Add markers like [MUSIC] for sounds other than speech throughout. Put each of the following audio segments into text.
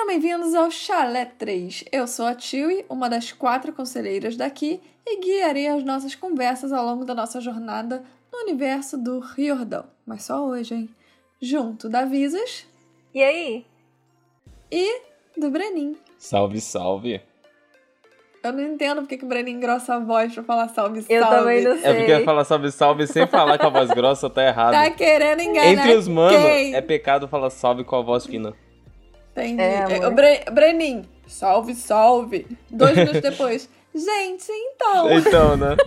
Sejam bem-vindos ao Chalé 3. Eu sou a Tiwi, uma das quatro conselheiras daqui, e guiarei as nossas conversas ao longo da nossa jornada no universo do Riordão. Mas só hoje, hein? Junto da Visas. E aí? E do Brenin. Salve, salve. Eu não entendo porque que o Brenin engrossa a voz pra falar salve, salve. Eu também não sei. É porque falar salve, salve sem falar com a voz grossa tá errado. Tá querendo enganar Entre os manos, quem? é pecado falar salve com a voz fina. Entendi. É, o Bre Brenin, salve, salve. Dois minutos [LAUGHS] depois. Gente, então. Então, né? [LAUGHS]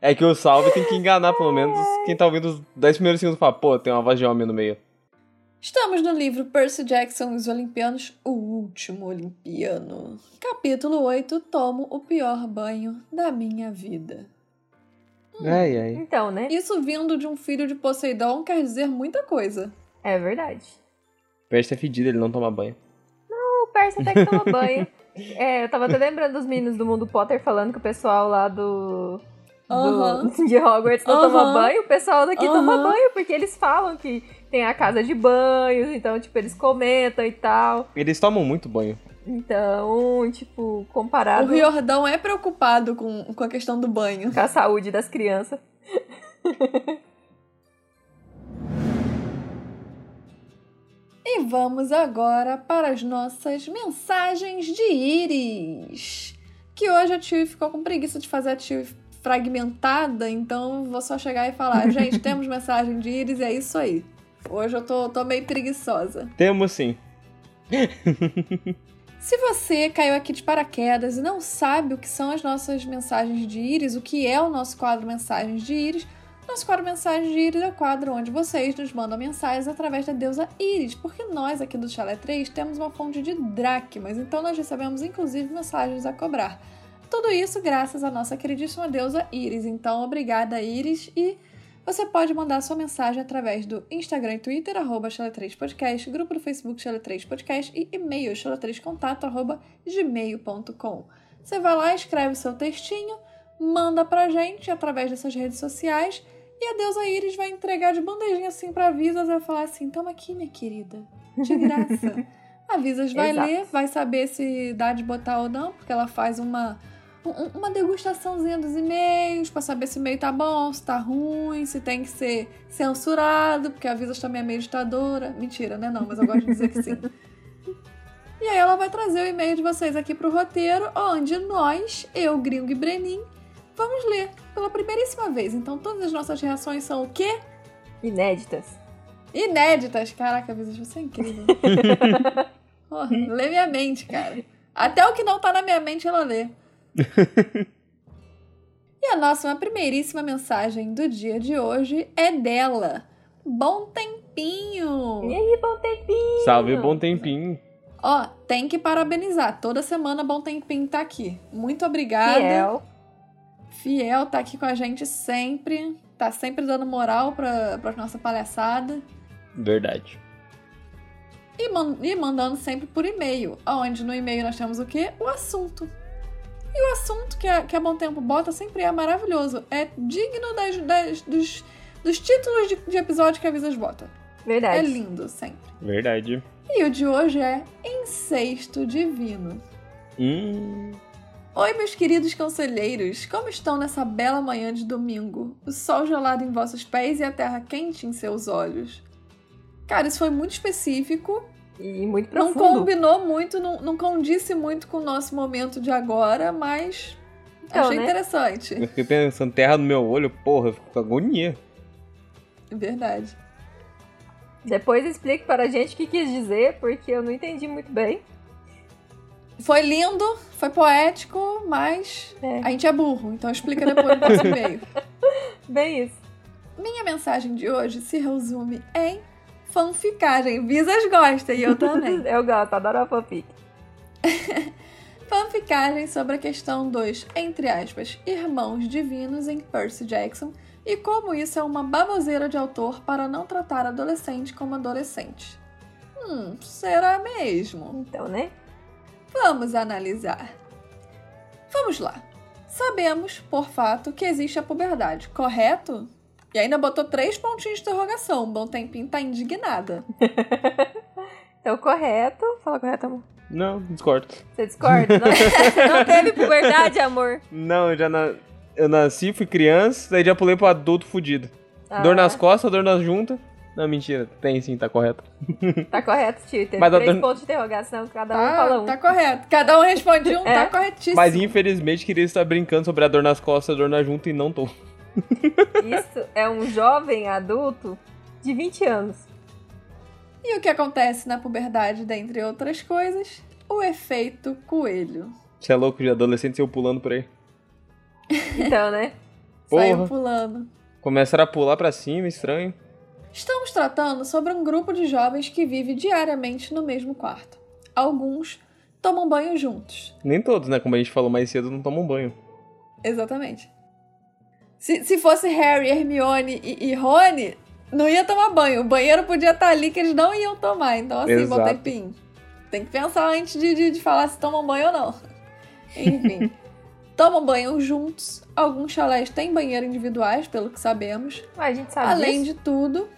É que o salve tem que enganar, pelo menos, quem tá ouvindo os 10 primeiros segundos fala, pô, tem uma voz de homem no meio. Estamos no livro Percy Jackson e os Olimpianos, o último Olimpiano. Capítulo 8, tomo o pior banho da minha vida. Ai, ai. Então, né? Isso vindo de um filho de Poseidon quer dizer muita coisa. É verdade. Percy é fedido, ele não toma banho. O Percy até que toma [LAUGHS] banho. É, eu tava até lembrando dos meninos do mundo Potter falando que o pessoal lá do. do- Aham. [LAUGHS] de Hogwarts não Aham. toma banho, o pessoal daqui toma Aham. banho, porque eles falam que tem a casa de banhos, então, tipo, eles comentam e tal. Eles tomam muito banho. Então, tipo, O comparado Riordão é preocupado com, com a questão do banho. com a saúde das crianças. [LAUGHS] E vamos agora para as nossas mensagens de íris. Que hoje a Tio ficou com preguiça de fazer a Tio fragmentada, então vou só chegar e falar: [LAUGHS] gente, temos mensagem de íris, é isso aí. Hoje eu tô, tô meio preguiçosa. Temos sim. [LAUGHS] Se você caiu aqui de paraquedas e não sabe o que são as nossas mensagens de íris, o que é o nosso quadro Mensagens de Íris, nosso quadro Mensagens de Íris é o quadro onde vocês nos mandam mensagens através da deusa Íris, porque nós aqui do Chalé 3 temos uma fonte de dracmas, então nós recebemos inclusive mensagens a cobrar. Tudo isso graças à nossa queridíssima deusa Íris. Então, obrigada, Íris, e você pode mandar sua mensagem através do Instagram e Twitter, arroba Chala3podcast, grupo do Facebook Chala3 Podcast e e-mail chala3contato, arroba gmail.com. Você vai lá, escreve seu textinho, manda pra gente através dessas redes sociais e a deusa Iris vai entregar de bandejinha assim pra Visas e vai falar assim, toma aqui, minha querida, de [LAUGHS] graça. a Visas vai Exato. ler, vai saber se dá de botar ou não, porque ela faz uma um- uma degustaçãozinha dos e-mails pra saber se o e-mail tá bom, se tá ruim, se tem que ser censurado, porque a Visas também é meio ditadora. Mentira, né? Não, mas eu gosto de dizer que sim. E aí ela vai trazer o e-mail de vocês aqui pro roteiro, onde nós, eu, Gringo e Brenin, vamos ler pela primeiríssima vez. Então todas as nossas reações são o quê? Inéditas. Inéditas. Caraca, Visas, você é incrível. [LAUGHS] Porra, lê minha mente, cara. Até o que não tá na minha mente ela lê. [LAUGHS] E a nossa primeiríssima mensagem do dia de hoje é dela. Bom tempinho! E aí, bom tempinho! Salve, bom tempinho. Ó, tem que parabenizar. Toda semana Bom Tempinho tá aqui. Muito obrigada. Fiel. Fiel tá aqui com a gente sempre. Tá sempre dando moral pra, pra nossa palhaçada. Verdade. E, man- e mandando sempre por e-mail. Onde no e-mail nós temos o quê? O assunto. E o assunto que a, que a Bom Tempo bota sempre é maravilhoso. É digno das, das- dos, dos títulos de, de episódio que a Visas bota. É Verdade. lindo, sempre. Verdade. E o de hoje é Incesto Divino. Hum. Oi, meus queridos conselheiros, como estão nessa bela manhã de domingo? O sol gelado em vossos pés e a terra quente em seus olhos. Cara, isso foi muito específico, E muito não profundo. combinou muito, não, não condisse muito com o nosso momento de agora, mas Então, achei né? interessante. Eu fiquei pensando, terra no meu olho, porra, eu fico com agonia. Verdade. Depois explique para a gente o que quis dizer, porque eu não entendi muito bem. Foi lindo, foi poético, mas É. a gente é burro, então explica depois no próximo e-mail. [LAUGHS] Bem isso. Minha mensagem de hoje se resume em fanficagem. Visas gosta e eu também. [LAUGHS] Eu gosto, adoro a fanfic. [LAUGHS] fanficagem sobre a questão dos, entre aspas, irmãos divinos em Percy Jackson e como isso é uma baboseira de autor para não tratar adolescente como adolescente. Hum, será mesmo? Então, né? Vamos analisar. Vamos lá. Sabemos, por fato, que existe a puberdade, correto? E ainda botou três pontinhos de interrogação. Um bom tempinho tá indignada. [LAUGHS] Então, correto. Fala correto, amor. Não, discordo. Você discorda? Não, [LAUGHS] não teve puberdade, amor? Não, eu já na... eu nasci, fui criança, daí já pulei pro adulto fudido. Ah, Dor nas costas, dor nas juntas. Não, mentira. Tem sim, tá correto. [LAUGHS] Tá correto, tio. Tem Mas a três pontos de interrogação, cada um fala Tá, um. tá correto. Cada um responde um, É. tá corretíssimo. Mas infelizmente queria estar brincando sobre a dor nas costas, a dor na junta e não tô. [LAUGHS] Isso é um jovem adulto de 20 anos. E o que acontece na puberdade, dentre outras coisas? O efeito coelho. Você é louco de adolescente eu pulando por aí. Então, né? Saiu Porra. pulando. Começaram a pular pra cima, estranho. Estamos tratando sobre um grupo de jovens que vive diariamente no mesmo quarto. Alguns tomam banho juntos. Nem todos, né? Como a gente falou mais cedo, não tomam banho. Exatamente. Se, se fosse Harry, Hermione e, e Rony, não ia tomar banho. O banheiro podia estar ali que eles não iam tomar. Então, assim, Exato. botei pin. Tem que pensar antes de, de, de falar se tomam banho ou não. [LAUGHS] Enfim. tomam banho juntos. Alguns chalés têm banheiro individuais, pelo que sabemos. Mas a gente sabe Além disso. de tudo,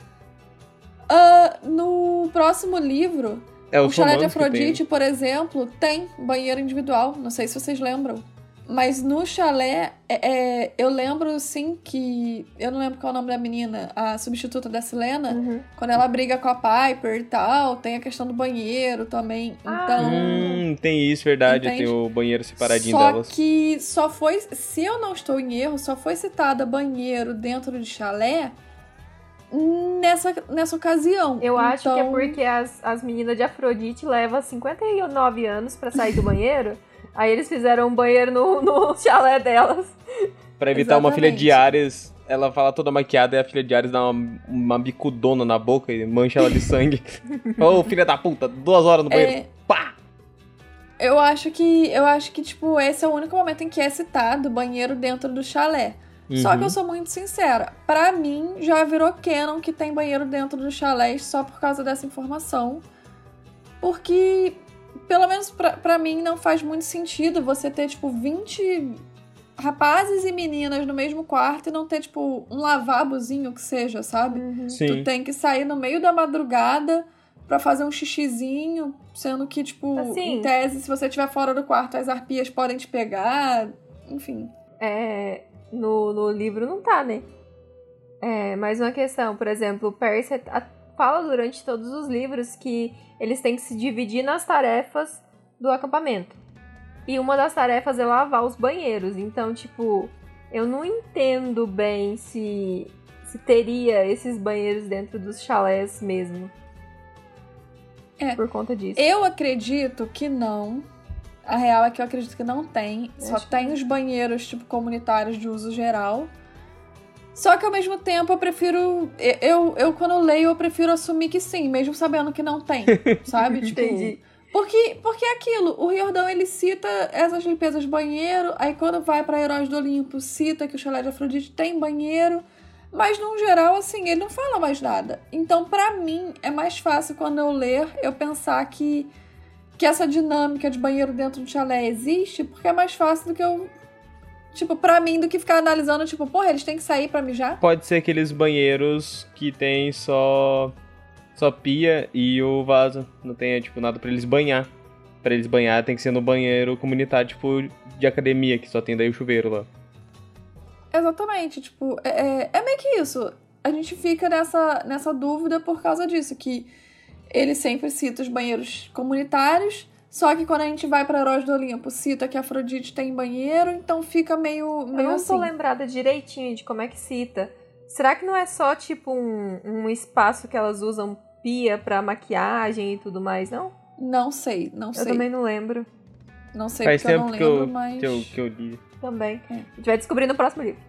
ah, no próximo livro, É o chalé de. Afrodite, por exemplo, tem banheiro individual. Não sei se vocês lembram. Mas no chalé, é, é, eu lembro sim que. Eu não lembro qual é o nome da menina, a substituta da Selena. Uhum. Quando ela briga com a Piper e tal, tem a questão do banheiro também. Ah. Então. Hum, tem isso, verdade. Entende? Tem o banheiro separadinho só delas. que só foi, se eu não estou em erro, só foi citada banheiro dentro de chalé nessa, nessa ocasião. Eu acho que é Então, porque as, as meninas de Afrodite levam 59 anos pra sair do banheiro. [LAUGHS] Aí eles fizeram um banheiro no, no [LAUGHS] chalé delas. Pra evitar uma filha de Exatamente. Ares, ela fala toda maquiada e a filha de Ares dá uma, uma bicudona na boca e mancha ela de sangue. [LAUGHS] Ô, filha da puta, duas horas no banheiro. É, Pá! eu acho que eu acho que tipo esse é o único momento em que é citado banheiro dentro do chalé. Só que Uhum. eu sou muito sincera, pra mim já virou canon que tem banheiro dentro do chalé só por causa dessa informação. Porque pelo menos pra, pra mim não faz muito sentido você ter tipo 20 rapazes e meninas no mesmo quarto e não ter tipo um lavabozinho que seja, sabe? Tu Sim. tem que sair no meio da madrugada pra fazer um xixizinho, sendo que, tipo, Assim. em tese, se você estiver fora do quarto, as arpias podem te pegar. Enfim. É, no, no livro não tá, né? É, mais uma questão, por exemplo, o Percy a- fala durante todos os livros que eles têm que se dividir nas tarefas do acampamento. E uma das tarefas é lavar os banheiros. Então, tipo, eu não entendo bem se, se teria esses banheiros dentro dos chalés mesmo. É. Por conta disso. Eu acredito que não. A real é que eu acredito que não tem. Só acho que tem os banheiros, tipo, comunitários de uso geral. Só que ao mesmo tempo eu prefiro. eu- Eu, eu quando eu leio, eu prefiro assumir que sim, mesmo sabendo que não tem. [LAUGHS] Sabe? Tipo, Entendi. Porque, porque é aquilo, o Riordão ele cita essas limpezas de banheiro, aí quando vai pra Heróis do Olimpo, cita que o chalé de Afrodite tem banheiro, mas no geral, assim, ele não fala mais nada. Então, pra mim, é mais fácil quando eu ler, eu pensar que, que essa dinâmica de banheiro dentro do chalé existe, porque é mais fácil do que eu. Tipo, pra mim, do que ficar analisando, tipo, porra, eles têm que sair pra mijar? Pode ser aqueles banheiros que tem só só pia e o vaso. Não tem, tipo, nada pra eles banhar. Pra eles banhar tem que ser no banheiro comunitário, tipo, de academia, que só tem daí o chuveiro lá. Exatamente, tipo, é, é- é meio que isso. A gente fica nessa, nessa dúvida por causa disso, que ele sempre cita os banheiros comunitários, só que quando a gente vai pra Heróis do Olimpo, cita que Afrodite tem banheiro, então fica meio, Eu meio não assim. tô lembrada direitinho de como é que cita. Será que não é só, tipo, um, um espaço que elas usam pia pra maquiagem e tudo mais, não? Não sei, não Eu sei. também não lembro. Não sei Faz porque eu tempo não que lembro, eu, mas. que, eu, que eu li. Também. É. A gente vai descobrir no próximo livro.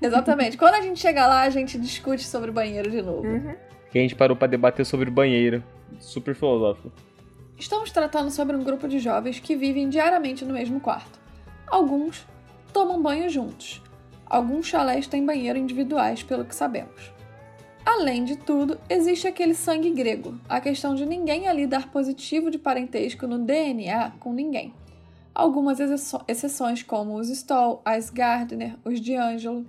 Exatamente. Quando a gente chegar lá, a gente discute sobre banheiro de novo. Uhum. Que a gente parou pra debater sobre banheiro. Super filosófico. Estamos tratando sobre um grupo de jovens que vivem diariamente no mesmo quarto. Alguns tomam banho juntos. Alguns chalés têm banheiro individuais, pelo que sabemos. Além de tudo, existe aquele sangue grego, a questão de ninguém ali dar positivo de parentesco no DNA com ninguém. Algumas exceções, como os Stoll, as Gardner, os D'Angelo.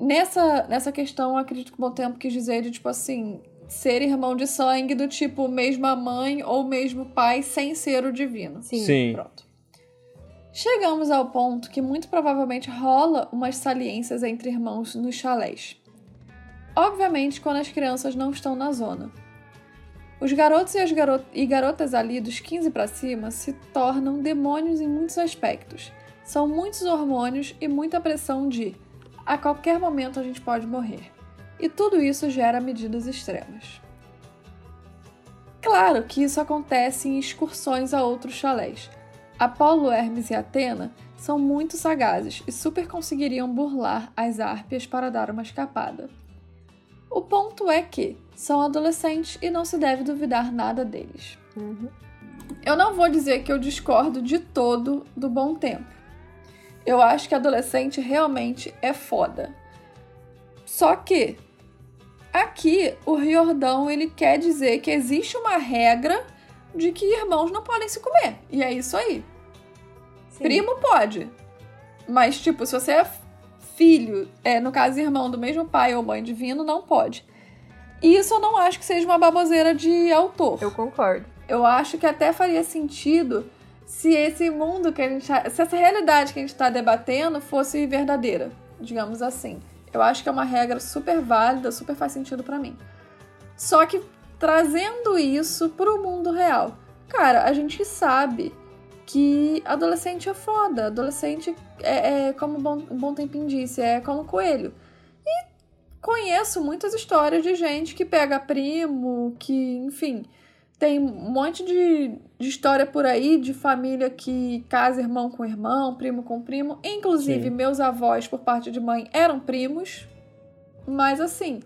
Nessa, nessa questão, eu acredito que o Bom Tempo quis dizer de tipo assim: ser irmão de sangue do tipo mesma mãe ou mesmo pai sem ser o divino. Sim. Sim. Pronto. Chegamos ao ponto que muito provavelmente rola umas saliências entre irmãos nos chalés. Obviamente, quando as crianças não estão na zona. Os garotos e, as garo e garotas ali dos 15 para cima se tornam demônios em muitos aspectos. São muitos hormônios e muita pressão de a qualquer momento a gente pode morrer. E tudo isso gera medidas extremas. Claro que isso acontece em excursões a outros chalés. Apolo, Hermes e Atena são muito sagazes e super conseguiriam burlar as árpias para dar uma escapada. O ponto é que são adolescentes e não se deve duvidar nada deles. Uhum. Eu não vou dizer que eu discordo de todo do bom tempo. Eu acho que adolescente realmente é foda. Só que aqui o Riordão ele quer dizer que existe uma regra de que irmãos não podem se comer. E é isso aí. Sim. Primo pode. Mas, tipo, se você é filho, é, no caso, irmão do mesmo pai ou mãe divino, não pode. E isso eu não acho que seja uma baboseira de autor. Eu concordo. Eu acho que até faria sentido se esse mundo que a gente. tá- Se essa realidade que a gente está debatendo fosse verdadeira, digamos assim. Eu acho que é uma regra super válida, super faz sentido pra mim. Só que trazendo isso pro mundo real. Cara, a gente sabe que adolescente é foda. Adolescente é, é como o bom, o bom Tempinho disse, é como coelho. E conheço muitas histórias de gente que pega primo, que, enfim, tem um monte de, de história por aí de família que casa irmão com irmão, primo com primo. Inclusive, Sim. meus avós, por parte de mãe, eram primos. Mas assim,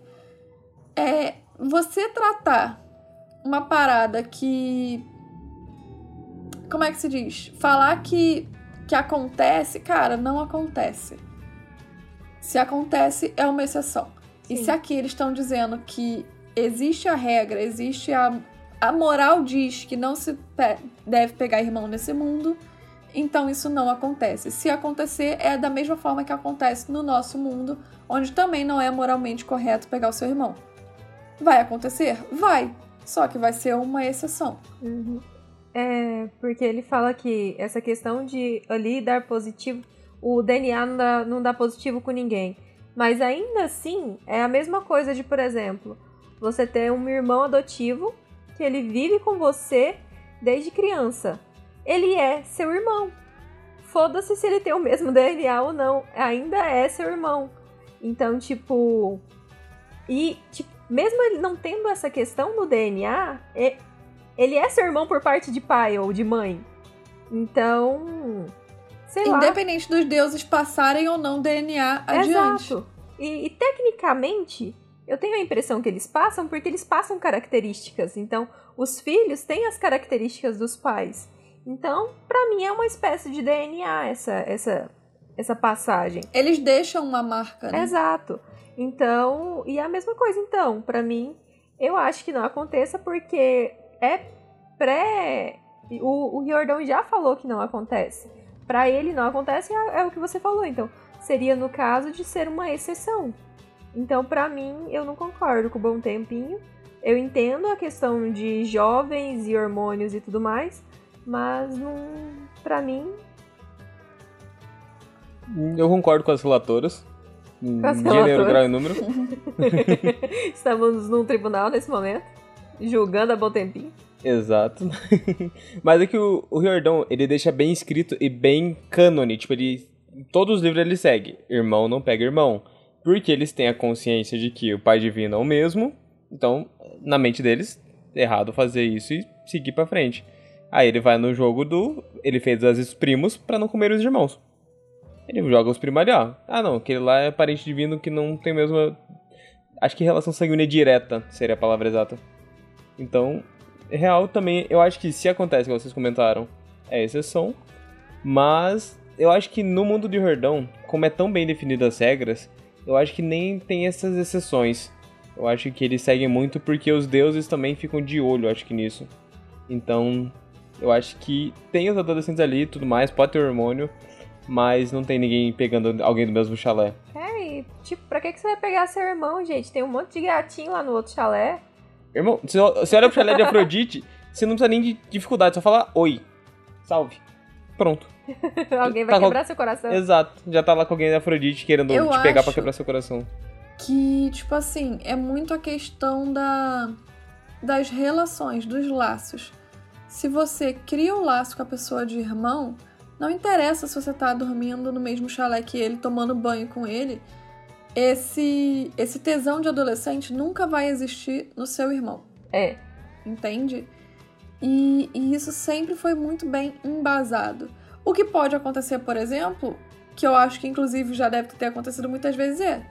é você tratar uma parada que. Como é que se diz? Falar que, que acontece, cara, não acontece. Se acontece, é uma exceção. E Sim. se aqui eles estão dizendo que existe a regra, existe a. A moral diz que não se pe- deve pegar irmão nesse mundo, então isso não acontece. Se acontecer, é da mesma forma que acontece no nosso mundo, onde também não é moralmente correto pegar o seu irmão. Vai acontecer? Vai. Só que vai ser uma exceção. Uhum. É, porque ele fala que essa questão de ali dar positivo, o DNA não dá, não dá positivo com ninguém. Mas ainda assim, é a mesma coisa de, por exemplo, você ter um irmão adotivo que ele vive com você desde criança. Ele é seu irmão. Foda-se se ele tem o mesmo DNA ou não, ainda é seu irmão. Então, tipo. E, tipo, mesmo ele não tendo essa questão no DNA, é- ele é seu irmão por parte de pai ou de mãe. Então. Sei lá. Independente dos deuses passarem ou não DNA adiante. Exato. E, e tecnicamente, eu tenho a impressão que eles passam porque eles passam características. Então, os filhos têm as características dos pais. Então, pra mim é uma espécie de DNA essa essa essa passagem. Eles deixam uma marca, né? Exato. Então, e a mesma coisa então, pra mim, eu acho que não aconteça porque é pré o, o Riordão já falou que não acontece. Pra ele não acontece é, é o que você falou, então seria no caso de ser uma exceção. Então, pra mim, eu não concordo com o bom tempinho. Eu entendo a questão de jovens e hormônios e tudo mais, mas não, para mim, Eu concordo com as relatoras. Em Com as Gênero, relatoras. grau e número. [LAUGHS] estamos num tribunal nesse momento, julgando a bom tempinho. Exato. [LAUGHS] Mas é que o, o Riordão, ele deixa bem escrito e bem cânone. Tipo, ele. Todos os livros ele segue. Irmão não pega irmão. Porque eles têm a consciência de que o pai divino é o mesmo. Então, na mente deles, é errado fazer isso e seguir pra frente. Aí ele vai no jogo do. Ele fez as primos pra não comer os irmãos. Ele joga os primos ali, ó. Ah, não, aquele lá é parente divino que não tem mesmo. Acho que relação sanguínea direta seria a palavra exata. Então, real também, eu acho que se acontece, como vocês comentaram, é exceção. Mas eu acho que no mundo de Hordão, como é tão bem definidas as regras, eu acho que nem tem essas exceções. Eu acho que eles seguem muito porque os deuses também ficam de olho, acho que nisso. Então, eu acho que tem os adolescentes ali e tudo mais, pode ter hormônio, mas não tem ninguém pegando alguém do mesmo chalé. É, e tipo, pra que, que você vai pegar seu irmão, gente? Tem um monte de gatinho lá no outro chalé. Irmão, você você olha pro chalé de Afrodite, você não precisa nem de dificuldade, só fala oi. Salve. Pronto. [LAUGHS] Alguém vai Tá com- quebrar seu coração. Exato. Já tá lá com alguém da Afrodite querendo Eu te pegar pra quebrar seu coração. que, tipo assim, é muito a questão da, das relações, dos laços. Se você cria o laço com a pessoa de irmão, não interessa se você tá dormindo no mesmo chalé que ele, tomando banho com ele, esse, esse tesão de adolescente nunca vai existir no seu irmão É. entende? E, e isso sempre foi muito bem embasado. O que pode acontecer, por exemplo, que eu acho que inclusive já deve ter acontecido muitas vezes, é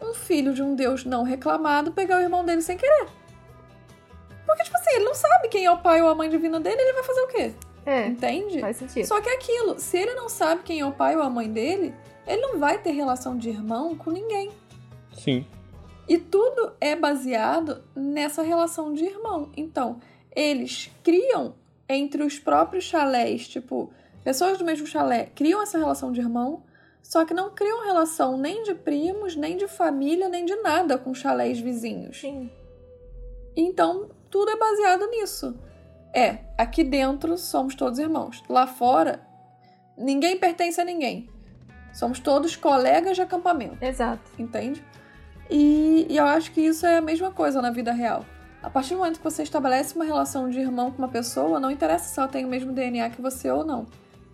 um filho de um deus não reclamado pegar o irmão dele sem querer. Porque, tipo assim, ele não sabe quem é o pai ou a mãe divina dele, ele vai fazer o quê? É. Entende? Faz sentido. Só que é aquilo, se ele não sabe quem é o pai ou a mãe dele, ele não vai ter relação de irmão com ninguém. Sim. E tudo é baseado nessa relação de irmão. Então, eles criam entre os próprios chalés, tipo, pessoas do mesmo chalé criam essa relação de irmão, só que não criam relação nem de primos, nem de família, nem de nada com chalés vizinhos. Sim. Então, tudo é baseado nisso. É, aqui dentro somos todos irmãos. Lá fora, ninguém pertence a ninguém. Somos todos colegas de acampamento Exato. entende? E, e eu acho que isso é a mesma coisa na vida real. A partir do momento que você estabelece uma relação de irmão com uma pessoa, não interessa se ela tem o mesmo DNA que você ou não.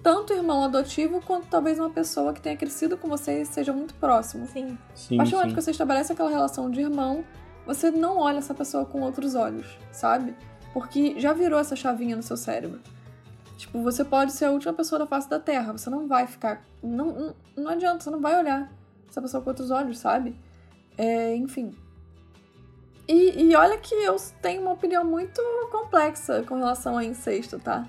Tanto irmão adotivo quanto talvez uma pessoa que tenha crescido com você e seja muito próximo. Sim. Sim, A partir do momento que você estabelece aquela relação de irmão, você não olha essa pessoa com outros olhos, sabe? Porque já virou essa chavinha no seu cérebro. Tipo, você pode ser a última pessoa da face da Terra, você não vai ficar. Não, não, não adianta, você não vai olhar essa pessoa com outros olhos, sabe? É, enfim. E, e olha que eu tenho uma opinião muito complexa com relação a incesto, tá?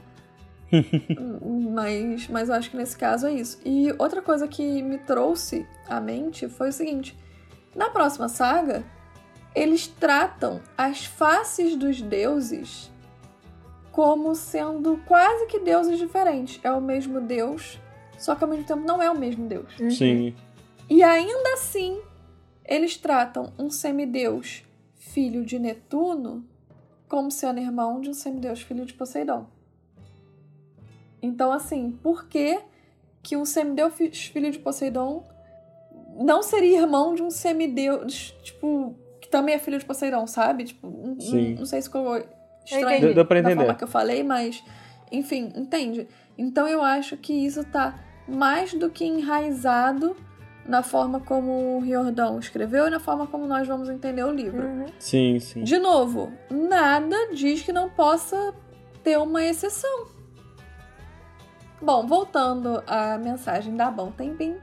Mas, mas eu acho que nesse caso é isso. E outra coisa que me trouxe à mente foi o seguinte: na próxima saga, eles tratam as faces dos deuses como sendo quase que deuses diferentes. É o mesmo deus, só que ao mesmo tempo não é o mesmo deus. Uhum. Sim. E ainda assim, eles tratam um semideus filho de Netuno como sendo irmão de um semideus filho de Poseidon. Então, assim, por que, que um semideus fi- filho de Poseidon não seria irmão de um semideus, tipo, que também é filho de Poseidon, sabe? Tipo, não, Sim. não sei se ficou estranho da entender. forma que eu falei, mas enfim, entende? Então eu acho que isso tá mais do que enraizado na forma como o Riordan escreveu e na forma como nós vamos entender o livro. Uhum. Sim, sim. De novo, nada diz que não possa ter uma exceção. Bom, voltando à mensagem da Bom Tempim.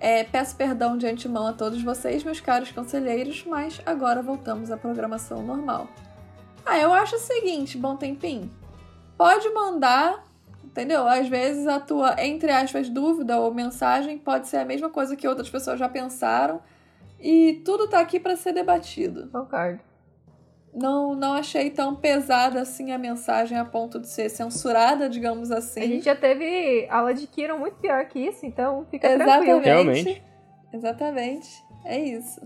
É, peço perdão de antemão a todos vocês, meus caros conselheiros, mas agora voltamos à programação normal. Ah, eu acho o seguinte, Bom Tempim. Pode mandar, entendeu? Às vezes a tua, entre aspas, dúvida ou mensagem pode ser a mesma coisa que outras pessoas já pensaram. E tudo tá aqui para ser debatido Concordo. Não, não achei tão pesada assim a mensagem a ponto de ser censurada, digamos A assim. gente já teve aula de Kiron muito pior que isso, então fica Exatamente. tranquilo. Realmente. Exatamente. É isso.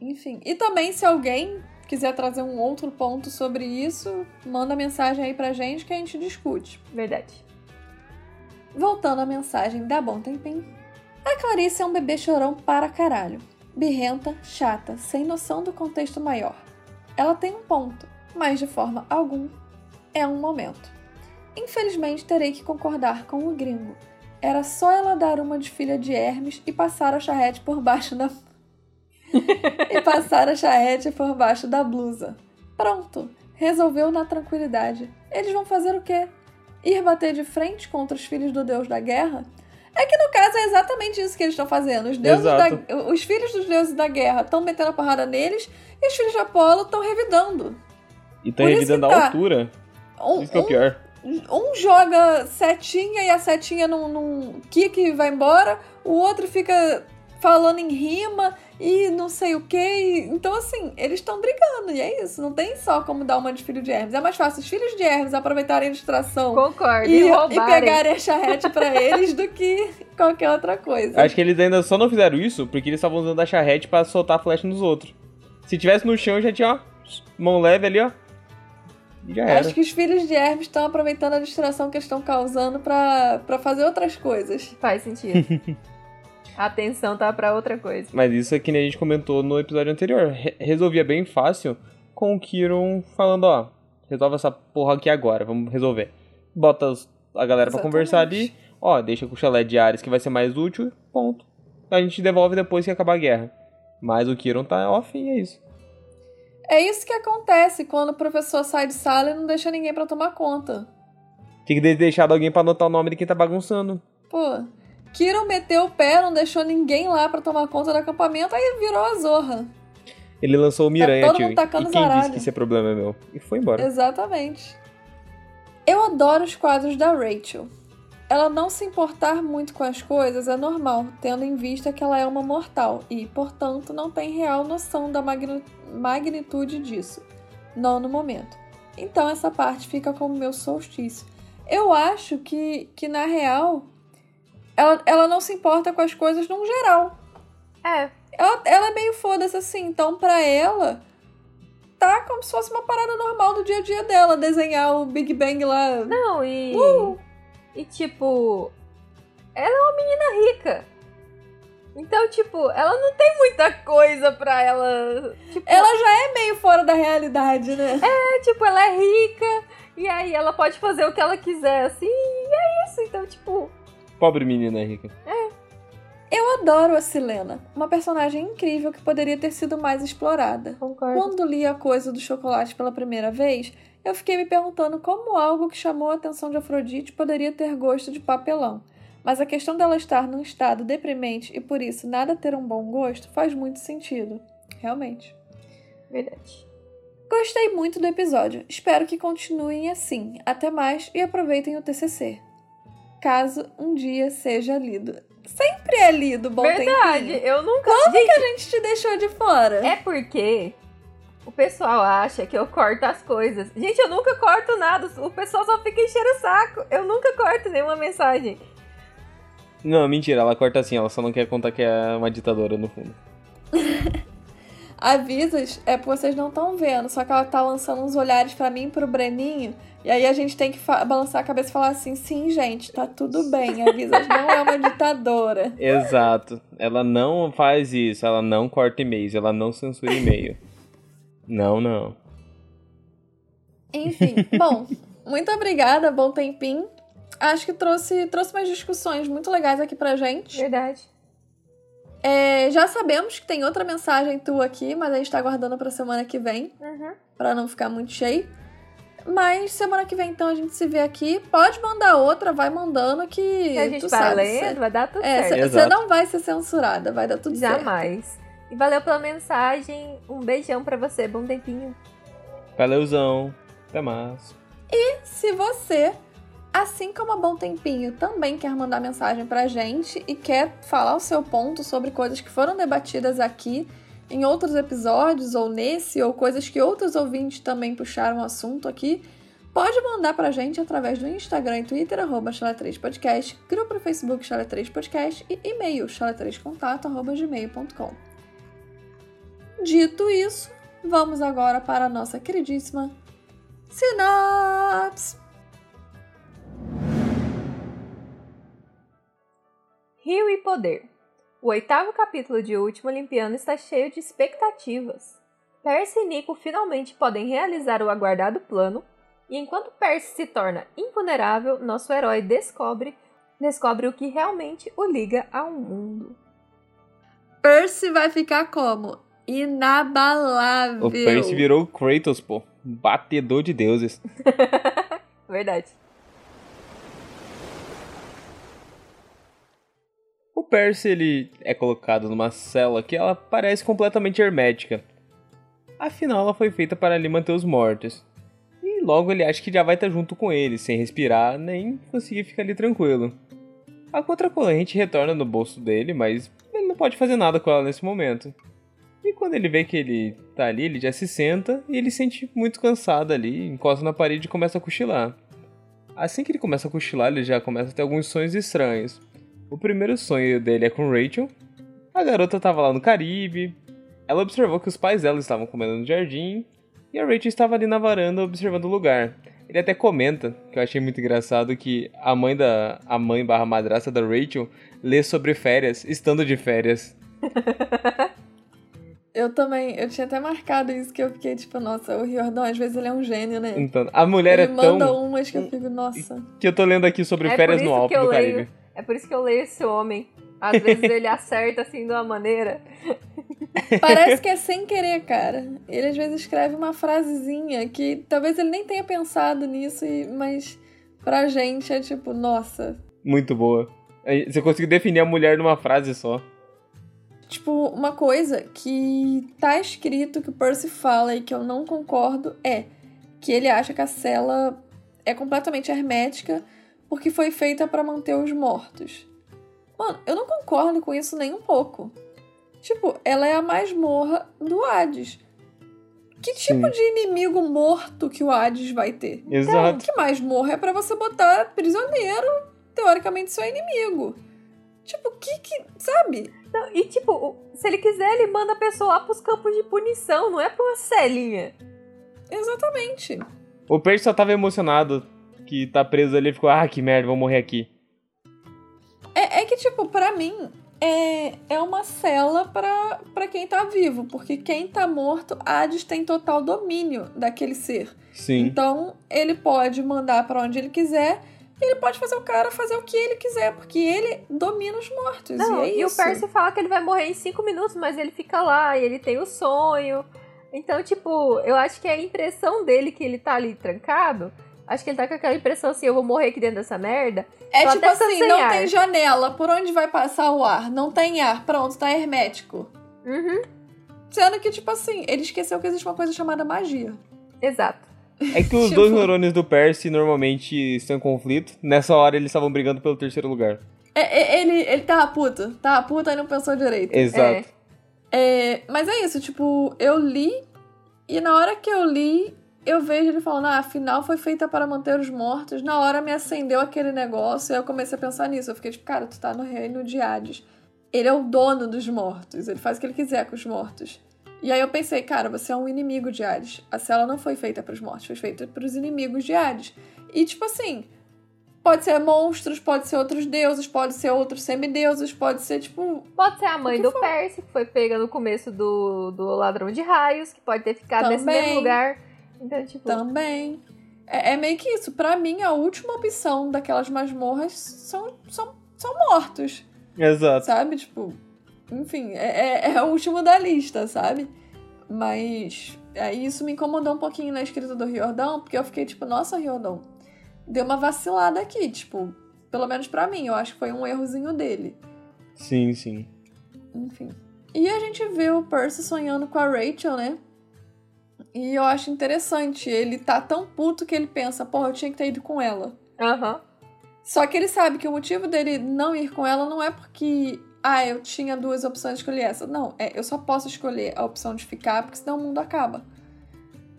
Enfim. E também, se alguém quiser trazer um outro ponto sobre isso, manda mensagem aí pra gente que a gente discute. Verdade. Voltando à mensagem da Bom Tempim. A Clarice é um bebê chorão para caralho. Birrenta, chata, sem noção do contexto maior. Ela tem um ponto, mas de forma algum é um momento. Infelizmente terei que concordar com o gringo. Era só ela dar uma de filha de Hermes e passar a charrete por baixo da. [LAUGHS] e passar a charrete por baixo da blusa. Pronto, resolveu na tranquilidade. Eles vão fazer o quê? Ir bater de frente contra os filhos do deus da guerra? É que no caso é exatamente isso que eles estão fazendo. Os, deuses da, os filhos dos deuses da guerra estão metendo a porrada neles e os filhos de Apolo estão revidando. E tá isso revidando que a tá. altura. Um, Isso que é o pior. um, um joga setinha e a setinha num, num kick e vai embora, o outro fica falando em rima e não sei o que. Então, assim, eles estão brigando e é isso. Não tem só como dar uma de filho de Hermes. É mais fácil os filhos de Hermes aproveitarem a distração Concordo. e, E, e pegarem a charrete pra eles do que qualquer outra coisa. Acho que eles ainda só não fizeram isso porque eles estavam usando a charrete pra soltar a flecha nos outros. Se tivesse no chão, já tinha ó, mão leve ali, ó. E já era. Acho que os filhos de Hermes estão aproveitando a distração que eles estão causando pra, pra fazer outras coisas. Faz sentido. [LAUGHS] a atenção tá pra outra coisa. Mas isso é que nem a gente comentou no episódio anterior. Re- resolvia bem fácil com o Kiron falando, ó, resolve essa porra aqui agora, vamos resolver. Bota os- a galera pra Exatamente. conversar ali, ó, deixa com o chalé de Ares que vai ser mais útil, ponto. A gente devolve depois que acabar a guerra. Mas o Kiron tá off e é isso. É isso que acontece quando o professor sai de sala e não deixa ninguém pra tomar conta. Tinha que ter deixado alguém pra anotar o nome de quem tá bagunçando. Pô, Kiron meteu o pé, não deixou ninguém lá pra tomar conta do acampamento, aí virou a zorra. Ele lançou o Miranha, todo tio. mundo tacando e quem disse zaralho. que isso é problema meu? E foi embora. Exatamente. Eu adoro os quadros da Rachel. Ela não se importar muito com as coisas é normal, tendo em vista que ela é uma mortal e, portanto, não tem real noção da magni- magnitude disso. Não no momento. Então essa parte fica como meu solstício. Eu acho que, que na real, ela, ela não se importa com as coisas num geral. É, Ela, ela é meio foda-se assim, então pra ela tá como se fosse uma parada normal do dia a dia dela, desenhar o Big Bang lá. não, e. Uh! E tipo. Ela é uma menina rica. Então, tipo, ela não tem muita coisa pra ela. Tipo, Ela já é meio fora da realidade, né? é, tipo, ela é rica. E aí ela pode fazer o que ela quiser, assim, e é isso. Então, tipo, Pobre menina rica. Eu adoro a Silena, uma personagem incrível que poderia ter sido mais explorada. concordo. Quando li a coisa do chocolate pela primeira vez, eu fiquei me perguntando como algo que chamou a atenção de Afrodite poderia ter gosto de papelão. Mas a questão dela estar num estado deprimente e por isso nada ter um bom gosto faz muito sentido. Realmente. Verdade. Gostei muito do episódio. Espero que continuem assim. Até mais e aproveitem o TCC. Caso um dia seja lido. Sempre é lido, bom Verdade, tempinho. eu nunca. Quando Gente, que a gente te deixou de fora? É porque o pessoal acha que eu corto as coisas. Gente, eu nunca corto nada. O pessoal só fica enchendo o saco. Eu nunca corto nenhuma mensagem. Não, mentira, ela corta assim, ela só não quer contar que é uma ditadora no fundo. [LAUGHS] Avisas é porque vocês não estão vendo, só que ela tá lançando uns olhares pra mim e pro Breninho. E aí a gente tem que balançar a cabeça e falar assim: sim, gente, tá tudo bem. Avisas [LAUGHS] não é uma ditadora. Exato. Ela não faz isso, ela não corta e-mails, ela não censura e-mail. não, não. Enfim, [LAUGHS] bom, muito obrigada, bom tempinho. Acho que trouxe, trouxe umas discussões muito legais aqui pra gente. Verdade. É, já sabemos que tem outra mensagem tua aqui, mas a gente tá aguardando pra semana que vem, Uhum. pra não ficar muito cheio. Mas semana que vem, então, a gente se vê aqui. Pode mandar outra, vai mandando que. E a gente tu vai sabe, lendo, vai dar tudo É, certo. você não vai ser censurada, vai dar tudo certo. Jamais. E valeu pela mensagem. Um beijão pra você. Bom tempinho. Valeuzão. Até mais. Se você, assim como a Bom Tempinho, também quer mandar mensagem pra gente e quer falar o seu ponto sobre coisas que foram debatidas aqui em outros episódios, ou nesse, ou coisas que outros ouvintes também puxaram o assunto aqui, pode mandar pra gente através do Instagram e Twitter, arroba chala3podcast, grupo no Facebook chala3podcast e e-mail chala3contato, arroba gmail.com. Dito isso, vamos agora para a nossa queridíssima Sinopse! Rio e Poder. O oitavo capítulo de O Último Olimpiano está cheio de expectativas. Percy e Nico finalmente podem realizar o aguardado plano, e enquanto Percy se torna invulnerável, nosso herói descobre, descobre o que realmente o liga ao mundo. Percy vai ficar como? Inabalável. O Percy virou o Kratos, pô. Batedor de deuses. [LAUGHS] Verdade. Percy, ele é colocado numa cela que ela parece completamente hermética. Afinal, ela foi feita para ali manter os mortos. E logo ele acha que já vai estar junto com eles, sem respirar, nem conseguir ficar ali tranquilo. A contracorrente retorna no bolso dele, mas ele não pode fazer nada com ela nesse momento. E quando ele vê que ele tá ali, ele já se senta e ele se sente muito cansado ali, encosta na parede e começa a cochilar. Assim que ele começa a cochilar, ele já começa a ter alguns sonhos estranhos. O primeiro sonho dele é com Rachel. A garota estava lá no Caribe. Ela observou que os pais dela estavam comendo no jardim. E a Rachel estava ali na varanda observando o lugar. Ele até comenta, que eu achei muito engraçado, que a mãe da. a mãe barra madrasta da Rachel lê sobre férias, estando de férias. [LAUGHS] Eu também, eu tinha até marcado isso, que eu fiquei tipo, nossa, o Riordão, às vezes ele é um gênio, né? Então, a mulher ele é manda tão. umas que eu fico, nossa. Que eu tô lendo aqui sobre É férias no Alto eu do leio. É por isso que eu leio esse homem. Às vezes ele [LAUGHS] acerta assim de uma maneira. Parece que é [LAUGHS] sem querer, cara. Ele às vezes escreve uma frasezinha que talvez ele nem tenha pensado nisso, e- mas pra gente é tipo, nossa. Muito boa. Você conseguiu definir a mulher numa frase só. Tipo, uma coisa que tá escrito que o Percy fala e que eu não concordo é que ele acha que a cela é completamente hermética porque foi feita pra manter os mortos. Mano, eu não concordo com isso nem um pouco. Tipo, ela é a masmorra do Hades. Que tipo Sim. de inimigo morto que o Hades vai ter? Exato. Que masmorra é pra você botar prisioneiro, teoricamente seu inimigo. Tipo, que que. Sabe? Não, e tipo, se ele quiser, ele manda a pessoa lá pros campos de punição, não é pra uma celinha. Exatamente. O Percy só tava emocionado que tá preso ali e ficou, ah, que merda, vou morrer aqui. É, é que, tipo, pra mim, é, é uma cela pra, pra quem tá vivo. Porque quem tá morto, Hades tem total domínio daquele ser. Sim. Então, ele pode mandar pra onde ele quiser. E ele pode fazer o cara fazer o que ele quiser. Porque ele domina os mortos. Não, e é e o Percy fala que ele vai morrer em cinco minutos, mas ele fica lá e ele tem o sonho. Então, tipo, eu acho que é a impressão dele que ele tá ali trancado. Acho que ele tá com aquela impressão assim, eu vou morrer aqui dentro dessa merda. É Tô tipo assim, não ar. tem janela. Por onde vai passar o ar? Não tem ar. Pronto, tá hermético. Uhum, Sendo que, tipo assim, ele esqueceu que existe uma coisa chamada magia. exato. É que os [LAUGHS] Tipo- dois neurônios do Percy normalmente estão em conflito. Nessa hora eles estavam brigando pelo terceiro lugar. É, é, ele, ele tava puto. Tava puto e não pensou direito. Exato. É, mas é isso, tipo, eu li e na hora que eu li, eu vejo ele falando, ah, afinal foi feita para manter os mortos. Na hora me acendeu aquele negócio e eu comecei a pensar nisso. Eu fiquei tipo, cara, tu tá no reino de Hades. Ele é o dono dos mortos, ele faz o que ele quiser com os mortos. E aí eu pensei, cara, você é um inimigo de Hades. A cela não foi feita para os mortos, foi feita para os inimigos de Hades. E tipo assim, pode ser monstros, pode ser outros deuses, pode ser outros semideuses, pode ser tipo Pode ser a mãe do. Percy, que foi pega no começo do, do Ladrão de Raios, que pode ter ficado nesse Também. mesmo lugar. Então, tipo, Também. É, é meio que isso. Pra mim, a última opção daquelas masmorras são, são, são mortos, Exato. sabe? Tipo, enfim, é, é, é o último da lista, sabe? Mas aí isso me incomodou um pouquinho na escrita do Riordão, porque eu fiquei tipo, nossa, Riordão, deu uma vacilada aqui, tipo, pelo menos pra mim, eu acho que foi um errozinho dele. Sim, sim. Enfim. E a gente vê o Percy sonhando com a Rachel, né? E eu acho interessante. Ele tá tão puto que ele pensa, porra, eu tinha que ter ido com ela. aham. Só que ele sabe que o motivo dele não ir com ela não é porque, ah, eu tinha duas opções de escolher essa. Não, é, eu só posso escolher a opção de ficar, porque senão o mundo acaba.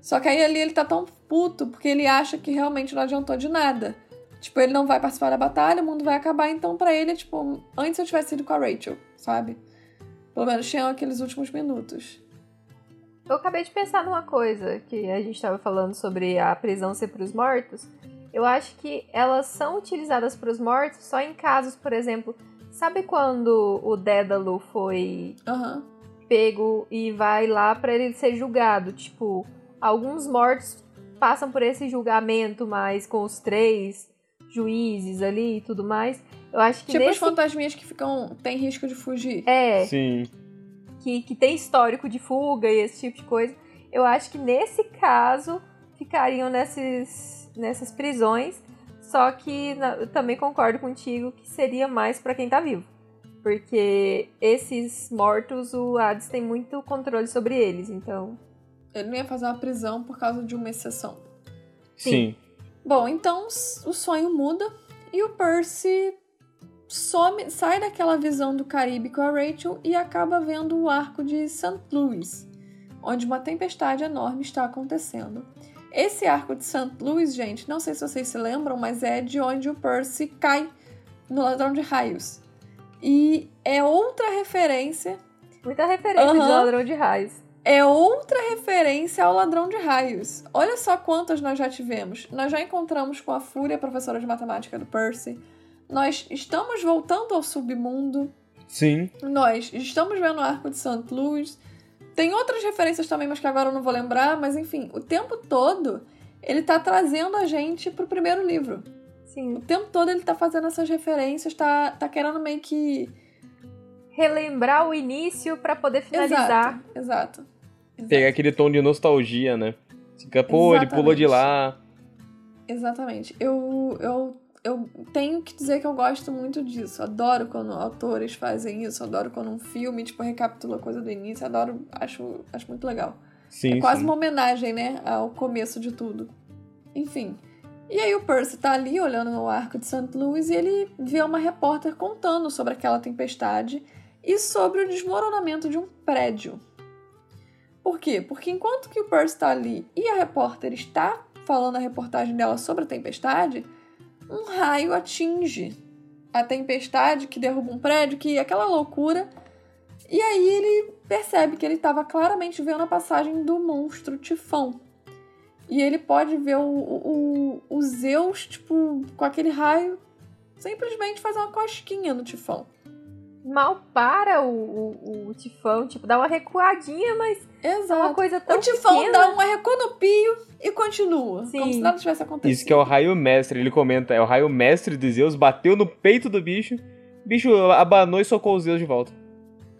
Só que aí ali ele tá tão puto porque ele acha que realmente não adiantou de nada. Tipo, ele não vai participar da batalha, o mundo vai acabar, então pra ele é tipo, antes eu tivesse ido com a Rachel, sabe? Pelo menos tinham aqueles últimos minutos. Eu acabei de pensar numa coisa que a gente estava falando sobre a prisão ser para os mortos. Eu acho que elas são utilizadas para os mortos só em casos, por exemplo, sabe quando o Dédalo foi Aham. pego e vai lá para ele ser julgado? Tipo, alguns mortos passam por esse julgamento, mas com os três juízes ali e tudo mais. Eu acho que Tipo os nesse fantasminhas que ficam. tem risco de fugir. é Sim. Que, que tem histórico de fuga e esse tipo de coisa. Eu acho que nesse caso ficariam nesses, nessas prisões. Só que na- eu também concordo contigo que seria mais pra quem tá vivo. Porque esses mortos, o Hades tem muito controle sobre eles, então. Ele não ia fazer uma prisão por causa de uma exceção. Sim. Bom, então o sonho muda e o Percy some, sai daquela visão do Caribe com a Rachel e acaba vendo o arco de St. Louis, onde uma tempestade enorme está acontecendo. Esse arco de St. Louis, gente, não sei se vocês se lembram, mas é de onde o Percy cai no Ladrão de Raios. E é outra referência Muita referência de Aham. ladrão de raios. é outra referência ao ladrão de raios. Olha só quantas nós já tivemos. Nós já encontramos com a Fúria, professora de matemática do Percy. Nós estamos voltando ao submundo. Sim. Nós estamos vendo o arco de St. Louis. Tem outras referências também, mas que agora eu não vou lembrar. Mas enfim, o tempo todo ele tá trazendo a gente pro primeiro livro. Sim. O tempo todo ele tá fazendo essas referências, tá, tá querendo meio que. Relembrar o início pra poder finalizar. Exato, exato. exato. Pegar aquele tom de nostalgia, né? Fica, pô, ele pulou de lá. Exatamente. Eu, eu, eu tenho que dizer que eu gosto muito disso. Adoro quando autores fazem isso. Adoro quando um filme, tipo, recapitula coisa do início. Adoro, acho, acho muito legal. Sim, é quase sim. uma homenagem, né, ao começo de tudo. Enfim. E aí o Percy tá ali olhando no arco de St. Louis e ele vê uma repórter contando sobre aquela tempestade e sobre o desmoronamento de um prédio. Por quê? Porque enquanto que o Percy tá ali e a repórter está falando a reportagem dela sobre a tempestade, um raio atinge a tempestade que derruba um prédio, que é aquela loucura. E aí ele percebe que ele estava claramente vendo a passagem do monstro Tifão. E ele pode ver o, o, o Zeus, tipo, com aquele raio, simplesmente fazer uma cosquinha no Tifão. Mal para o, o, o tifão, tipo, dá uma recuadinha, mas é uma Exato. coisa tão O Tifão pequena. dá um arrecô no pio e continua. Sim. Como se nada tivesse acontecido. Isso que é o raio mestre, ele comenta. É o raio mestre de Zeus, bateu no peito do bicho, o bicho abanou e socou os Zeus de volta.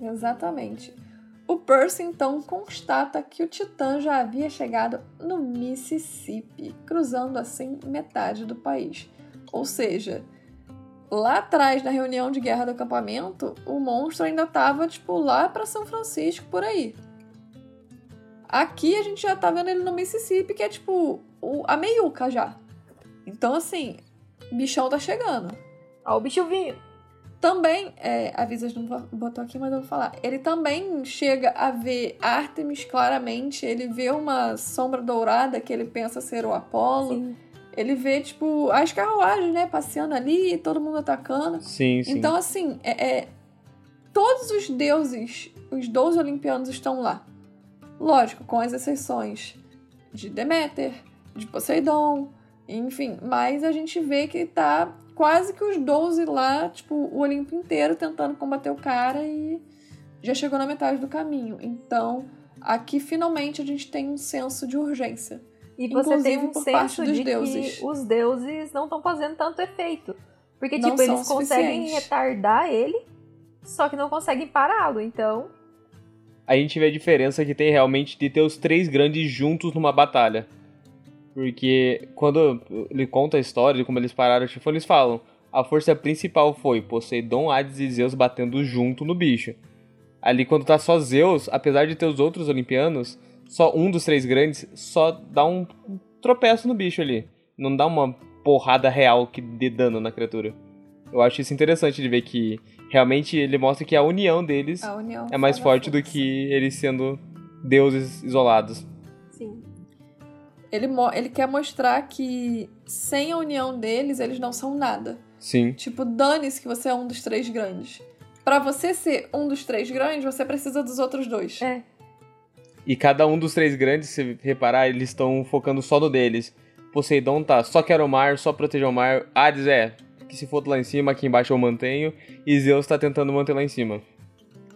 Exatamente. O Percy então constata que o Titã já havia chegado no Mississippi, cruzando assim metade do país. Ou seja, lá atrás na reunião de guerra do acampamento, o monstro ainda estava tipo lá para São Francisco por aí. Aqui a gente já tá vendo ele no Mississippi, que é tipo o, a meiuca já. Então assim, o bichão tá chegando. Ó, o bicho vinho. Também, é, a Visas não bo- botou aqui, mas eu vou falar. Ele também chega a ver Artemis claramente. Ele vê uma sombra dourada que ele pensa ser o Apolo. Sim. Ele vê, tipo, as carruagens, né? Passeando ali, todo mundo atacando. Sim, sim. Então, assim, é, é- todos os deuses, os 12 olimpianos estão lá. Lógico, com as exceções de Deméter, de Poseidon, enfim. Mas a gente vê que tá quase que os 12 lá, tipo, o Olimpo inteiro tentando combater o cara e já chegou na metade do caminho. Então, aqui finalmente a gente tem um senso de urgência. E você tem Inclusive um por parte dos de deuses. que os deuses não estão fazendo tanto efeito. Porque, Não tipo, eles conseguem retardar ele, só que não conseguem pará-lo. Então, a gente vê a diferença que tem realmente de ter os três grandes juntos numa batalha. Porque quando ele conta a história de como eles pararam o Tifão, eles falam: a força principal foi Poseidon, Hades e Zeus batendo junto no bicho. Ali, quando tá só Zeus, apesar de ter os outros olimpianos, só um dos três grandes só dá um tropeço no bicho ali. Não dá uma porrada real que dê dano na criatura. Eu acho isso interessante de ver que realmente ele mostra que a união deles A união é mais forte do que eles sendo deuses isolados. sim. Ele, ele quer mostrar que sem a união deles, eles não são nada. Sim. Tipo, dane-se que você é um dos três grandes. Pra você ser um dos três grandes, você precisa dos outros dois. É. E cada um dos três grandes, se reparar, eles estão focando só no deles. Poseidon tá, só quero o mar, só proteger o mar. Hades é, que se for lá em cima, aqui embaixo eu mantenho. E Zeus tá tentando manter lá em cima.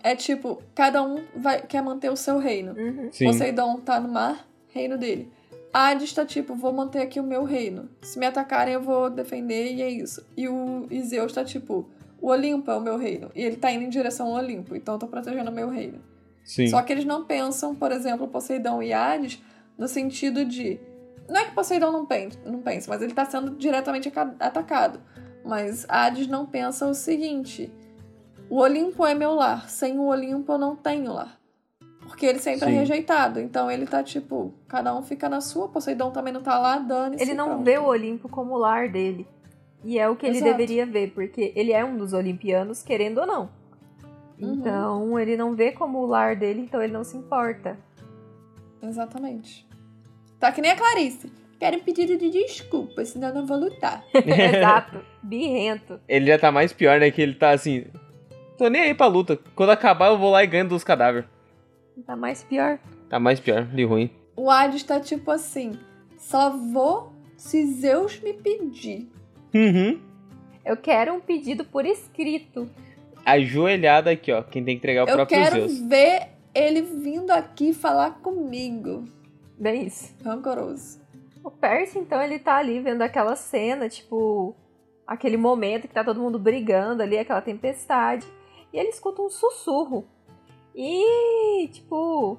É tipo, cada um vai, quer manter o seu reino. Uhum. Sim. Poseidon tá no mar, reino dele. Hades tá tipo, vou manter aqui o meu reino. Se me atacarem, eu vou defender e é isso. E o e Zeus tá tipo, o Olimpo é o meu reino. E ele tá indo em direção ao Olimpo, então eu tô protegendo o meu reino. Sim. Só que eles não pensam, por exemplo, Poseidon e Hades, no sentido de. Não é que Poseidon não pense, não pense mas ele tá sendo diretamente aca- atacado. Mas Hades não pensa o seguinte: o Olimpo é meu lar, sem o Olimpo eu não tenho lar. Porque ele sempre Sim. é rejeitado. Então ele tá tipo, cada um fica na sua, Poseidon também não tá lá, dane-se. Ele não pronto. vê o Olimpo como o lar dele. E é o que ele Exato. deveria ver, porque ele é um dos olimpianos, querendo ou não. Uhum. Então, ele não vê como o lar dele, então ele não se importa. Exatamente. Tá que nem a Clarice. Quero um pedido de desculpa, senão eu não vou lutar. [LAUGHS] [LAUGHS] Exato. Birrento. Ele já tá mais pior, né? Que ele tá assim. Tô nem aí pra luta. Quando acabar, eu vou lá e ganho dos cadáveres. Tá mais pior. Tá mais pior, li ruim. O Hades tá tipo assim: só vou se Zeus me pedir. Uhum. Eu quero um pedido por escrito. Ajoelhada aqui, ó. Quem tem que entregar é o Eu próprio quero Zeus. ver ele vindo aqui falar comigo. Bem isso. Rancoroso. O Percy, então, ele tá ali vendo aquela cena, tipo, aquele momento que tá todo mundo brigando ali, aquela tempestade. E ele escuta um sussurro. E, tipo,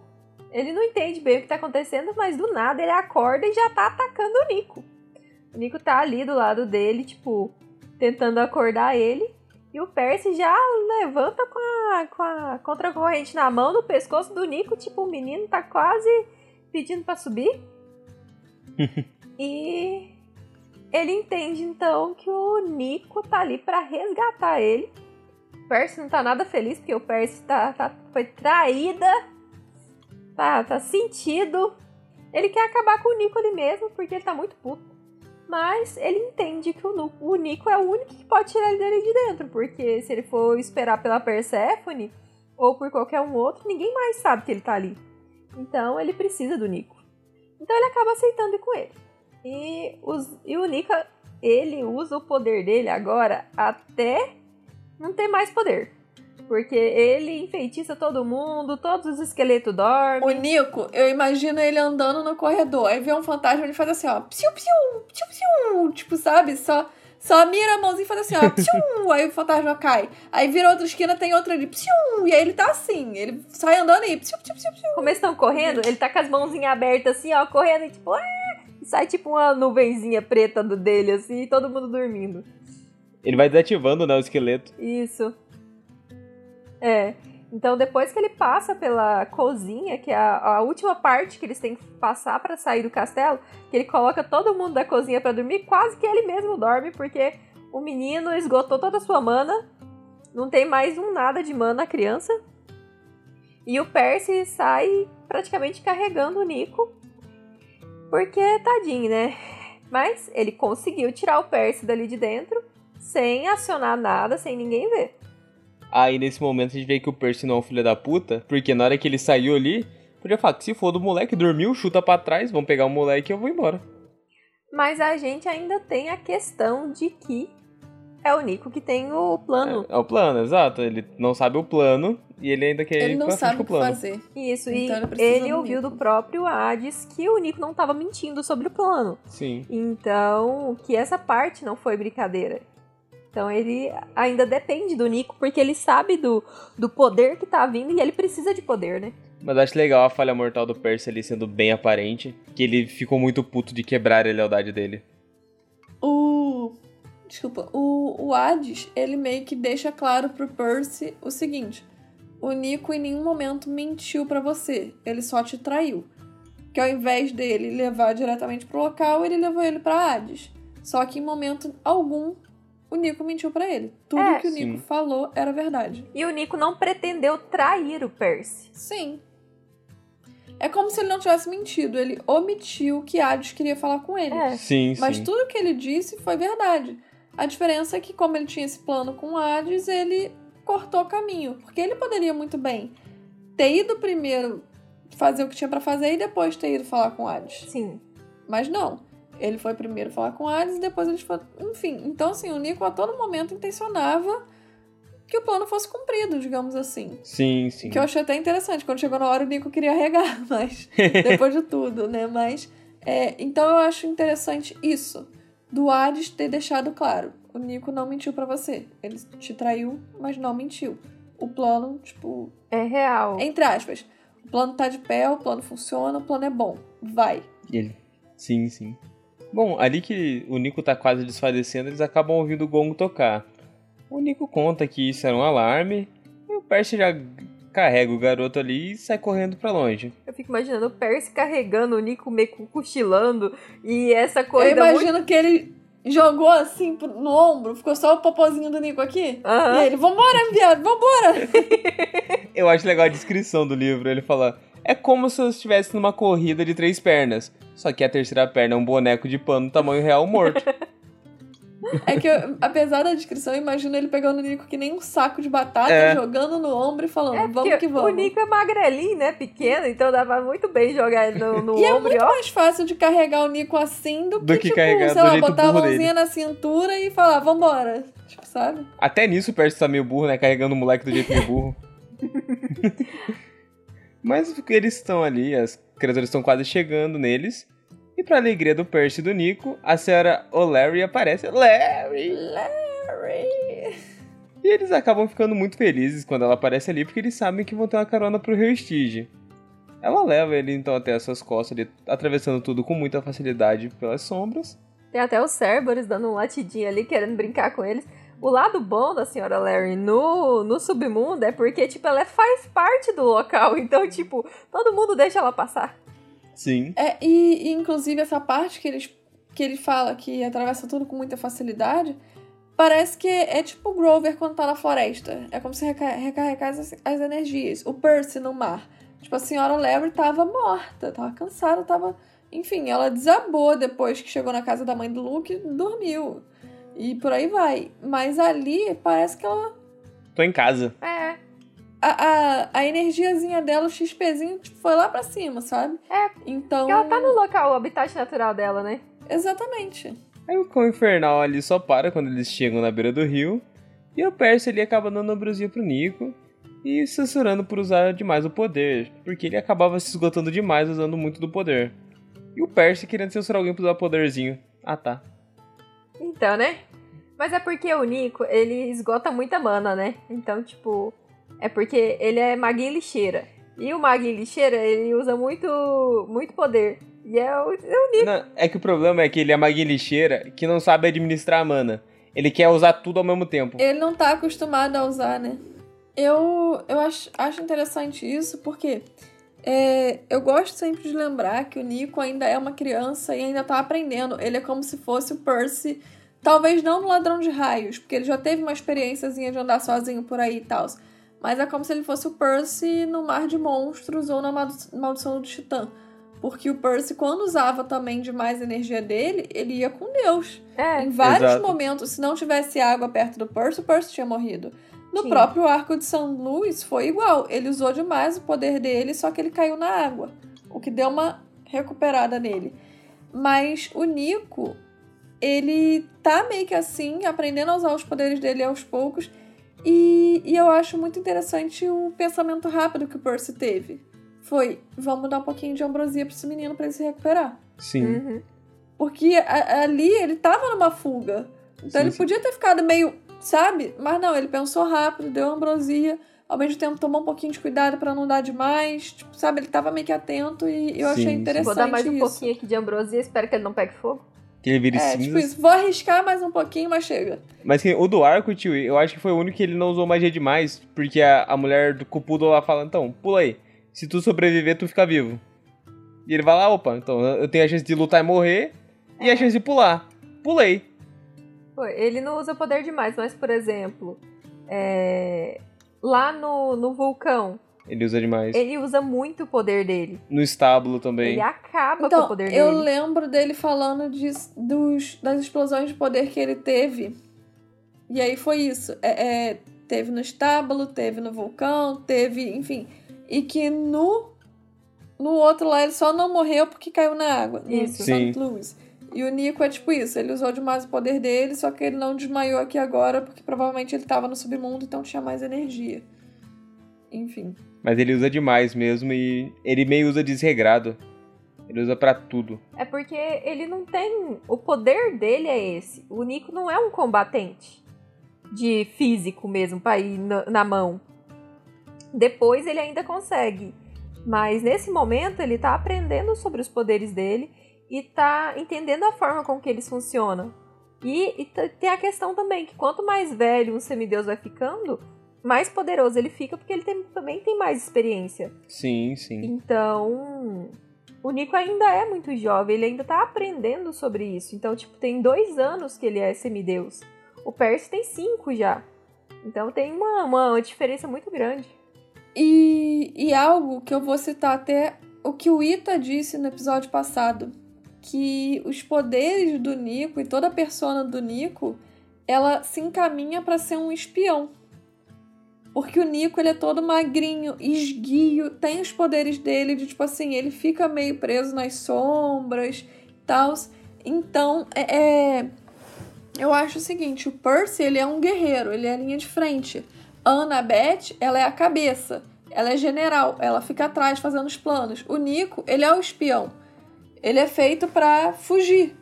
ele não entende bem o que tá acontecendo, mas do nada ele acorda e já tá atacando o Nico. O Nico tá ali do lado dele, tipo, tentando acordar ele. E o Percy já levanta com a, com a contra-corrente na mão no pescoço do Nico, tipo, o menino tá quase pedindo pra subir. [LAUGHS] e ele entende então que o Nico tá ali pra resgatar ele. O Percy não tá nada feliz porque o Percy tá, tá- foi traída, tá, tá sentido. Ele quer acabar com o Nico ali mesmo porque ele tá muito puto. Mas ele entende que o, o Nico é o único que pode tirar ele dele de dentro, porque se ele for esperar pela Persephone ou por qualquer um outro, ninguém mais sabe que ele tá ali. Então ele precisa do Nico. Então ele acaba aceitando ir com ele. E, os, e o Nico, ele usa o poder dele agora até não ter mais poder. Porque ele enfeitiça todo mundo, todos os esqueletos O dormem. Nico, eu imagino ele andando no corredor. Aí vê um fantasma ele faz assim, ó. Psiu, psiu, psiu, psiu. Tipo, sabe? Só, só mira a mãozinha e faz assim, ó. [LAUGHS] Psiu. aí o fantasma cai. Aí vira outra esquina, tem outra ali. Psiu. E aí ele tá assim. Ele sai andando e psiu, psiu, psiu, psiu. Como eles estão correndo, ele tá com as mãozinhas abertas assim, ó, correndo e tipo, "Ah!" sai tipo uma nuvenzinha preta do dele, assim, e todo mundo dormindo. Ele vai desativando, né, o esqueleto. Isso. É. Então, depois que ele passa pela cozinha, que é a, a última parte que eles têm que passar pra sair do castelo, que ele coloca todo mundo da cozinha pra dormir, quase que ele mesmo dorme, porque o menino esgotou toda a sua mana, não tem mais um nada de mana a criança. E o Percy sai praticamente carregando o Nico, porque tadinho, né? Mas ele conseguiu tirar o Percy dali de dentro, sem acionar nada, sem ninguém ver. Aí nesse momento a gente vê que o Percy não é um filho da puta, porque na hora que ele saiu ali, podia falar que se for do moleque, dormiu, chuta pra trás, vamos pegar o moleque e eu vou embora. Mas a gente ainda tem a questão de que é o Nico que tem o plano. É, é o plano, exato. Ele não sabe o plano e ele ainda quer Ele ir não pra frente sabe com o que plano. fazer. Isso, Então e ele do ouviu Nico. do próprio Hades que o Nico não estava mentindo sobre o plano. Sim. Então, que essa parte não foi brincadeira. Então ele ainda depende do Nico, porque ele sabe do, do poder que tá vindo e ele precisa de poder, né? Mas acho legal a falha mortal do Percy ali sendo bem aparente, que ele ficou muito puto de quebrar a lealdade dele. O. Desculpa. O, o Hades, ele meio que deixa claro pro Percy o seguinte: o Nico em nenhum momento mentiu pra você, ele só te traiu. Que ao invés dele levar diretamente pro local, ele levou ele pra Hades. Só que em momento algum, o Nico mentiu pra ele. Tudo É. que o Nico Sim. falou era verdade. E o Nico não pretendeu trair o Percy. Sim. É como se ele não tivesse mentido, ele omitiu que Hades queria falar com ele. É. Sim, Mas sim. tudo que ele disse foi verdade. A diferença é que, como ele tinha esse plano com o Hades, ele cortou o caminho. Porque ele poderia muito bem ter ido primeiro fazer o que tinha pra fazer e depois ter ido falar com o Hades. Sim. Mas não. Ele foi primeiro falar com o Hades e depois eles foram. Enfim, então assim, o Nico a todo momento intencionava que o plano fosse cumprido, digamos assim. Sim, sim. Que eu achei até interessante. Quando chegou na hora, o Nico queria regar, [LAUGHS] mas [LAUGHS] depois de tudo, né? Mas. é, então eu acho interessante isso. Do Hades ter deixado claro. O Nico não mentiu pra você. Ele te traiu, mas não mentiu. O plano, tipo. É real. Entre aspas. O plano tá de pé, o plano funciona, o plano é bom. Vai. Ele. Sim, sim. Bom, ali que o Nico tá quase desfalecendo, eles acabam ouvindo o gongo tocar. O Nico conta que isso era um alarme, e o Percy já carrega o garoto ali e sai correndo pra longe. Eu fico imaginando o Percy carregando o Nico meio que cochilando e essa Eu corrida muito... imagino que ele jogou assim pro- no ombro, ficou só o popozinho do Nico aqui. Aham. E ele, vambora, viado, vambora! [LAUGHS] Eu acho legal a descrição do livro, ele fala... É como se eu estivesse numa corrida de três pernas, só que a terceira perna é um boneco de pano tamanho real morto. [LAUGHS] É que, eu, apesar da descrição, eu imagino ele pegando o Nico que nem um saco de batata, É. jogando no ombro e falando, É vamos que vamos. o Nico é magrelinho, né? Pequeno, então dava muito bem jogar ele no, no E é ombro, muito ó. mais fácil de carregar o Nico assim do que, Do que tipo, carregar sei lá, botar a mãozinha na cintura e falar, vambora. Tipo, sabe? Até nisso o Percy tá meio burro, né? Carregando o moleque do jeito meio burro. [LAUGHS] Mas eles estão ali, as criaturas estão quase chegando neles. E pra alegria do Percy e do Nico, a senhora O'Larry aparece. Larry! Larry. E eles acabam ficando muito felizes quando ela aparece ali, porque eles sabem que vão ter uma carona pro Rio Stige. Ela leva ele então até as suas costas, ali, atravessando tudo com muita facilidade pelas sombras. Tem até os Cerberus dando um latidinho ali, querendo brincar com eles. O lado bom da senhora Larry no, no submundo é porque, tipo, ela faz parte do local. [LAUGHS] Então, tipo, todo mundo deixa ela passar. Sim. É, e, e, inclusive essa parte que, eles, que ele fala que atravessa tudo com muita facilidade, parece que é tipo o Grover quando tá na floresta. É como se reca recarregar as, as energias. O Percy no mar. Tipo, a senhora Larry tava morta, tava cansada, tava. Enfim, ela desabou depois que chegou na casa da mãe do Luke e dormiu. E por aí vai. Mas ali parece que ela. Tô em casa. É. A, a, a energiazinha dela, o XPzinho, tipo, foi lá pra cima, sabe? É. Então. Porque ela tá no local, o habitat natural dela, né? Exatamente. Aí o cão infernal ali só para quando eles chegam na beira do rio. E o Percy ele acaba dando brusinha pro Nico. E censurando por usar demais o poder. Porque ele acabava se esgotando demais usando muito do poder. E o Percy querendo censurar alguém por usar poderzinho. Ah tá. Então, né? Mas é porque o Nico, ele esgota muita mana, né? Então, tipo, é porque ele é maguinho lixeira. E o maguinho lixeira, ele usa muito, muito poder. E é o, é o Nico. Não, é que o problema é que ele é maguinho lixeira que não sabe administrar a mana. Ele quer usar tudo ao mesmo tempo. Ele não tá acostumado a usar, né? Eu, eu acho, acho interessante isso porque é, eu gosto sempre de lembrar que o Nico ainda é uma criança e ainda tá aprendendo. Ele é como se fosse o Percy, talvez não no Ladrão de Raios, porque ele já teve uma experiênciazinha de andar sozinho por aí e tal. Mas é como se ele fosse o Percy no Mar de Monstros ou na Maldi- Maldição do Titã. Porque o Percy, quando usava também demais energia dele, ele ia com Deus. É, Em vários Exato. momentos, se não tivesse água perto do Percy, o Percy tinha morrido. No Sim. próprio arco de São Luís foi igual. Ele usou demais o poder dele, só que ele caiu na água. O que deu uma recuperada nele. Mas o Nico, ele tá meio que assim, aprendendo a usar os poderes dele aos poucos. E, e eu acho muito interessante o pensamento rápido que o Percy teve. Foi, vamos dar um pouquinho de ambrosia pra esse menino pra ele se recuperar. Sim. Uhum. Porque a- ali ele tava numa fuga. Então Sim, ele sim. podia ter ficado meio, sabe? Mas não, ele pensou rápido, deu ambrosia. Ao mesmo tempo tomou um pouquinho de cuidado pra não dar demais. Tipo, sabe? Ele tava meio que atento e eu Sim, achei interessante Vou dar mais um isso. pouquinho aqui de ambrosia, espero que ele não pegue fogo. Que ele vire É, tipo isso. Vou arriscar mais um pouquinho, mas chega. Mas que, o do arco, tio, eu acho que foi o único que ele não usou magia demais. Porque a, a mulher do Cupudo lá fala, então, pula aí. Se tu sobreviver, tu fica vivo. E ele vai lá, opa, então eu tenho a chance de lutar e morrer. E a chance de pular. Pulei. Pô, Ele não usa poder demais, mas, por exemplo, é, lá no, no vulcão, Ele usa demais. ele usa muito o poder dele. No estábulo também. Ele acaba com o Então, poder eu dele. lembro dele falando de, dos, das explosões de poder que ele teve. E aí foi isso. É, é, teve no estábulo, teve no vulcão, teve, enfim. E que no, no outro lá ele só não morreu porque caiu na água. Isso. Sim. St. Louis. E o Nico é tipo isso, ele usou demais o poder dele, só que ele não desmaiou aqui agora, porque provavelmente ele tava no submundo, então tinha mais energia. Enfim. Mas ele usa demais mesmo e ele meio usa desregrado. Ele usa pra tudo. É porque ele não tem. O poder dele é esse. O Nico não é um combatente de físico mesmo, pra ir na, mão. Depois ele ainda consegue. Mas nesse momento ele tá aprendendo sobre os poderes dele e tá entendendo a forma com que eles funcionam. E, e tem a questão também que quanto mais velho um semideus vai ficando, mais poderoso ele fica, porque ele tem- também tem mais experiência. Sim, sim. Então, o Nico ainda é muito jovem, ele ainda tá aprendendo sobre isso. Então, tipo, tem dois anos que ele é semideus. O Percy tem cinco já. Então tem uma, uma diferença muito grande. E, e algo que eu vou citar até o que o Ita disse no episódio passado, que os poderes do Nico e toda a persona do Nico, ela se encaminha para ser um espião. Porque o Nico, ele é todo magrinho, esguio, tem os poderes dele de, tipo assim, ele fica meio preso nas sombras e tal. Então, é, é, eu acho o seguinte, o Percy, ele é um guerreiro, ele é a linha de frente. A Annabeth, ela é a cabeça, ela é general, ela fica atrás fazendo os planos. O Nico, ele é o espião. Ele é feito para fugir,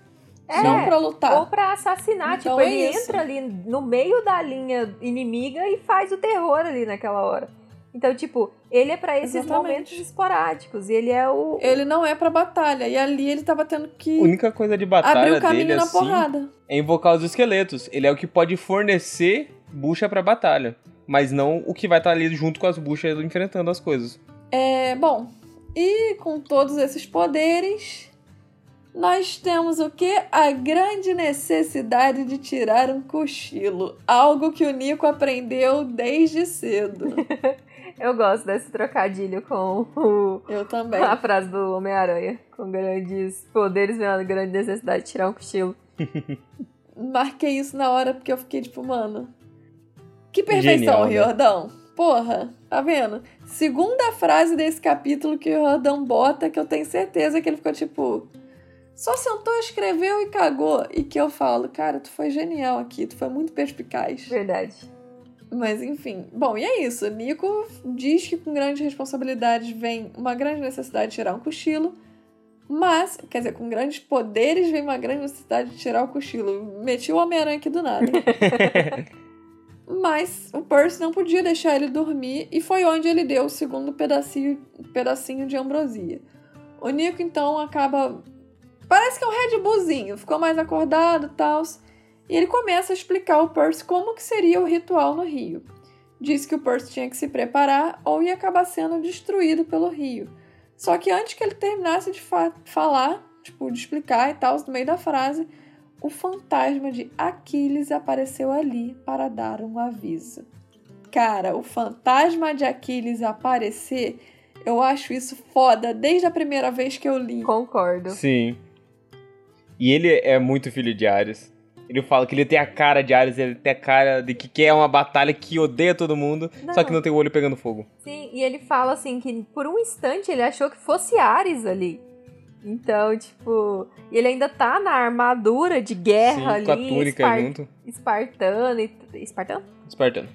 É, não pra lutar. Ou pra assassinar. Então tipo, é ele isso. entra ali no meio da linha inimiga e faz o terror ali naquela hora. Então, tipo, ele é pra esses Exatamente. momentos esporádicos. E ele é o. Ele não é pra batalha. E ali ele tava tendo que A única coisa de batalha abrir o caminho dele na assim porrada. é invocar os esqueletos. Ele é o que pode fornecer bucha pra batalha. Mas não o que vai estar ali junto com as buchas enfrentando as coisas. É, bom, e com todos esses poderes, nós temos o que? A grande necessidade de tirar um cochilo. Algo que o Nico aprendeu desde cedo. [LAUGHS] Eu gosto desse trocadilho com o- Eu também. a frase do Homem-Aranha. Com grandes poderes vem uma grande necessidade de tirar um cochilo. [LAUGHS] Marquei isso na hora porque eu fiquei tipo, mano. Que perfeição, Genial, né? Riordão. Porra, tá vendo? Segunda frase desse capítulo que o Riordão bota, que eu tenho certeza que ele ficou tipo. Só sentou, escreveu e cagou. E que eu falo, cara, tu foi genial aqui, tu foi muito perspicaz. Verdade. Mas enfim. Bom, e é isso. Nico diz que com grandes responsabilidades vem uma grande necessidade de tirar um cochilo. Mas, quer dizer, com grandes poderes vem uma grande necessidade de tirar o cochilo. Meti o Homem-Aranha aqui do nada. [LAUGHS] Mas o Percy não podia deixar ele dormir e foi onde ele deu o segundo pedacinho, pedacinho de ambrosia. O Nico então acaba. Parece que é um Red Bullzinho, ficou mais acordado e tal. E ele começa a explicar ao Percy como que seria o ritual no rio. Diz que o Percy tinha que se preparar ou ia acabar sendo destruído pelo rio. Só que antes que ele terminasse de fa- falar, tipo, de explicar e tal, no meio da frase, o fantasma de Aquiles apareceu ali para dar um aviso. Cara, o fantasma de Aquiles aparecer, eu acho isso foda desde a primeira vez que eu li. Concordo. Sim. E ele é muito filho de Ares. Ele fala que ele tem a cara de Ares, ele tem a cara de que quer uma batalha que odeia todo mundo, só que Não. não tem o olho pegando fogo. Sim, e ele fala assim que por um instante ele achou que fosse Ares ali. Então, tipo, e ele ainda tá na armadura de guerra Sim, com a ali, túnica espar- junto. espartano e espartano? Espartano.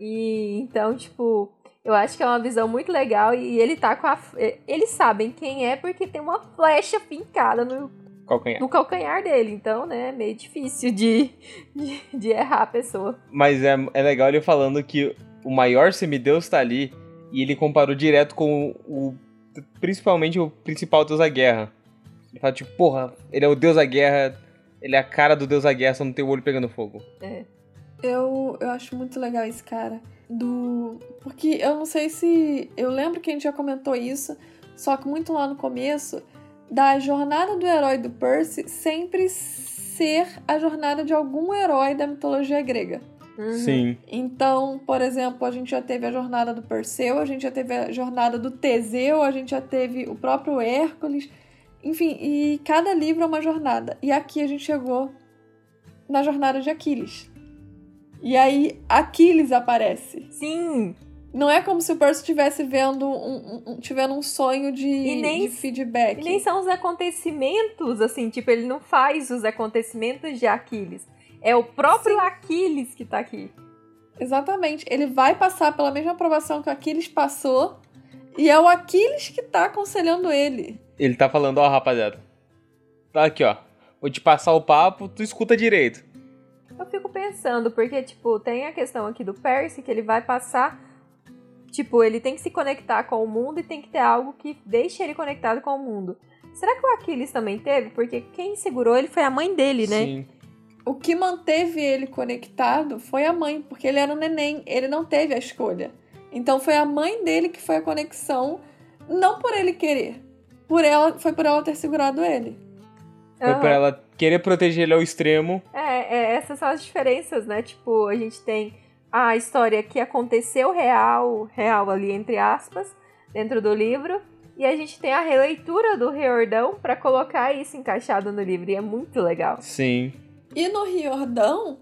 E então, tipo, eu acho que é uma visão muito legal e ele tá com a eles sabem quem é porque tem uma flecha fincada no, Calcanhar. no calcanhar dele, então, né, é meio difícil de, de, de errar a pessoa. Mas é, é legal ele falando que o maior semideus tá ali e ele comparou direto com o. Principalmente o principal deus da guerra. Ele fala, tipo, porra, ele é o deus da guerra, ele é a cara do deus da guerra, só não tem o olho pegando fogo. Eu, eu acho muito legal esse cara. Do. Porque eu não sei se. Eu lembro que a gente já comentou isso, só que muito lá no começo, da jornada do herói do Percy sempre ser a jornada de algum herói da mitologia grega. Uhum. Sim. Então, por exemplo, a gente já teve a jornada do Perseu, a gente já teve a jornada do Teseu, a gente já teve o próprio Hércules. Enfim, e cada livro é uma jornada. E aqui a gente chegou na jornada de Aquiles. E aí Aquiles aparece. Sim, Não é como se o Percy estivesse vendo um, um, tivendo um sonho de, E nem- de feedback. E nem são os acontecimentos, assim, tipo, ele não faz os acontecimentos de Aquiles. É o próprio Aquiles que tá aqui. Exatamente. Ele vai passar pela mesma aprovação que o Aquiles passou. E é o Aquiles que tá aconselhando ele. Ele tá falando, ó, rapaziada. Tá aqui, ó. Vou te passar o papo, tu escuta direito. Eu fico pensando, porque, tipo, tem a questão aqui do Percy, que ele vai passar. Tipo, ele tem que se conectar com o mundo e tem que ter algo que deixe ele conectado com o mundo. Será que o Aquiles também teve? Porque quem segurou ele foi a mãe dele, né? Sim. O que manteve ele conectado foi a mãe, porque ele era um neném, ele não teve a escolha. Então foi a mãe dele que foi a conexão, não por ele querer. Por ela, foi por ela ter segurado ele. Foi pra ela querer proteger ele ao extremo. É, é, essas são as diferenças, né? Tipo, a gente tem a história que aconteceu real, real ali entre aspas, dentro do livro, E a gente tem a releitura do Riordão para colocar isso encaixado no livro, e é muito legal. Sim. E no Riordão,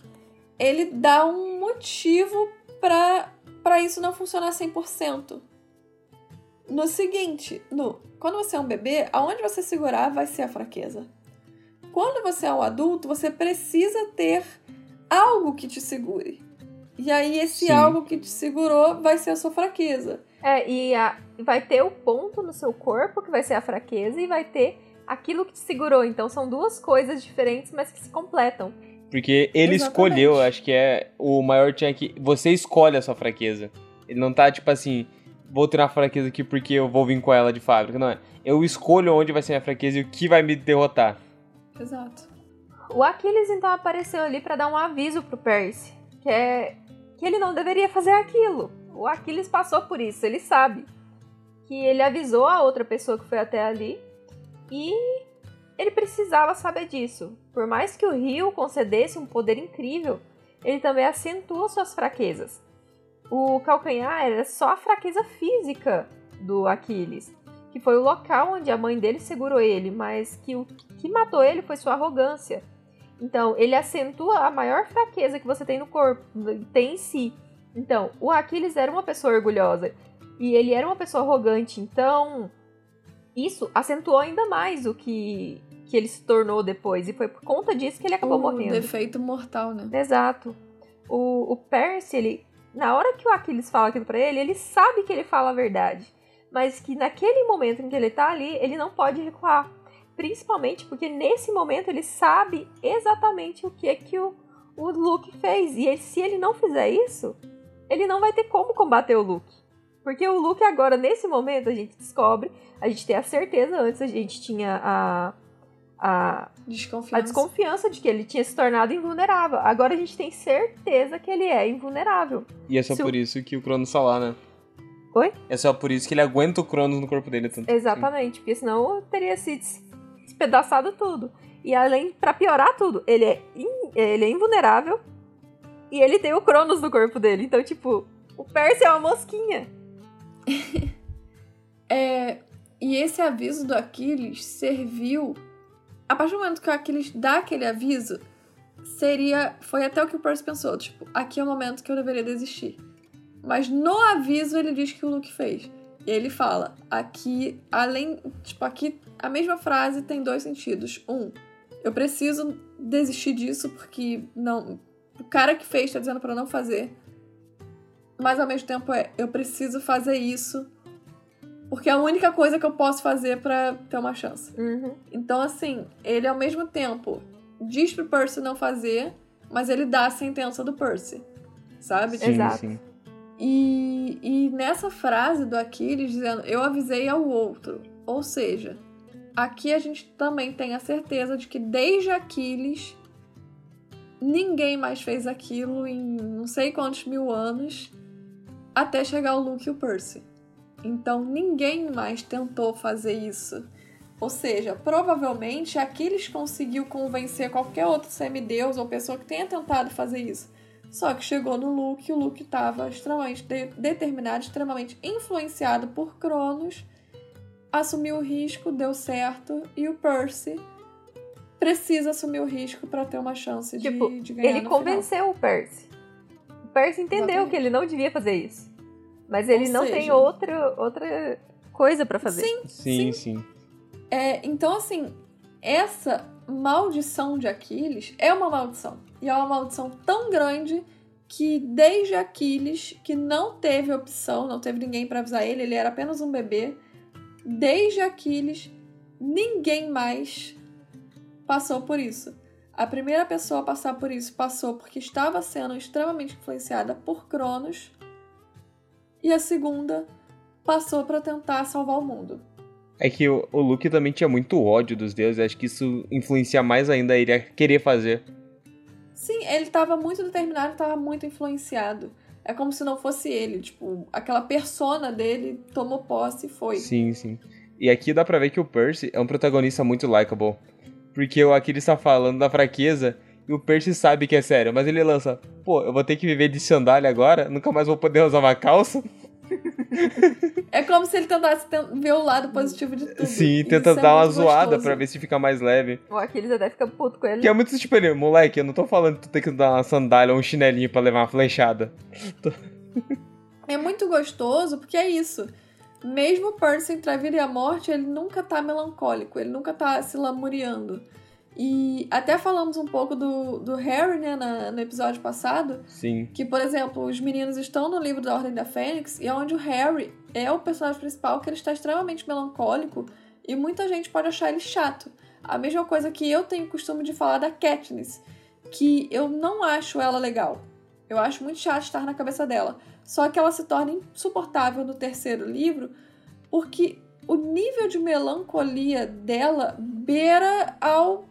ele dá um motivo para para isso não funcionar 100%. No seguinte, no quando você é um bebê, aonde você segurar vai ser a fraqueza. Quando você é um adulto, você precisa ter algo que te segure. E aí esse Sim. algo que te segurou vai ser a sua fraqueza. É, e a- vai ter o ponto no seu corpo que vai ser a fraqueza e vai ter aquilo que te segurou. Então são duas coisas diferentes, mas que se completam. Porque ele Exatamente. escolheu, acho que é o maior tinha que. Você escolhe a sua fraqueza. Ele não tá tipo assim, vou ter uma fraqueza aqui porque eu vou vir com ela de fábrica. Não, é. eu escolho onde vai ser minha fraqueza e o que vai me derrotar. Exato. O Aquiles então apareceu ali para dar um aviso pro Percy, que é que ele não deveria fazer aquilo. O Aquiles passou por isso, ele sabe. Que ele avisou a outra pessoa que foi até ali e ele precisava saber disso. Por mais que o Rio concedesse um poder incrível, ele também acentua suas fraquezas. O calcanhar era só a fraqueza física do Aquiles, que foi o local onde a mãe dele segurou ele, mas que o que matou ele foi sua arrogância. Então, ele acentua a maior fraqueza que você tem no corpo, tem em si. Então, o Aquiles era uma pessoa orgulhosa e ele era uma pessoa arrogante. Então, isso acentuou ainda mais o que, que ele se tornou depois. E foi por conta disso que ele acabou o morrendo. defeito mortal, né? Exato. O, o Percy, ele, na hora que o Aquiles fala aquilo pra ele, ele sabe que ele fala a verdade. Mas que naquele momento em que ele tá ali, ele não pode recuar. Principalmente porque nesse momento ele sabe exatamente o que é que o, o Luke fez. E ele- se ele não fizer isso, ele não vai ter como combater o Luke. Porque o Luke agora, nesse momento, a gente descobre, a gente tem a certeza, antes a gente tinha a, a, Desconfiança. a desconfiança de que ele tinha se tornado invulnerável. Agora a gente tem certeza que ele é invulnerável. E é só Se o- por isso que o Cronos tá lá, né? Oi? É só por isso que ele aguenta o Cronos no corpo dele tanto. Exatamente, porque senão teria se des- despedaçado tudo. E além, pra piorar tudo, ele é, in- ele é invulnerável e ele tem o Cronos no corpo dele. Então, tipo, o Percy é uma mosquinha. [LAUGHS] É, e esse aviso do Aquiles serviu. A partir do momento que o Aquiles dá aquele aviso, seria. Foi até o que o Percy pensou. Tipo, aqui é o momento que eu deveria desistir. Mas no aviso ele diz que o Luke fez. E ele fala, aqui, além. Tipo, aqui a mesma frase tem dois sentidos. Um, eu preciso desistir disso porque não. O cara que fez tá dizendo pra eu não fazer. Mas ao mesmo tempo é, eu preciso fazer isso porque é a única coisa que eu posso fazer pra ter uma chance. Uhum. Então, assim, ele ao mesmo tempo diz pro Percy não fazer, mas ele dá a sentença do Percy. Sabe? Sim, Exato. sim. E, e nessa frase do Aquiles dizendo eu avisei ao outro. Ou seja, aqui a gente também tem a certeza de que desde Aquiles ninguém mais fez aquilo em não sei quantos mil anos até chegar o Luke e o Percy. Então ninguém mais tentou fazer isso. Ou seja, provavelmente Aquiles conseguiu convencer qualquer outro semideus ou pessoa que tenha tentado fazer isso. Só que chegou no Luke e o Luke estava extremamente de- determinado, extremamente influenciado por Cronos, assumiu o risco, deu certo, e o Percy precisa assumir o risco para ter uma chance de, Tipo, de ganhar Ele no convenceu o Percy. O Percy entendeu Exatamente. que ele não devia fazer isso. Mas ele Ou não seja- tem outra, outra coisa pra fazer. Sim, Sim, sim. É, então, assim, essa maldição de Aquiles é uma maldição. E é uma maldição tão grande que desde Aquiles, que não teve opção, não teve ninguém para avisar ele, ele era apenas um bebê. Desde Aquiles, ninguém mais passou por isso. A primeira pessoa a passar por isso passou porque estava sendo extremamente influenciada por Cronos. E a segunda passou para tentar salvar o mundo. É que o, o Luke também tinha muito ódio dos deuses. Acho que isso influencia mais ainda ele a querer fazer. Sim, ele tava muito determinado, tava muito influenciado. É como se não fosse ele, tipo, aquela persona dele tomou posse e foi. Sim, sim. E aqui dá pra ver que o Percy é um protagonista muito likable. Porque o Aquiles tá falando da fraqueza e o Percy sabe que é sério, mas ele lança, pô, eu vou ter que viver de sandália agora? Nunca mais vou poder usar uma calça? [LAUGHS] é como se ele tentasse ver o lado positivo de tudo. Sim, tenta é dar uma muito zoada gostoso. pra ver se fica mais leve. O Aquiles até fica puto com ele. Que é muito tipo ele, moleque, eu não tô falando que tu tem que dar uma sandália ou um chinelinho pra levar uma flechada. É muito gostoso porque é isso. Mesmo o Percy entre a vida e a morte, ele nunca tá melancólico, ele nunca tá se lamuriando. E até falamos um pouco do, do Harry, né, na- no episódio passado, Sim. que, por exemplo, os meninos estão no livro da Ordem da Fênix, e é onde o Harry é o personagem principal, que ele está extremamente melancólico, e muita gente pode achar ele chato. A mesma coisa que eu tenho costume de falar da Katniss, que eu não acho ela legal. Eu acho muito chato estar na cabeça dela. Só que ela se torna insuportável no terceiro livro, porque o nível de melancolia dela beira ao,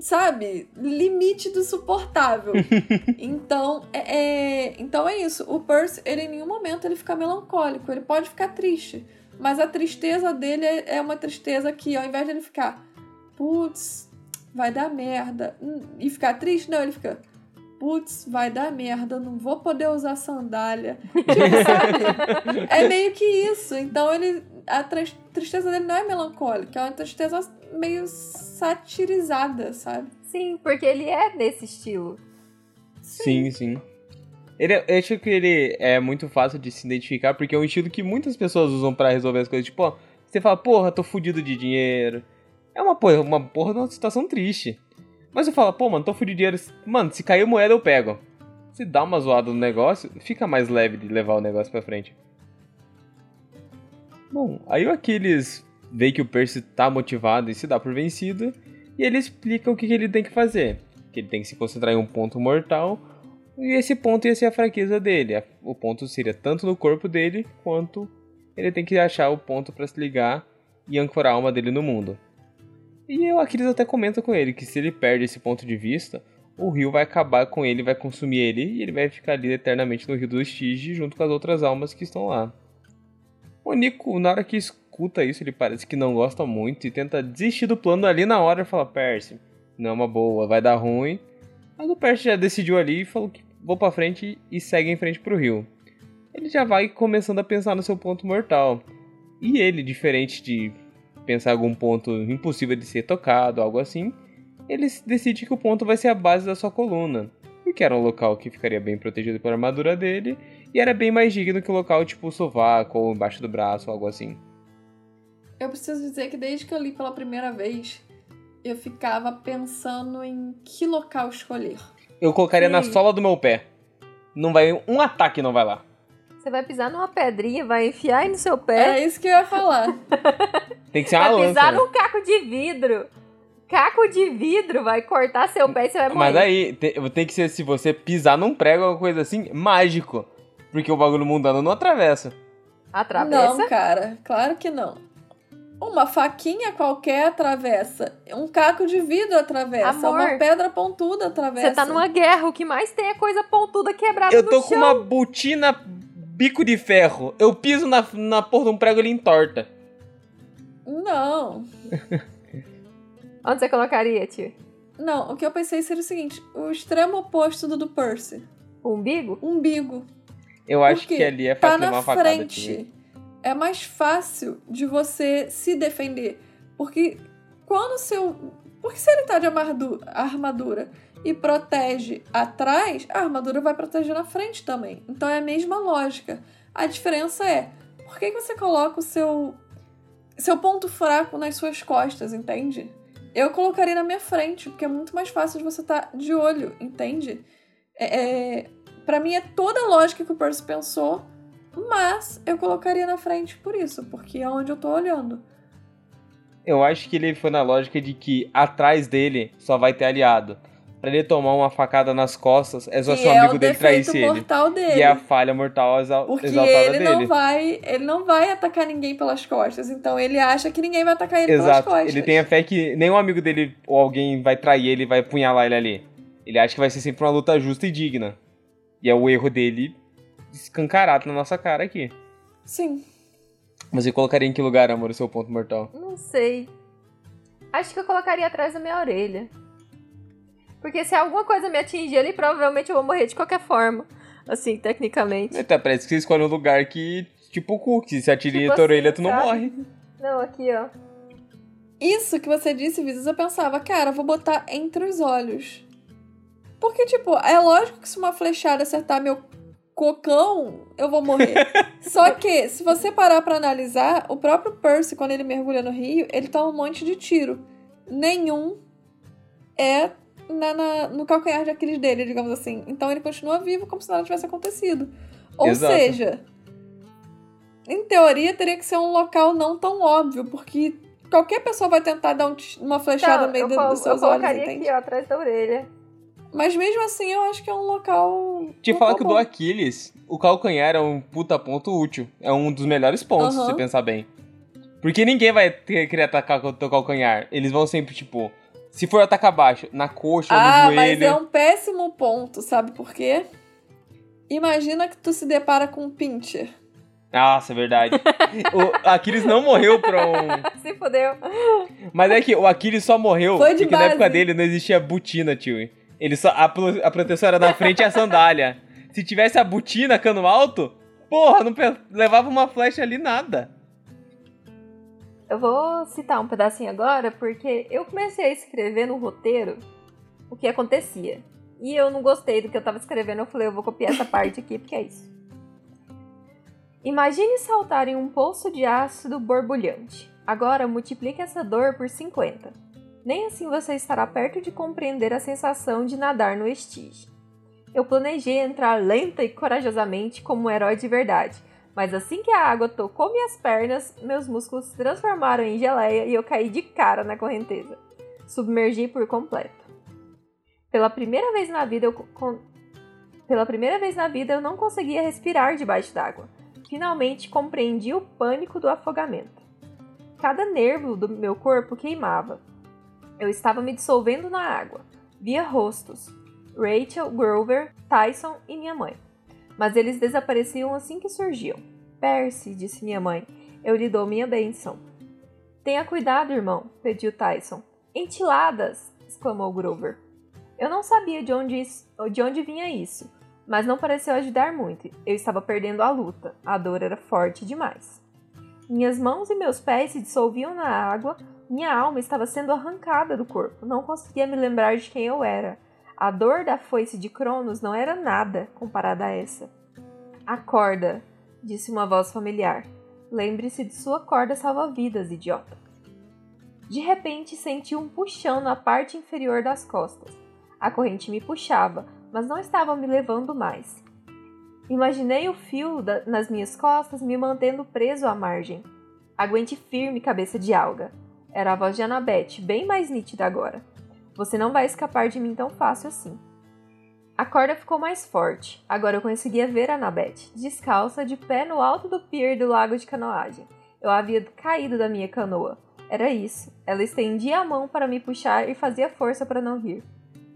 sabe, limite do suportável. [LAUGHS] então, é, é- então é isso. O Percy, ele em nenhum momento ele fica melancólico. Ele pode ficar triste. Mas a tristeza dele é é uma tristeza que, ao invés de ele ficar, putz, vai dar merda, hum, e ficar triste, não, ele fica, putz, vai dar merda, não vou poder usar sandália. [LAUGHS] Tipo, sabe? É meio que isso. Então ele. A tris- tristeza dele não é melancólica, é uma tristeza meio satirizada, sabe? Sim, porque ele é desse estilo. Sim, sim. Ele, eu acho que ele é muito fácil de se identificar, porque é um estilo que muitas pessoas usam pra resolver as coisas. Tipo, ó, você fala, porra, tô fudido de dinheiro. É uma porra, uma porra de uma situação triste. Mas eu falo, pô, mano, tô fudido de dinheiro. Mano, se cair moeda eu pego. Se dá uma zoada no negócio, fica mais leve de levar o negócio pra frente. Bom, aí o Aquiles vê que o Percy tá motivado e se dá por vencido, e ele explica o que, que ele tem que fazer. Que ele tem que se concentrar em um ponto mortal, e esse ponto ia ser a fraqueza dele. O ponto seria tanto no corpo dele, quanto ele tem que achar o ponto pra se ligar e ancorar a alma dele no mundo. E o Aquiles até comenta com ele que se ele perde esse ponto de vista, o rio vai acabar com ele, vai consumir ele, e ele vai ficar ali eternamente no rio do Estige junto com as outras almas que estão lá. O Nico, na hora que escuta isso, ele parece que não gosta muito e tenta desistir do plano ali na hora e fala: Percy, não é uma boa, vai dar ruim. Mas o Percy já decidiu ali e falou que vou pra frente e segue em frente pro rio. Ele já vai começando a pensar no seu ponto mortal. E ele, diferente de pensar algum ponto impossível de ser tocado, algo assim, ele decide que o ponto vai ser a base da sua coluna. Porque era um local que ficaria bem protegido pela armadura dele e era bem mais digno que um local tipo o sovaco ou embaixo do braço, algo assim. Eu preciso dizer que desde que eu li pela primeira vez, eu ficava pensando em que local escolher. Eu colocaria na Sim. sola do meu pé. Não vai um ataque não vai lá. Você vai pisar numa pedrinha, vai enfiar aí no seu pé, É isso que eu ia falar. [LAUGHS] Tem que ser uma vai lança. pisar né? num caco de vidro. Caco de vidro vai cortar seu pé e você vai morrer. Mas aí tem, tem que ser se você pisar num prego ou coisa assim, mágico. Porque o bagulho mundano não atravessa. Atravessa. Não, cara, claro que não. Uma faquinha qualquer atravessa. Um caco de vidro atravessa. Amor, uma pedra pontuda atravessa. Você tá numa guerra, o que mais tem é coisa pontuda quebrada Eu no tô com chão. uma botina bico de ferro. Eu piso na, na porra de um prego ele entorta. Não. Onde você colocaria, tio? Não, o que eu pensei seria o seguinte: o extremo oposto do do Percy. O umbigo? Umbigo. Eu acho que ali é Tá fácil levar na uma frente. É mais fácil de você se defender. Porque quando seu. Porque se ele tá de armadura e protege atrás, a armadura vai proteger na frente também. Então é a mesma lógica. A diferença é, por que que você coloca o seu seu ponto fraco nas suas costas, entende? Eu colocaria na minha frente, porque é muito mais fácil de você estar de olho, entende? É, é, para mim é toda a lógica que o Percy pensou, mas eu colocaria na frente por isso, porque é onde eu tô olhando. Eu acho que ele foi na lógica de que atrás dele só vai ter aliado. Pra ele tomar uma facada nas costas, é só que se o é amigo dele traísse ele. dele. E é a falha mortal exa Porque exaltada ele dele. não vai, ele não vai atacar ninguém pelas costas, então ele acha que ninguém vai atacar ele Exato. pelas costas. Ele tem a fé que nenhum amigo dele ou alguém vai trair ele e vai apunhalar ele ali. Ele acha que vai ser sempre uma luta justa e digna. E é o erro dele escancarado na nossa cara aqui. Sim. Mas você colocaria em que lugar, amor, o seu ponto mortal? Não sei. Acho que eu colocaria atrás da minha orelha. Porque se alguma coisa me atingir ali, provavelmente eu vou morrer de qualquer forma. Assim, tecnicamente. Até parece que você escolhe um lugar que tipo o cu, que se atira Tipo a tua assim, orelha, tu não sabe? morre. Não, aqui, ó. Isso que você disse, Visas, eu pensava, cara, vou botar entre os olhos. Porque, tipo, é lógico que se uma flechada acertar meu cocão, eu vou morrer. [LAUGHS] Só que, se você parar pra analisar, o próprio Percy, quando ele mergulha no rio, ele toma um monte de tiro. Nenhum é na- na- no calcanhar de Aquiles dele, digamos assim. Então ele continua vivo como se nada tivesse acontecido. Ou Exato. seja, em teoria teria que ser um local não tão óbvio, porque qualquer pessoa vai tentar dar um uma flechada no meio Então, eu, do- col- dos seus eu olhos, colocaria entende? aqui, ó, atrás da orelha. Mas mesmo assim, eu acho que é um local. Te falar que o bom. do Aquiles, o calcanhar é um puta ponto útil. É um dos melhores pontos, se Aham. você pensar bem. Porque ninguém vai querer atacar com o teu calcanhar. Eles vão sempre, tipo, se for atacar baixo, na coxa ou Ah, no mas joelho. é um péssimo ponto, sabe por quê? Imagina que tu se depara com um pincher. Nossa, é verdade. [LAUGHS] o Aquiles não morreu pra um. [LAUGHS] Se fodeu. Mas é que o Aquiles só morreu Foi de porque na época base. dele não existia botina, tio. Ele só, a, a proteção era na frente e a sandália. Se tivesse a botina cano alto, porra, não levava uma flecha ali nada. Eu vou citar um pedacinho agora, porque eu comecei a escrever no roteiro o que acontecia. E eu não gostei do que eu tava escrevendo, eu falei, eu vou copiar essa parte aqui, porque é isso. Imagine saltar em um poço de ácido borbulhante. Agora multiplique essa dor por 50. Nem assim você estará perto de compreender a sensação de nadar no estige. Eu planejei entrar lenta e corajosamente como um herói de verdade, mas assim que a água tocou minhas pernas, meus músculos se transformaram em geleia e eu caí de cara na correnteza. Submergi por completo. Pela primeira vez na vida eu co- con- pela primeira vez na vida eu não conseguia respirar debaixo d'água. Finalmente compreendi o pânico do afogamento. Cada nervo do meu corpo queimava. Eu estava me dissolvendo na água. Via rostos: Rachel, Grover, Tyson e minha mãe. Mas eles desapareciam assim que surgiam. Percy, disse minha mãe, eu lhe dou minha bênção. Tenha cuidado, irmão, pediu Tyson. Entiladas! exclamou Grover. Eu não sabia de onde, isso- de onde vinha isso, mas não pareceu ajudar muito. Eu estava perdendo a luta. A dor era forte demais. Minhas mãos e meus pés se dissolviam na água, minha alma estava sendo arrancada do corpo. Não conseguia me lembrar de quem eu era. A dor da foice de Cronos não era nada comparada a essa. Acorda, disse uma voz familiar. Lembre-se de sua corda salva-vidas, idiota. De repente senti um puxão na parte inferior das costas. A corrente me puxava, mas não estava me levando mais. Imaginei o fio da- nas minhas costas me mantendo preso à margem. Aguente firme, cabeça de alga. Era a voz de Annabeth, bem mais nítida agora. Você não vai escapar de mim tão fácil assim. A corda ficou mais forte. Agora eu conseguia ver Annabeth, descalça, de pé no alto do pier do lago de canoagem. Eu havia caído da minha canoa. Era isso. Ela estendia a mão para me puxar e fazia força para não rir.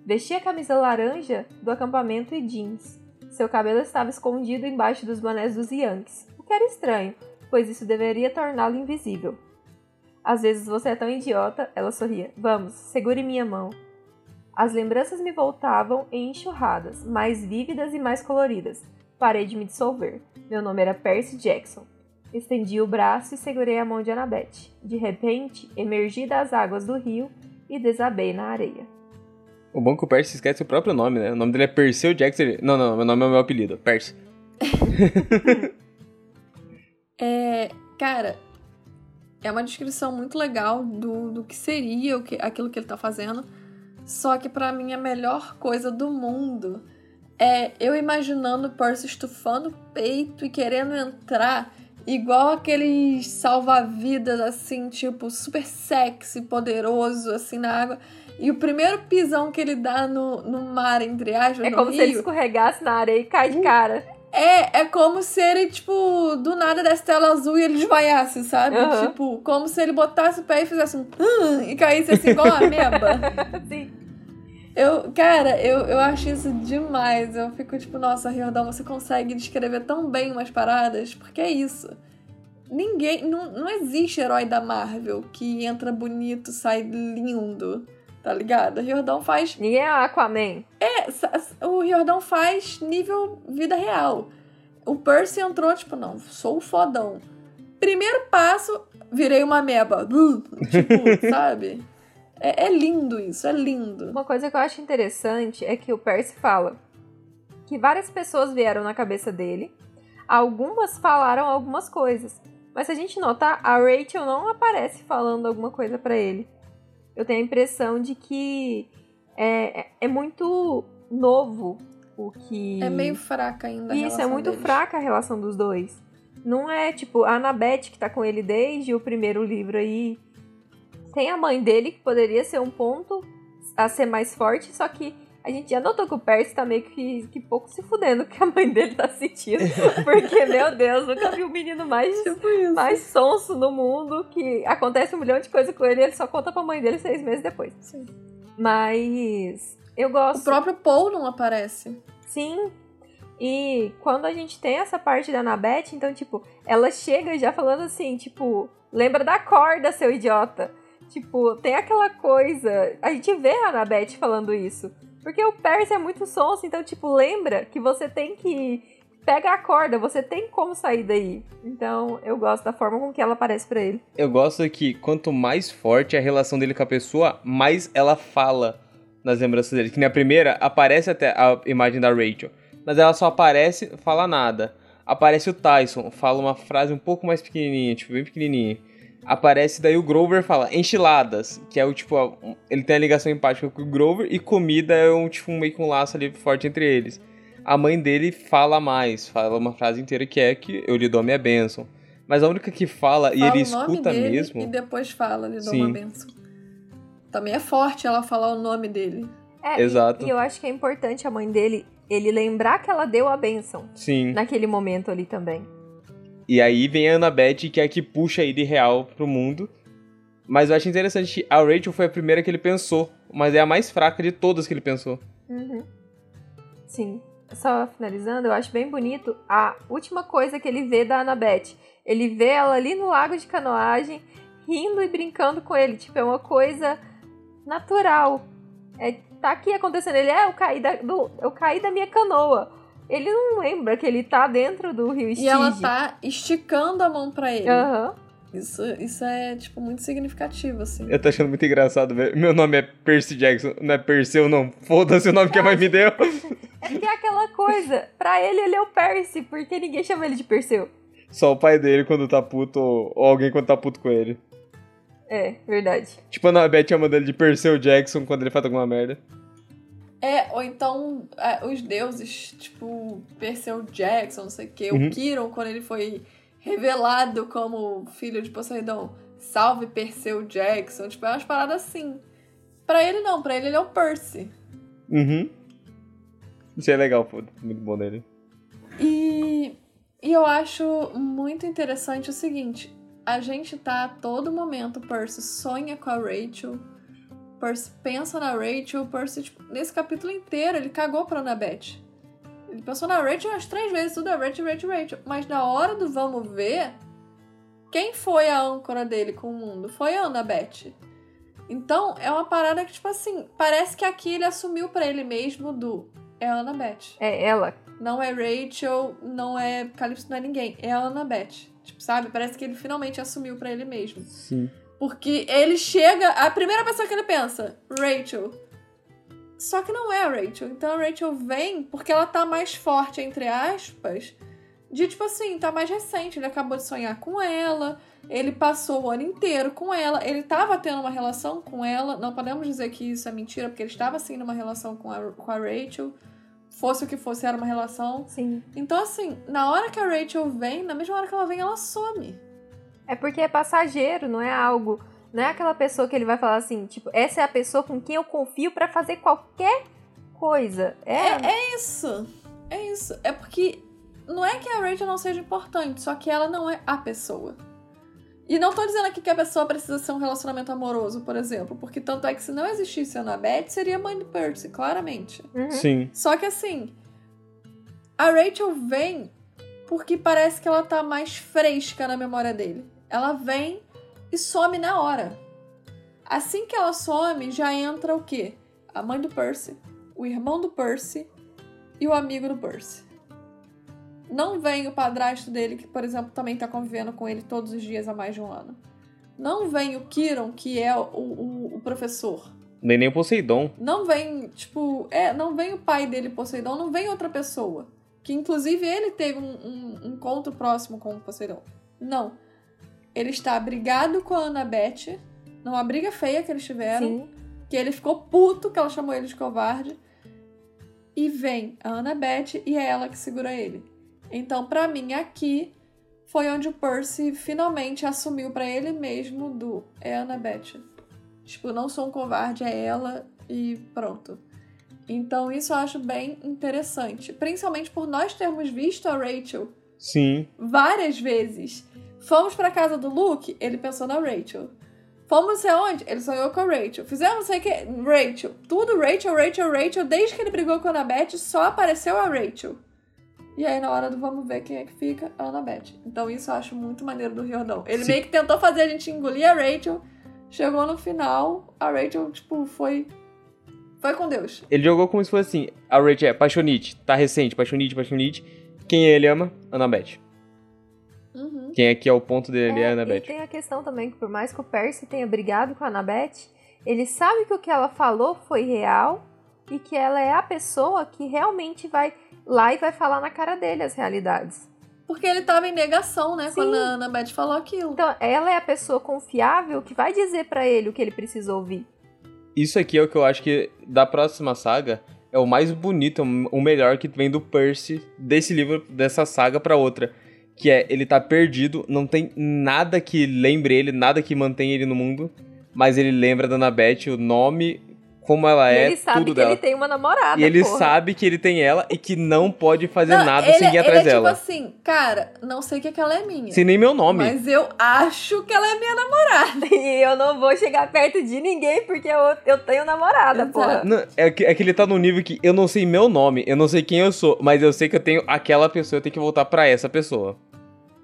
Vestia a camisa laranja do acampamento e jeans. Seu cabelo estava escondido embaixo dos bonés dos Yankees, o que era estranho, pois isso deveria torná-lo invisível. Às vezes você é tão idiota, ela sorria. Vamos, segure minha mão. As lembranças me voltavam em enxurradas, mais vívidas e mais coloridas. Parei de me dissolver. Meu nome era Percy Jackson. Estendi o braço e segurei a mão de Annabeth. De repente, emergi das águas do rio e desabei na areia. O bom é que o Percy esquece o próprio nome, né? O nome dele é Perseu Jackson. Não, não, meu nome é o meu apelido, Percy. [LAUGHS] É, cara, é uma descrição muito legal do, do que seria o que, aquilo que ele tá fazendo. Só que pra mim a melhor coisa do mundo é eu imaginando o Percy estufando o peito e querendo entrar igual aqueles salva-vidas assim, tipo, super sexy, poderoso assim na água. E o primeiro pisão que ele dá no, no mar, entre aspas, É como rio, se ele escorregasse na areia e cai de cara. É, é como se ele, tipo, do nada desse tela azul e ele desmaiasse, sabe? Aham. Tipo, como se ele botasse o pé e fizesse um "Hum", e caísse assim igual uma ameba. [LAUGHS] Sim. Eu, cara, eu, eu acho isso demais. Eu fico tipo, nossa, Riordão, você consegue descrever tão bem umas paradas, porque é isso. Ninguém. Não, não existe herói da Marvel que entra bonito, sai lindo. Tá ligado? Riordão faz Ninguém é Aquaman. É, o Riordão faz nível vida real. O Percy entrou, tipo, não, sou o fodão. Primeiro passo, virei uma meba. [LAUGHS] Tipo, sabe? É, é lindo isso, é lindo. Uma coisa que eu acho interessante é que o Percy fala que várias pessoas vieram na cabeça dele, algumas falaram algumas coisas. Mas se a gente notar, a Rachel não aparece falando alguma coisa para ele. Eu tenho a impressão de que é, é, é muito novo o que. É meio fraca ainda. Isso, é muito deles. fraca a relação dos dois. Não é tipo a Annabeth que tá com ele desde o primeiro livro aí. Tem a mãe dele que poderia ser um ponto a ser mais forte, só que a gente já notou que o Percy tá meio que, que pouco se fudendo que a mãe dele tá sentindo. [LAUGHS] Porque, meu Deus, nunca vi um menino mais, Tipo mais sonso no mundo, que acontece um milhão de coisas com ele e ele só conta pra mãe dele seis meses depois. Sim. Mas eu gosto. O próprio Paul não aparece. Sim. E quando a gente tem essa parte da Annabeth, então, tipo, ela chega já falando assim, tipo, lembra da corda, seu idiota. Tipo, tem aquela coisa. A gente vê a Annabeth falando isso. Porque o Percy é muito sonso, então, tipo, lembra que você tem que. Pega a corda, você tem como sair daí. Então, eu gosto da forma com que ela aparece para ele. Eu gosto que quanto mais forte a relação dele com a pessoa, mais ela fala nas lembranças dele. Que na primeira aparece até a imagem da Rachel, mas ela só aparece, fala nada. Aparece o Tyson, fala uma frase um pouco mais pequenininha, tipo, bem pequenininha. Aparece daí o Grover fala enchiladas, que é o tipo, ele tem a ligação empática com o Grover e comida é um tipo meio que um laço ali forte entre eles. A mãe dele fala mais, fala uma frase inteira que é que eu lhe dou minha bênção. Mas a única que fala, Fala e ele o nome escuta dele mesmo. E depois fala, lhe dou Sim. uma benção. Também é forte ela falar o nome dele. É, e- Exato. E, eu acho que é importante a mãe dele, ele lembrar que ela deu a bênção Sim. naquele momento ali também. E aí vem a Annabeth, que é a que puxa ele real pro mundo. Mas eu acho interessante que a Rachel foi a primeira que ele pensou, mas é a mais fraca de todas que ele pensou. Uhum. Sim. Só finalizando, eu acho bem bonito a última coisa que ele vê da Annabeth. Ele vê ela ali no lago de canoagem, rindo e brincando com ele. Tipo, é uma coisa natural. É, tá aqui acontecendo. Ele é, eu caí da, do, eu caí da minha canoa. Ele não lembra que ele tá dentro do rio E Estige. ela tá esticando a mão pra ele. Aham. Isso, isso é, tipo, muito significativo, assim. Eu tô achando muito engraçado, velho. Meu nome é Percy Jackson, não é Perseu, não. Foda-se o nome que a mãe me deu. É que é aquela coisa. Pra ele, ele é o Percy, porque ninguém chama ele de Perseu. Só o pai dele quando tá puto, ou alguém quando tá puto com ele. É, verdade. Tipo a Annabeth chamando ele de Perseu Jackson quando ele faz alguma merda. É, ou então é, os deuses, tipo, Perseu Jackson, não sei o quê, Uhum. o Kiron, quando ele foi revelado como filho de Poseidon, salve Perseu Jackson, tipo, é umas paradas assim. Pra ele não, pra ele ele é o Percy. Uhum. Isso é legal, pô. Muito bom dele. E, e eu acho muito interessante o seguinte: a gente tá a todo momento, o Percy sonha com a Rachel, Percy pensa na Rachel, Percy, tipo, nesse capítulo inteiro, ele cagou pra Annabeth. Ele pensou na Rachel umas três vezes, tudo é Rachel, Rachel, Rachel. Mas na hora do vamos ver, quem foi a âncora dele com o mundo? Foi a Annabeth. Então, é uma parada que, tipo assim, parece que aqui ele assumiu pra ele mesmo do. É a Annabeth. É ela. Não é Rachel, não é Calypso, não é ninguém. É a Annabeth. Tipo, sabe? Parece que ele finalmente assumiu pra ele mesmo. Sim. Porque ele chega, a primeira pessoa que ele pensa, Rachel. Só que não é a Rachel. Então a Rachel vem porque ela tá mais forte, entre aspas, de tipo assim, tá mais recente. Ele acabou de sonhar com ela, ele passou o ano inteiro com ela, ele tava tendo uma relação com ela. Não podemos dizer que isso é mentira, porque ele estava sim numa relação com a, com a Rachel. Fosse o que fosse, era uma relação. Sim. Então, assim, na hora que a Rachel vem, na mesma hora que ela vem, ela some. É porque é passageiro, não é algo. Não é aquela pessoa que ele vai falar assim, tipo, essa é a pessoa com quem eu confio pra fazer qualquer coisa. É. É isso. É isso. É porque não é que a Rachel não seja importante, só que ela não é a pessoa. E não tô dizendo aqui que a pessoa precisa ser um relacionamento amoroso, por exemplo, porque tanto é que se não existisse a Annabeth, seria a mãe do Percy, claramente. Uhum. Sim. Só que assim, a Rachel vem porque parece que ela tá mais fresca na memória dele. Ela vem e some na hora. Assim que ela some, já entra o quê? A mãe do Percy, o irmão do Percy e o amigo do Percy. Não vem o padrasto dele, que, por exemplo, também tá convivendo com ele todos os dias há mais de um ano. Não vem o Kiron, que é o, o, o professor. Nem nem o Poseidon. Não vem, tipo, é, não vem o pai dele, Poseidon, não vem outra pessoa. Que inclusive ele teve um, um, um encontro próximo com o Poseidon. Não. Ele está brigado com a Annabeth. Numa briga feia que eles tiveram. Sim. Que ele ficou puto que ela chamou ele de covarde. E vem a Annabeth e é ela que segura ele. Então, pra mim, aqui foi onde o Percy finalmente assumiu pra ele mesmo do é a Annabeth. Tipo, não sou um covarde, é ela e pronto. Então, isso eu acho bem interessante. Principalmente por nós termos visto a Rachel Sim. várias vezes. Fomos pra casa do Luke, ele pensou na Rachel. Fomos sei onde, ele sonhou com a Rachel. Fizemos sei o que, Rachel. Tudo Rachel, Rachel, Rachel. Desde que ele brigou com a Annabeth, só apareceu a Rachel. E aí, na hora do vamos ver quem é que fica, a Annabeth. Então, isso eu acho muito maneiro do Riordão. Ele Sim. meio que tentou fazer a gente engolir a Rachel. Chegou no final, a Rachel, tipo, foi. Foi com Deus. Ele jogou como se fosse assim: a Rachel é paixonite, tá recente, paixonite, paixonite. Quem ele ama? Annabeth. Quem aqui é o ponto dele é, a e Annabeth. tem a questão também que por mais que o Percy tenha brigado com a Annabeth, ele sabe que o que ela falou foi real e que ela é a pessoa que realmente vai lá e vai falar na cara dele as realidades. Porque ele tava em negação, né? Sim. Quando a Annabeth falou aquilo. Então, ela é a pessoa confiável que vai dizer pra ele o que ele precisa ouvir. Isso aqui é o que eu acho que da próxima saga é o mais bonito, o melhor que vem do Percy desse livro, dessa saga pra outra. Que é, ele tá perdido, não tem nada que lembre ele, nada que mantenha ele no mundo, mas ele lembra da Annabeth, o nome, como ela e é, ele sabe tudo que dela. ele tem uma namorada. E ele porra. sabe que ele tem ela e que não pode fazer Não, nada ele, sem ir ele atrás é dela. tipo assim, cara, não sei o que, que ela é minha. Sem nem meu nome. Mas eu acho que ela é minha namorada. [LAUGHS] E eu não vou chegar perto de ninguém porque eu, eu tenho namorada, Exato. porra. Não, é, que, é que ele tá num nível que eu não sei meu nome, eu não sei quem eu sou, mas eu sei que eu tenho aquela pessoa, eu tenho que voltar pra essa pessoa.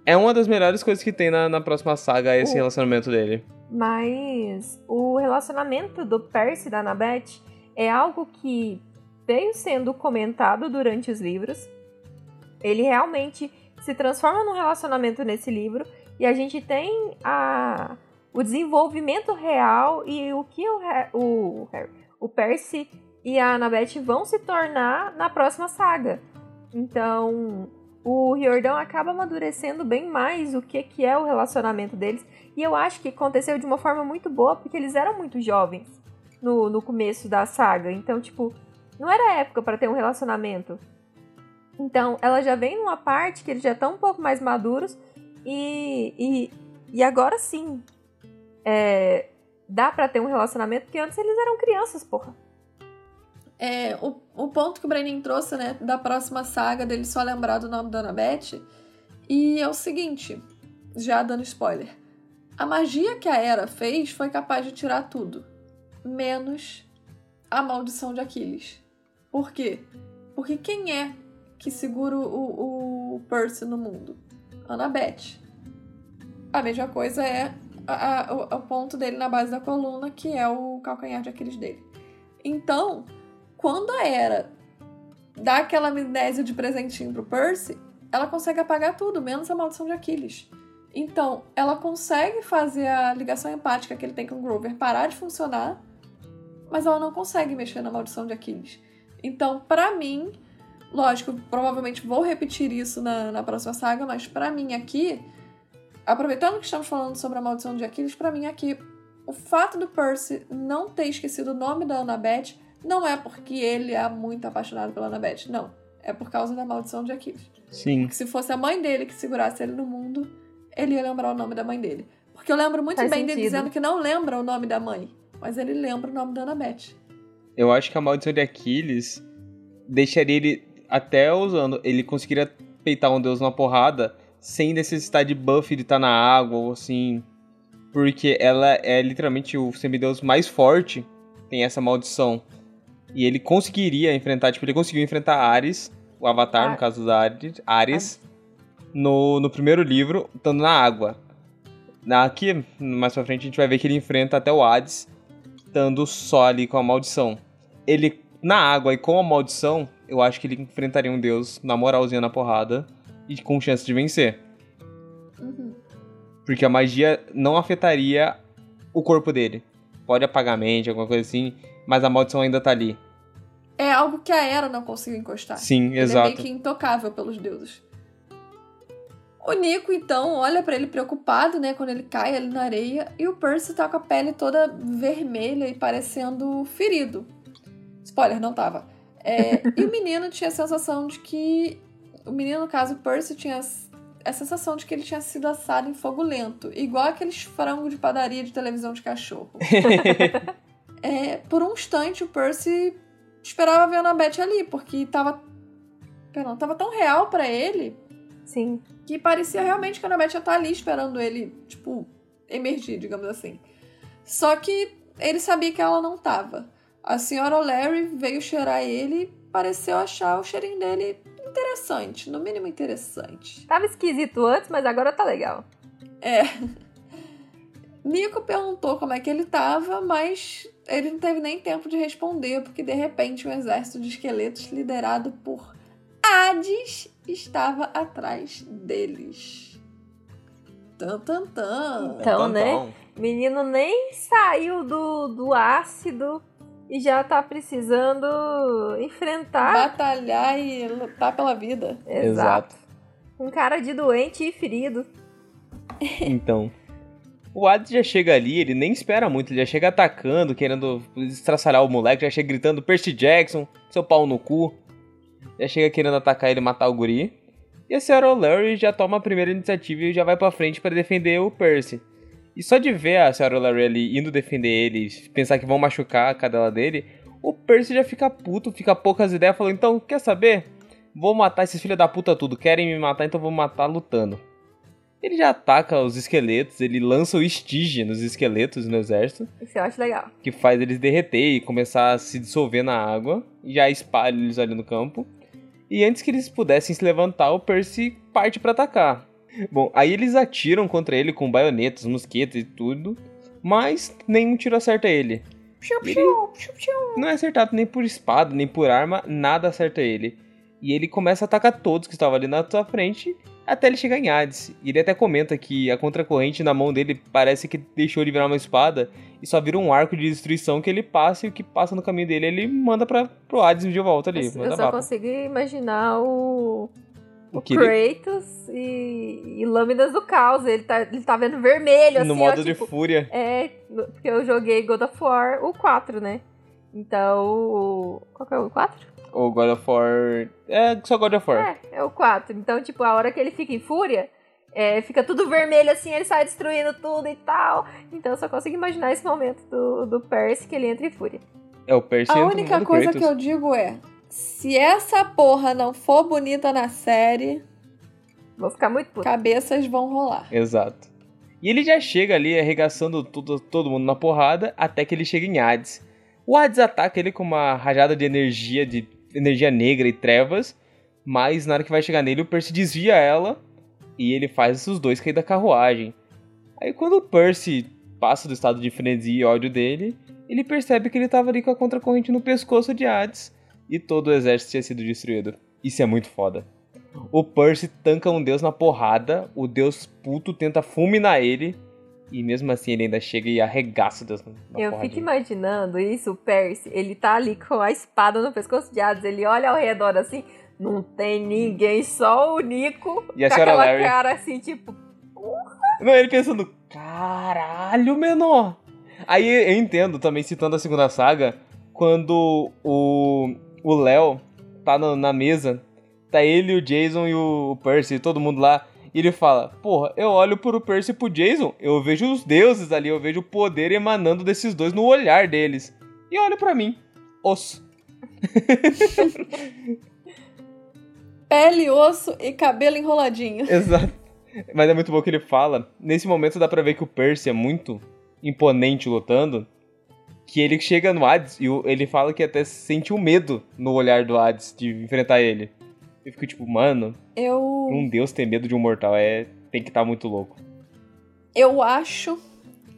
É uma das melhores coisas que tem na, na próxima saga, esse Uh. relacionamento dele. Mas o relacionamento do Percy e da Annabeth é algo que veio sendo comentado durante os livros. Ele realmente se transforma num relacionamento nesse livro e a gente tem a, o desenvolvimento real e o que o, o, o Percy e a Annabeth vão se tornar na próxima saga. Então, o Riordão acaba amadurecendo bem mais o que, que é o relacionamento deles. E eu acho que aconteceu de uma forma muito boa, porque eles eram muito jovens no, no começo da saga. Então, tipo, não era época para ter um relacionamento. Então, ela já vem numa parte que eles já estão um pouco mais maduros. E, e, e agora sim, é, dá pra ter um relacionamento, porque antes eles eram crianças, porra. É, o, o ponto que o Brenin trouxe, né, da próxima saga, dele só lembrar do nome da Annabeth. E é o seguinte, já dando spoiler. A magia que a Era fez foi capaz de tirar tudo, menos a maldição de Aquiles. Por quê? Porque quem é que segura o, o Percy no mundo? Annabeth. A mesma coisa é a- a- o, o ponto dele na base da coluna, que é o calcanhar de Aquiles dele. Então, quando a Era dá aquela amnésia de presentinho pro Percy, ela consegue apagar tudo, menos a maldição de Aquiles. Então, ela consegue fazer a ligação empática que ele tem com o Grover parar de funcionar, mas ela não consegue mexer na maldição de Aquiles. Então, pra mim, lógico, provavelmente vou repetir isso na, na próxima saga, mas pra mim aqui, aproveitando que estamos falando sobre a maldição de Aquiles, pra mim aqui, o fato do Percy não ter esquecido o nome da Annabeth não é porque ele é muito apaixonado pela Annabeth, não. É por causa da maldição de Aquiles. Sim. Porque se fosse a mãe dele que segurasse ele no mundo, ele ia lembrar o nome da mãe dele. Porque eu lembro muito Faz bem dele sentido. dizendo que não lembra o nome da mãe, mas ele lembra o nome da Annabeth. Eu acho que a maldição de Aquiles deixaria ele até usando. Ele conseguiria peitar um deus na porrada sem necessitar de buff de estar na água ou assim. Porque ela é literalmente o semideus mais forte. Tem essa maldição. E ele conseguiria enfrentar, tipo, ele conseguiu enfrentar Ares, o Avatar, Ah. no caso da Ares, Ares no, no primeiro livro, estando na água. Na- Aqui, mais pra frente, a gente vai ver que ele enfrenta até o Hades, estando só ali com a maldição. Ele, na água e com a maldição, eu acho que ele enfrentaria um deus na moralzinha na porrada. e com chance de vencer. Uhum. Porque a magia não afetaria o corpo dele. Pode apagar a mente, alguma coisa assim, mas a maldição ainda tá ali. É algo que a Era não conseguiu encostar. Sim, Ele é exato. meio que intocável pelos deuses. O Nico, então, olha pra ele preocupado, né, quando ele cai ali na areia, e o Percy tá com a pele toda vermelha e parecendo ferido. Spoiler, não tava. É, [LAUGHS] e o menino tinha a sensação de que. O menino, no caso, o Percy, tinha a sensação de que ele tinha sido assado em fogo lento, igual aqueles frangos de padaria de televisão de cachorro. [LAUGHS] É, por um instante, o Percy esperava ver a Annabeth ali, porque tava. Perdão, tava tão real pra ele Sim. que parecia realmente que a Annabeth ia estar ali esperando ele, tipo, emergir, digamos assim. Só que ele sabia que ela não tava. A senhora O'Leary veio cheirar ele e pareceu achar o cheirinho dele interessante, no mínimo interessante. Tava esquisito antes, mas agora tá legal. É. [LAUGHS] Nico perguntou como é que ele tava, mas ele não teve nem tempo de responder, porque de repente um exército de esqueletos liderado por Hades estava atrás deles. Tan, tan, tan. Então, né? Menino nem saiu do, do ácido e já tá precisando enfrentar. Batalhar e lutar pela vida. Exato. Um cara de doente e ferido. Então. O Hades já chega ali, ele nem espera muito, ele já chega atacando, querendo estraçalhar o moleque, já chega gritando Percy Jackson, seu pau no cu. Já chega querendo atacar ele e matar o guri. E a senhora O'Leary já toma a primeira iniciativa e já vai pra frente para defender o Percy. E só de ver a senhora O'Leary ali indo defender ele, pensar que vão machucar a cadela dele, o Percy já fica puto, fica poucas ideias, falou, então, quer saber? Vou matar esses filhos da puta tudo, querem me matar, então vou matar lutando. Ele já ataca os esqueletos, ele lança o estige nos esqueletos no exército, Isso eu acho legal. que faz eles derreter e começar a se dissolver na água, e já espalha eles ali no campo. E antes que eles pudessem se levantar, o Percy parte pra atacar. Bom, aí eles atiram contra ele com baionetas, mosquetas e tudo, mas nenhum tiro acerta ele. Ele-. Não é acertado nem por espada, nem por arma, nada acerta ele. E ele começa a atacar todos que estavam ali na sua frente, até ele chegar em Hades. E ele até comenta que a contracorrente na mão dele parece que deixou ele virar uma espada e só vira um arco de destruição que ele passa e o que passa no caminho dele ele manda pra, pro Hades de volta ali. Eu, eu só consigo imaginar o, O o que ele- Kratos e, e Lâminas do Caos. Ele tá, ele tá vendo vermelho, assim, no ó, modo de tipo, fúria. É, porque eu joguei God of War, o 4, né? Então, o... qual que é o 4? O God of War. É só God of War. É, é o 4. Então, tipo, a hora que ele fica em fúria, é, fica tudo vermelho assim, ele sai destruindo tudo e tal. Então, eu só consigo imaginar esse momento do, do Percy que ele entra em fúria. É, o Percy A única coisa Kratos. que eu digo é: se essa porra não for bonita na série, Vou ficar muito puta. cabeças vão rolar. Exato. E ele já chega ali arregaçando tudo, todo mundo na porrada até que ele chega em Hades. O Hades ataca ele com uma rajada de energia, de energia negra e trevas, mas na hora que vai chegar nele, o Percy desvia ela e ele faz os dois cair da carruagem. Aí quando o Percy passa do estado de frenesi e ódio dele, ele percebe que ele tava ali com a contracorrente no pescoço de Hades e todo o exército tinha sido destruído. Isso é muito foda. O Percy tanca um deus na porrada, o deus puto tenta fulminar ele, e mesmo assim ele ainda chega e arregaça na Eu fico imaginando isso, o Percy, ele tá ali com a espada no pescoço de Hades, ele olha ao redor assim, não tem ninguém, só o Nico, E a com aquela Larry? cara assim, tipo, Não, ele pensando, caralho, menor. Aí eu entendo também, citando a segunda saga, quando o o Léo tá na mesa, tá ele, o Jason e o Percy, todo mundo lá, e ele fala, porra, eu olho pro Percy e pro Jason, eu vejo os deuses ali, eu vejo o poder emanando desses dois no olhar deles. E olha pra mim, osso. [LAUGHS] Pele, osso e cabelo enroladinho. [LAUGHS] Exato. Mas é muito bom que ele fala. Nesse momento dá pra ver que o Percy é muito imponente lutando. Que ele chega no Hades e o- ele fala que até sentiu medo no olhar do Hades de enfrentar ele. Eu fico tipo, mano, Eu, um deus ter medo de um mortal é. tem que estar muito louco. eu acho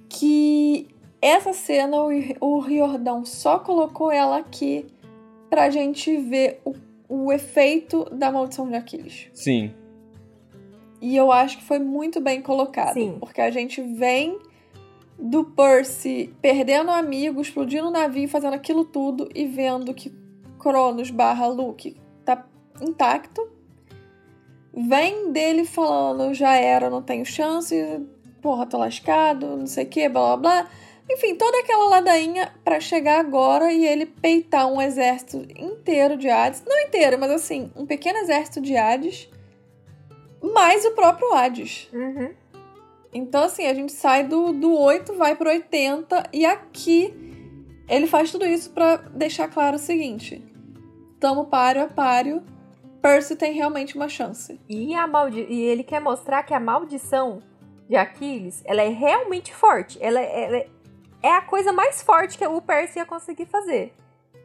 que essa cena o, o Riordão só colocou ela aqui pra gente ver o, o efeito da maldição de Aquiles. Sim. E eu acho que foi muito bem colocado. Sim. Porque a gente vem do Percy perdendo amigos, explodindo o navio, fazendo aquilo tudo e vendo que Cronos barra Luke tá intacto. Vem dele falando, já era, não tenho chance, porra, tô lascado, não sei o que, blá blá blá. Enfim, toda aquela ladainha para chegar agora e ele peitar um exército inteiro de Hades. Não inteiro, mas assim, um pequeno exército de Hades. Mais o próprio Hades. Uhum. Então, assim, a gente sai do, do 8, vai pro 80, e aqui ele faz tudo isso para deixar claro o seguinte: tamo páreo a páreo, Percy tem realmente uma chance. E, a maldi e ele quer mostrar que a maldição de Aquiles, ela é realmente forte. Ela, ela é, é a coisa mais forte que o Percy ia conseguir fazer.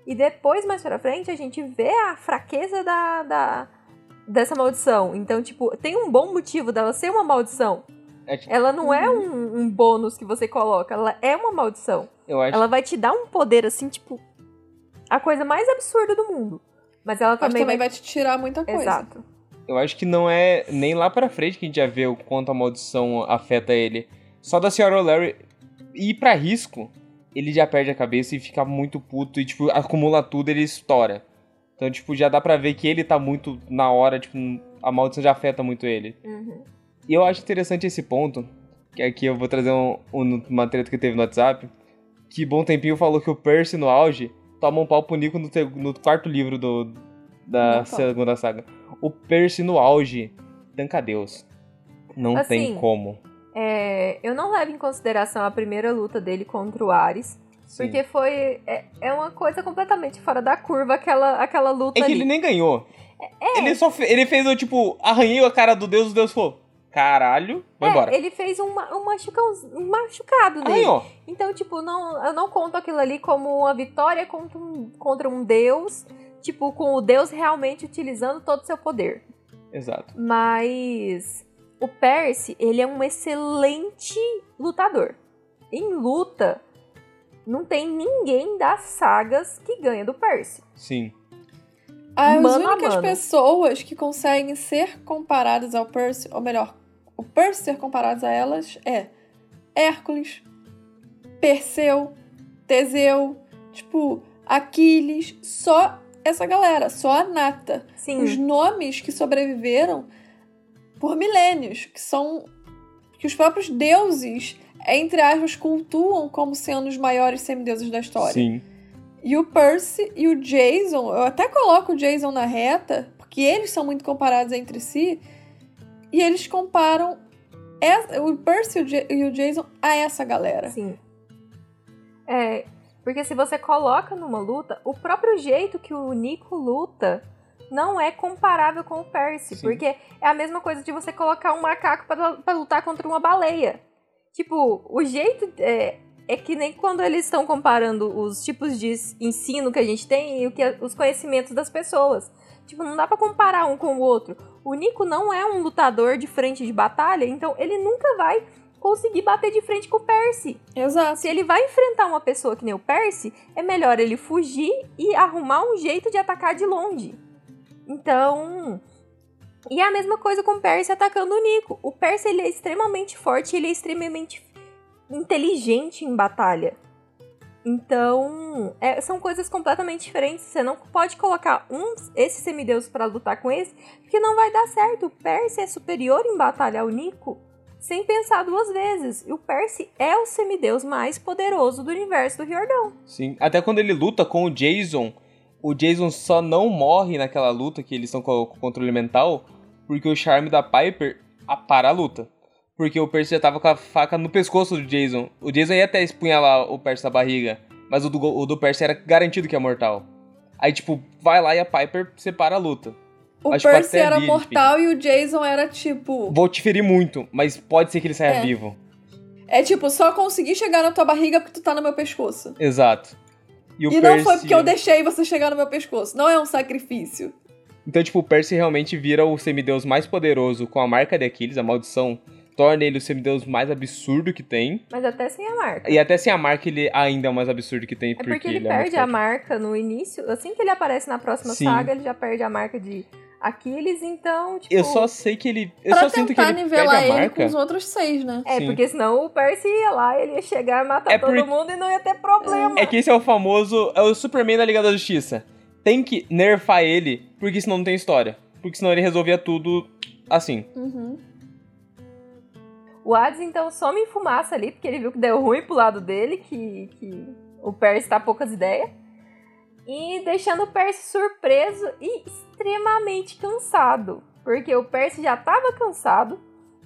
E depois, mais pra frente, a gente vê a fraqueza da, da dessa maldição. Então, tipo, tem um bom motivo dela ser uma maldição. É, tipo, Ela não é um, um bônus que você coloca, ela é uma maldição. eu acho Ela vai te dar um poder, assim, tipo, a coisa mais absurda do mundo. Mas ela Mas também, também vai te tirar muita coisa. Exato. Eu acho que não é nem lá pra frente que a gente já vê o quanto a maldição afeta ele. Só da senhora O'Leary ir pra risco, ele já perde a cabeça e fica muito puto e, tipo, acumula tudo e ele estoura. Então, tipo, já dá pra ver que ele tá muito na hora, tipo, a maldição já afeta muito ele. Uhum. E eu acho interessante esse ponto, que aqui eu vou trazer um, um- uma treta que teve no WhatsApp, que Bom Tempinho falou que o Percy no auge toma um pau pro Nico no, no quarto livro do, da toma. segunda saga. O Percy no auge, tanca Deus. Não Assim, tem como. É, eu não levo em consideração a primeira luta dele contra o Ares, Sim. porque foi. É, é uma coisa completamente fora da curva aquela, aquela luta É que ali. ele nem ganhou. Ele só fe- ele fez o tipo, arranhei a cara do Deus, o Deus falou, caralho, vai É, embora. ele fez um, um, machucão, um machucado nele. Arranhou. Então, tipo, não, eu não conto aquilo ali como uma vitória contra um, contra um deus, tipo, com o deus realmente utilizando todo o seu poder. Exato. Mas o Percy, ele é um excelente lutador. Em luta, não tem ninguém das sagas que ganha do Percy. Sim. As Mano a únicas mano. pessoas que conseguem ser comparadas ao Percy, ou melhor, o Percy ser comparado a elas é Hércules, Perseu, Teseu, tipo, Aquiles, só essa galera, só a nata. Sim, Os nomes que sobreviveram por milênios, que são que os próprios deuses, entre aspas, cultuam como sendo os maiores semideuses da história. Sim. E o Percy e o Jason, eu até coloco o Jason na reta, porque eles são muito comparados entre si, e eles comparam essa- o Percy e o Ja- o Jason a essa galera. sim. É, porque se você coloca numa luta, o próprio jeito que o Nico luta não é comparável com o Percy. Sim. Porque é a mesma coisa de você colocar um macaco pra pra lutar contra uma baleia. Tipo, o jeito é, é que nem quando eles estão comparando os tipos de ensino que a gente tem e o que, os conhecimentos das pessoas. Tipo, não dá pra comparar um com o outro. O Nico não é um lutador de frente de batalha, então ele nunca vai conseguir bater de frente com o Percy. Exato. Se ele vai enfrentar uma pessoa que nem o Percy, é melhor ele fugir e arrumar um jeito de atacar de longe. Então. E é a mesma coisa com o Percy atacando o Nico. O Percy ele é extremamente forte, ele é extremamente inteligente em batalha. Então, é- são coisas completamente diferentes. Você não pode colocar um, esse semideus pra lutar com esse, porque não vai dar certo. O Percy é superior em batalha ao Nico sem pensar duas vezes. E o Percy é o semideus mais poderoso do universo do Riordão. Sim. Até quando ele luta com o Jason, o Jason só não morre naquela luta que eles estão com o controle mental, porque o charme da Piper para a luta. Porque o Percy já tava com a faca no pescoço do Jason. O Jason ia até espunhalar o Percy na barriga, mas o do, o do Percy era garantido que é mortal. Aí, tipo, vai lá e a Piper separa a luta. O que Percy era mortal e o Jason era tipo. Vou te ferir muito, mas pode ser que ele saia É. vivo. É tipo, só consegui chegar na tua barriga porque tu tá no meu pescoço. Exato. E, o E não foi Percy- porque eu deixei você chegar no meu pescoço. Não é um sacrifício. Então, tipo, o Percy realmente vira o semideus mais poderoso com a marca de Aquiles, a maldição, torna ele o semideus mais absurdo que tem. Mas até sem a marca. E até sem a marca, ele ainda é o mais absurdo que tem, É porque, porque ele é muito perde a forte. marca no início. Assim que ele aparece na próxima Sim. saga, ele já perde a marca de Aquiles, então, tipo... Eu só sei que ele. Eu pra só sinto que tentar ele nivelar pega a ele marca. com os outros seis, né? É, Sim. porque senão o Percy ia lá, ele ia chegar matar É todo por- mundo e não ia ter problema. É que esse é o famoso. É o Superman da Liga da Justiça. Tem que nerfar ele, porque senão não tem história. Porque senão ele resolvia tudo assim. Uhum. O Hades, então, some em fumaça ali, porque ele viu que deu ruim pro lado dele, que, que o Percy tá poucas ideias. E deixando o Percy surpreso e extremamente cansado. Porque o Percy já tava cansado.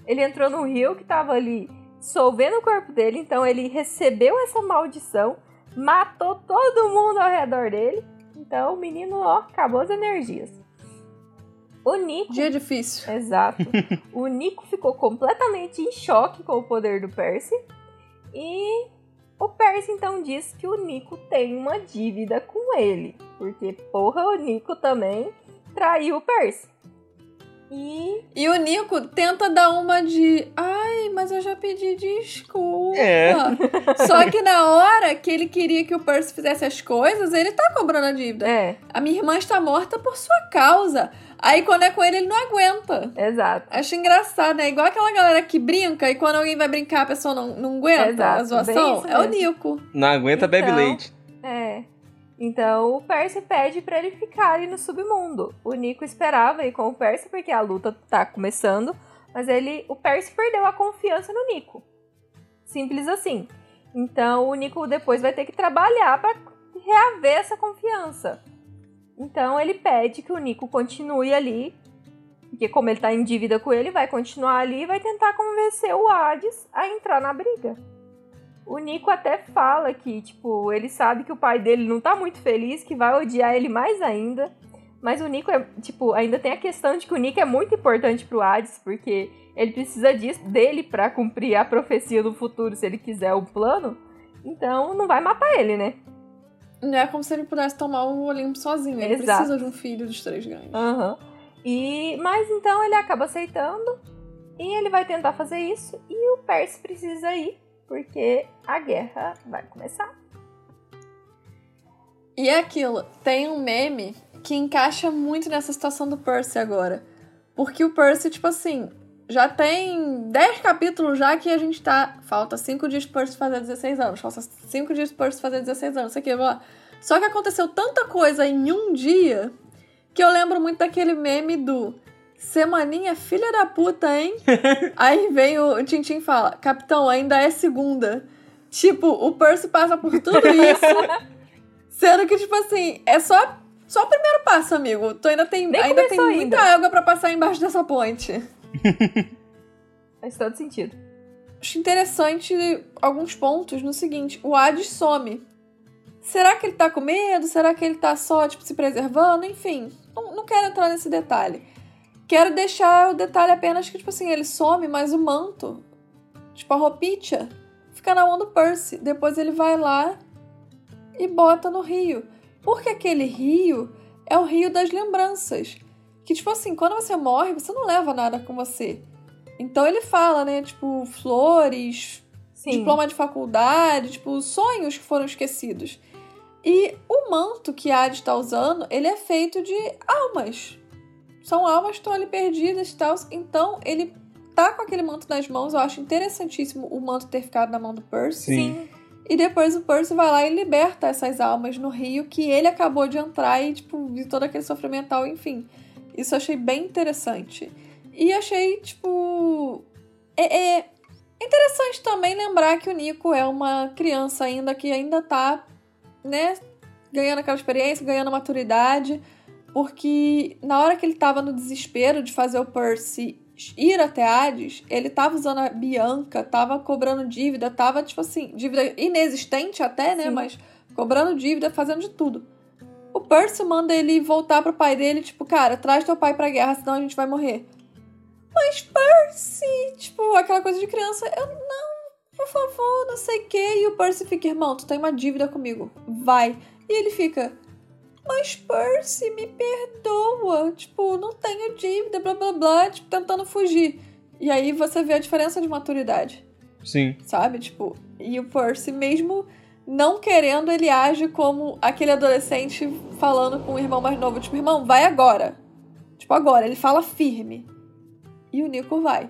Ele entrou no rio que tava ali solvendo o corpo dele, então ele recebeu essa maldição, matou todo mundo ao redor dele. Então o menino, ó, acabou as energias. O Nico Dia difícil. Exato. [LAUGHS] o Nico ficou completamente em choque com o poder do Percy. E o Percy então diz que o Nico tem uma dívida com ele. Porque, porra, o Nico também traiu o Percy. E E o Nico tenta dar uma de. Ai, mas eu já pedi desculpa. É. [LAUGHS] Só que na hora que ele queria que o Percy fizesse as coisas, ele tá cobrando a dívida. é, A minha irmã está morta por sua causa. Aí quando é com ele, ele não aguenta. exato. Acho engraçado, né? Igual aquela galera que brinca e quando alguém vai brincar, a pessoa não, não aguenta Exato, a zoação. É o. Nico. Não aguenta, bebe Então- leite. É. Então o Percy pede pra ele ficar ali no submundo. O Nico esperava ir com o Percy porque a luta tá começando, mas ele, o Percy perdeu a confiança no Nico. Simples assim. Então o Nico depois vai ter que trabalhar pra reaver essa confiança. Então ele pede que o Nico continue ali, porque como ele tá em dívida com ele, vai continuar ali e vai tentar convencer o Hades a entrar na briga. O Nico até fala que, tipo, ele sabe que o pai dele não tá muito feliz, que vai odiar ele mais ainda. Mas o Nico é, tipo, ainda tem a questão de que o Nico é muito importante pro Hades, porque ele precisa disso, dele pra cumprir a profecia do futuro, se ele quiser o plano. Então não vai matar ele, né? Não é como se ele pudesse tomar o Olimpo sozinho. Ele Exato. precisa de um filho dos três grandes. Aham. E mas então ele acaba aceitando e ele vai tentar fazer isso e o Percy precisa ir porque a guerra vai começar. E é aquilo, tem um meme que encaixa muito nessa situação do Percy agora. Porque o Percy, tipo assim, já tem 10 capítulos já que a gente tá. Falta 5 dias Percy fazer 16 anos. Falta 5 dias Percy fazer 16 anos, isso aqui, blá. Só que aconteceu tanta coisa em um dia que eu lembro muito daquele meme do. Semaninha filha da puta, hein? [LAUGHS] Aí vem o Tintin e fala: Capitão, ainda é segunda. Tipo, o Percy passa por tudo isso. [LAUGHS] sendo que, tipo assim, é só, só o primeiro passo, amigo. Tu ainda tem, Nem ainda tem começou muita ainda. água pra passar embaixo dessa ponte. [LAUGHS] Faz todo sentido. Acho interessante alguns pontos no seguinte: o Hades some. Será que ele tá com medo? Será que ele tá só, tipo, se preservando? Enfim, não, não quero entrar nesse detalhe. Quero deixar o detalhe apenas que, tipo assim, ele some, mas o manto, tipo a roupinha, fica na mão do Percy. Depois ele vai lá e bota no rio. Porque aquele rio é o rio das lembranças. Que, tipo assim, quando você morre, você não leva nada com você. Então ele fala, né? Tipo, flores, Sim. diploma de faculdade, tipo, sonhos que foram esquecidos. E o manto que a Hades está usando, ele é feito de almas. São almas que estão ali perdidas e tal. Então, ele tá com aquele manto nas mãos. Eu acho interessantíssimo o manto ter ficado na mão do Percy. Sim. E depois o Percy vai lá e liberta essas almas no rio que ele acabou de entrar e, tipo, viu todo aquele sofrimento enfim. Isso eu achei bem interessante. E achei, tipo. É, é interessante também lembrar que o Nico é uma criança ainda que ainda tá, né, ganhando aquela experiência, ganhando maturidade. Porque na hora que ele tava no desespero de fazer o Percy ir até Hades, ele tava usando a Bianca, tava cobrando dívida, tava, tipo assim, dívida inexistente até, né? Sim. Mas cobrando dívida, fazendo de tudo. O Percy manda ele voltar pro pai dele, tipo, cara, traz teu pai pra guerra, senão a gente vai morrer. Mas Percy, tipo, aquela coisa de criança, eu não, por favor, não sei o quê. E o Percy fica, irmão, tu tem uma dívida comigo, vai. E ele fica, mas Percy, me perdoa, tipo, não tenho dívida, blá blá blá, tipo, tentando fugir. E aí você vê a diferença de maturidade Sim. sabe? Tipo, e o Percy, mesmo não querendo, ele age como aquele adolescente falando com o irmão mais novo, tipo, irmão, vai agora. Tipo, agora, ele fala firme. E o Nico vai.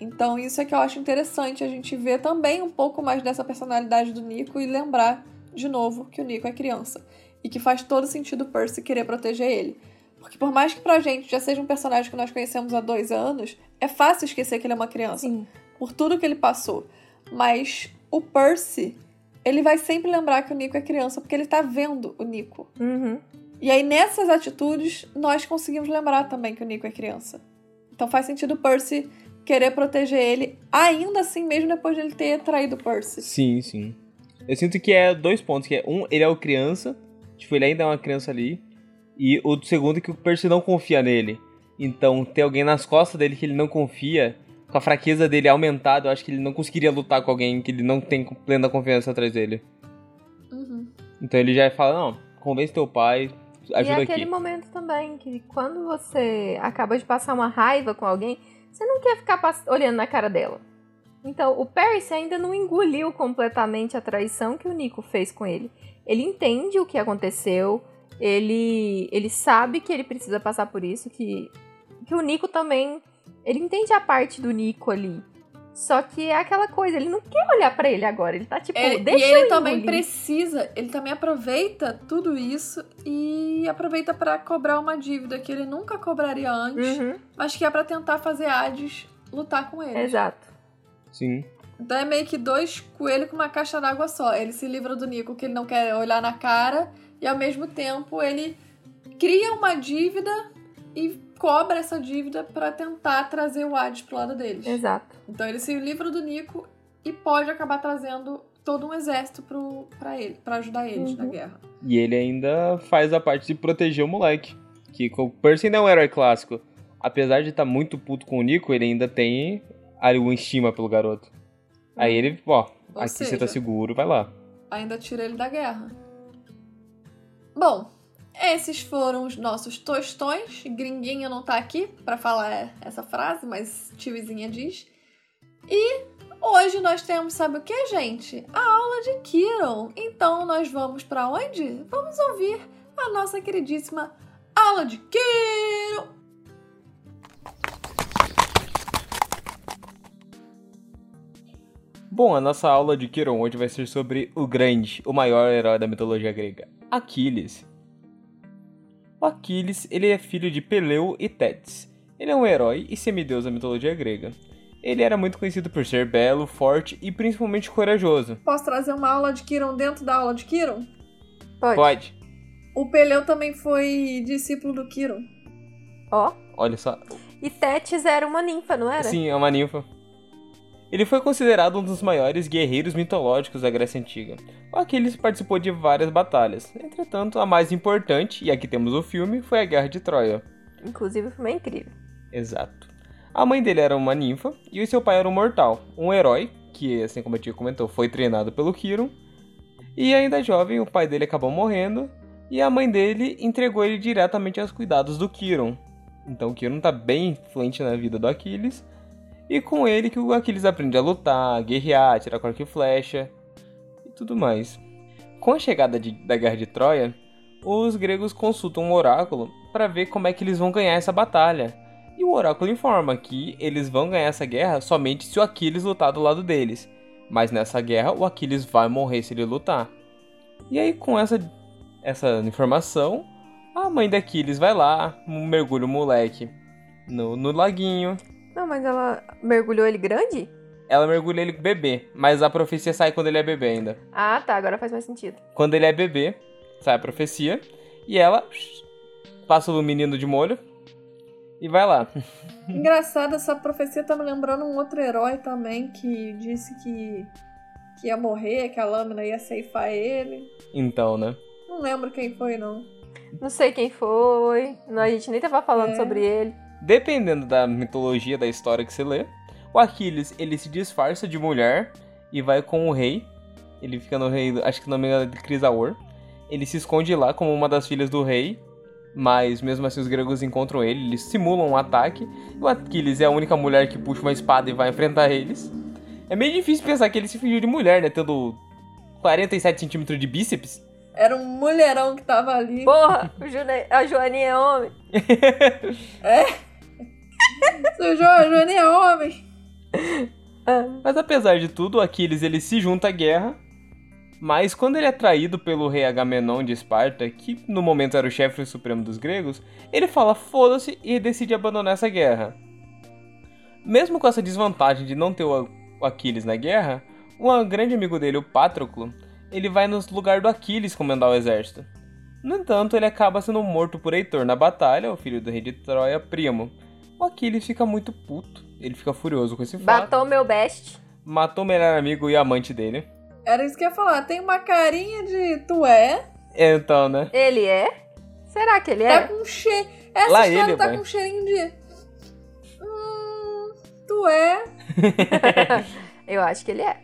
Então, isso é que eu acho interessante a gente ver também um pouco mais dessa personalidade do Nico e lembrar de novo que o Nico é criança. E que faz todo sentido o Percy querer proteger ele. Porque por mais que pra gente já seja um personagem que nós conhecemos há dois anos, é fácil esquecer que ele é uma criança. Sim. Por tudo que ele passou. Mas o Percy, ele vai sempre lembrar que o Nico é criança, porque ele tá vendo o Nico. Uhum. E aí, nessas atitudes, nós conseguimos lembrar também que o Nico é criança. Então faz sentido o Percy querer proteger ele, ainda assim, mesmo depois de ele ter traído o Percy. Sim, sim. Eu sinto que é dois pontos, que é um, ele é o criança, tipo, ele ainda é uma criança ali, e o segundo é que o Percy não confia nele. Então, ter alguém nas costas dele que ele não confia, com a fraqueza dele aumentada, eu acho que ele não conseguiria lutar com alguém que ele não tem plena confiança atrás dele. Uhum. Então ele já fala, não, convence teu pai, E ajuda é aquele aqui. momento também que quando você acaba de passar uma raiva com alguém, você não quer ficar olhando na cara dela. Então, o Percy ainda não engoliu completamente a traição que o Nico fez com ele. Ele entende o que aconteceu, ele, ele sabe que ele precisa passar por isso, que, que o Nico também. Ele entende a parte do Nico ali. Só que é aquela coisa, ele não quer olhar pra ele agora. Ele tá tipo, É, deixa e ele eu também engolir. precisa, ele também aproveita tudo isso e aproveita pra cobrar uma dívida que ele nunca cobraria antes, Uhum, mas que é pra tentar fazer Hades lutar com ele. exato. Sim. Então é meio que dois coelhos com uma caixa d'água só. Ele se livra do Nico, que ele não quer olhar na cara, e ao mesmo tempo ele cria uma dívida e cobra essa dívida pra tentar trazer o Hades pro lado deles. Exato. Então ele se livra do Nico e pode acabar trazendo todo um exército pro, pra ele, para ajudar eles Uhum. na guerra. E ele ainda faz a parte de proteger o moleque. Que o Percy ainda é um herói clássico. Apesar de estar muito puto com o Nico, ele ainda tem ali uma estima pelo garoto. Aí ele, ó, Ou aqui você tá seja, seguro, vai lá. ainda tira ele da guerra. Bom, esses foram os nossos tostões. Gringuinha não tá aqui pra falar essa frase, mas tiozinha diz. E hoje nós temos, sabe o que, gente? A aula de Kiron. Então nós vamos pra onde? Vamos ouvir a nossa queridíssima aula de Kiron. Bom, a nossa aula de Kiron hoje vai ser sobre o grande, o maior herói da mitologia grega, Aquiles. O Aquiles, ele é filho de Peleu e Tétis. Ele é um herói e semideus da mitologia grega. Ele era muito conhecido por ser belo, forte e principalmente corajoso. Posso trazer uma aula de Kiron dentro da aula de Kiron? Pode. Pode. O Peleu também foi discípulo do Kiron. Ó. Olha só. E Tétis era uma ninfa, não era? Sim, é uma ninfa. Ele foi considerado um dos maiores guerreiros mitológicos da Grécia Antiga. O Aquiles participou de várias batalhas. Entretanto, a mais importante, e aqui temos o filme, foi a Guerra de Troia. Inclusive, o filme é incrível. Exato. A mãe dele era uma ninfa e o seu pai era um mortal, um herói, que, assim como a tia comentou, foi treinado pelo Kiron. E ainda jovem, o pai dele acabou morrendo e a mãe dele entregou ele diretamente aos cuidados do Kiron. Então o Kiron tá bem influente na vida do Aquiles. E com ele que o Aquiles aprende a lutar, a guerrear, tirar com e flecha e tudo mais. Com a chegada de- da Guerra de Troia, os gregos consultam um oráculo para ver como é que eles vão ganhar essa batalha. E o oráculo informa que eles vão ganhar essa guerra somente se o Aquiles lutar do lado deles. Mas nessa guerra o Aquiles vai morrer se ele lutar. E aí com essa essa informação, a mãe da Aquiles vai lá, mergulha o moleque no, no laguinho. Não, mas ela mergulhou ele grande? Ela mergulha ele bebê, mas a profecia sai quando ele é bebê ainda. Ah, tá. Agora faz mais sentido. Quando ele é bebê, sai a profecia e ela passa o menino de molho e vai lá. [LAUGHS] Engraçado, essa profecia tá me lembrando um outro herói também que disse que, que ia morrer, que a lâmina ia ceifar ele. Então, né? Não lembro quem foi, não. Não sei quem foi. Não, a gente nem tava falando É. sobre ele. Dependendo da mitologia da história que você lê, o Aquiles ele se disfarça de mulher e vai com o rei. Ele fica no rei, acho que o nome é de Crisaor. Ele se esconde lá como uma das filhas do rei, mas mesmo assim os gregos encontram ele, eles simulam um ataque. E o Aquiles é a única mulher que puxa uma espada e vai enfrentar eles. É meio difícil pensar que ele se fingiu de mulher, né? Tendo 47 centímetros de bíceps. Era um mulherão que tava ali. Porra, a Joaninha é homem. [LAUGHS] [LAUGHS] Seu Jo- Joaninha é homem. Mas apesar de tudo, Aquiles ele se junta à guerra. Mas quando ele é traído pelo rei Agamenon de Esparta, que no momento era o chefe supremo dos gregos, ele fala foda-se e decide abandonar essa guerra. Mesmo com essa desvantagem de não ter o Aquiles na guerra, um grande amigo dele, o Patroclo, ele vai no lugar do Aquiles comandar o exército. No entanto, ele acaba sendo morto por Heitor na batalha, o filho do rei de Troia, Primo. O Aquiles fica muito puto, ele fica furioso com esse fato Batom meu best. matou o melhor amigo e amante dele. Era isso que eu ia falar. Tem uma carinha de tu é. Então, né? Ele é? Será que ele Tá é? com cheiro. Essa Lá história ele, tá vai. com cheirinho de. Hum, tu é. [LAUGHS] Eu acho que ele é.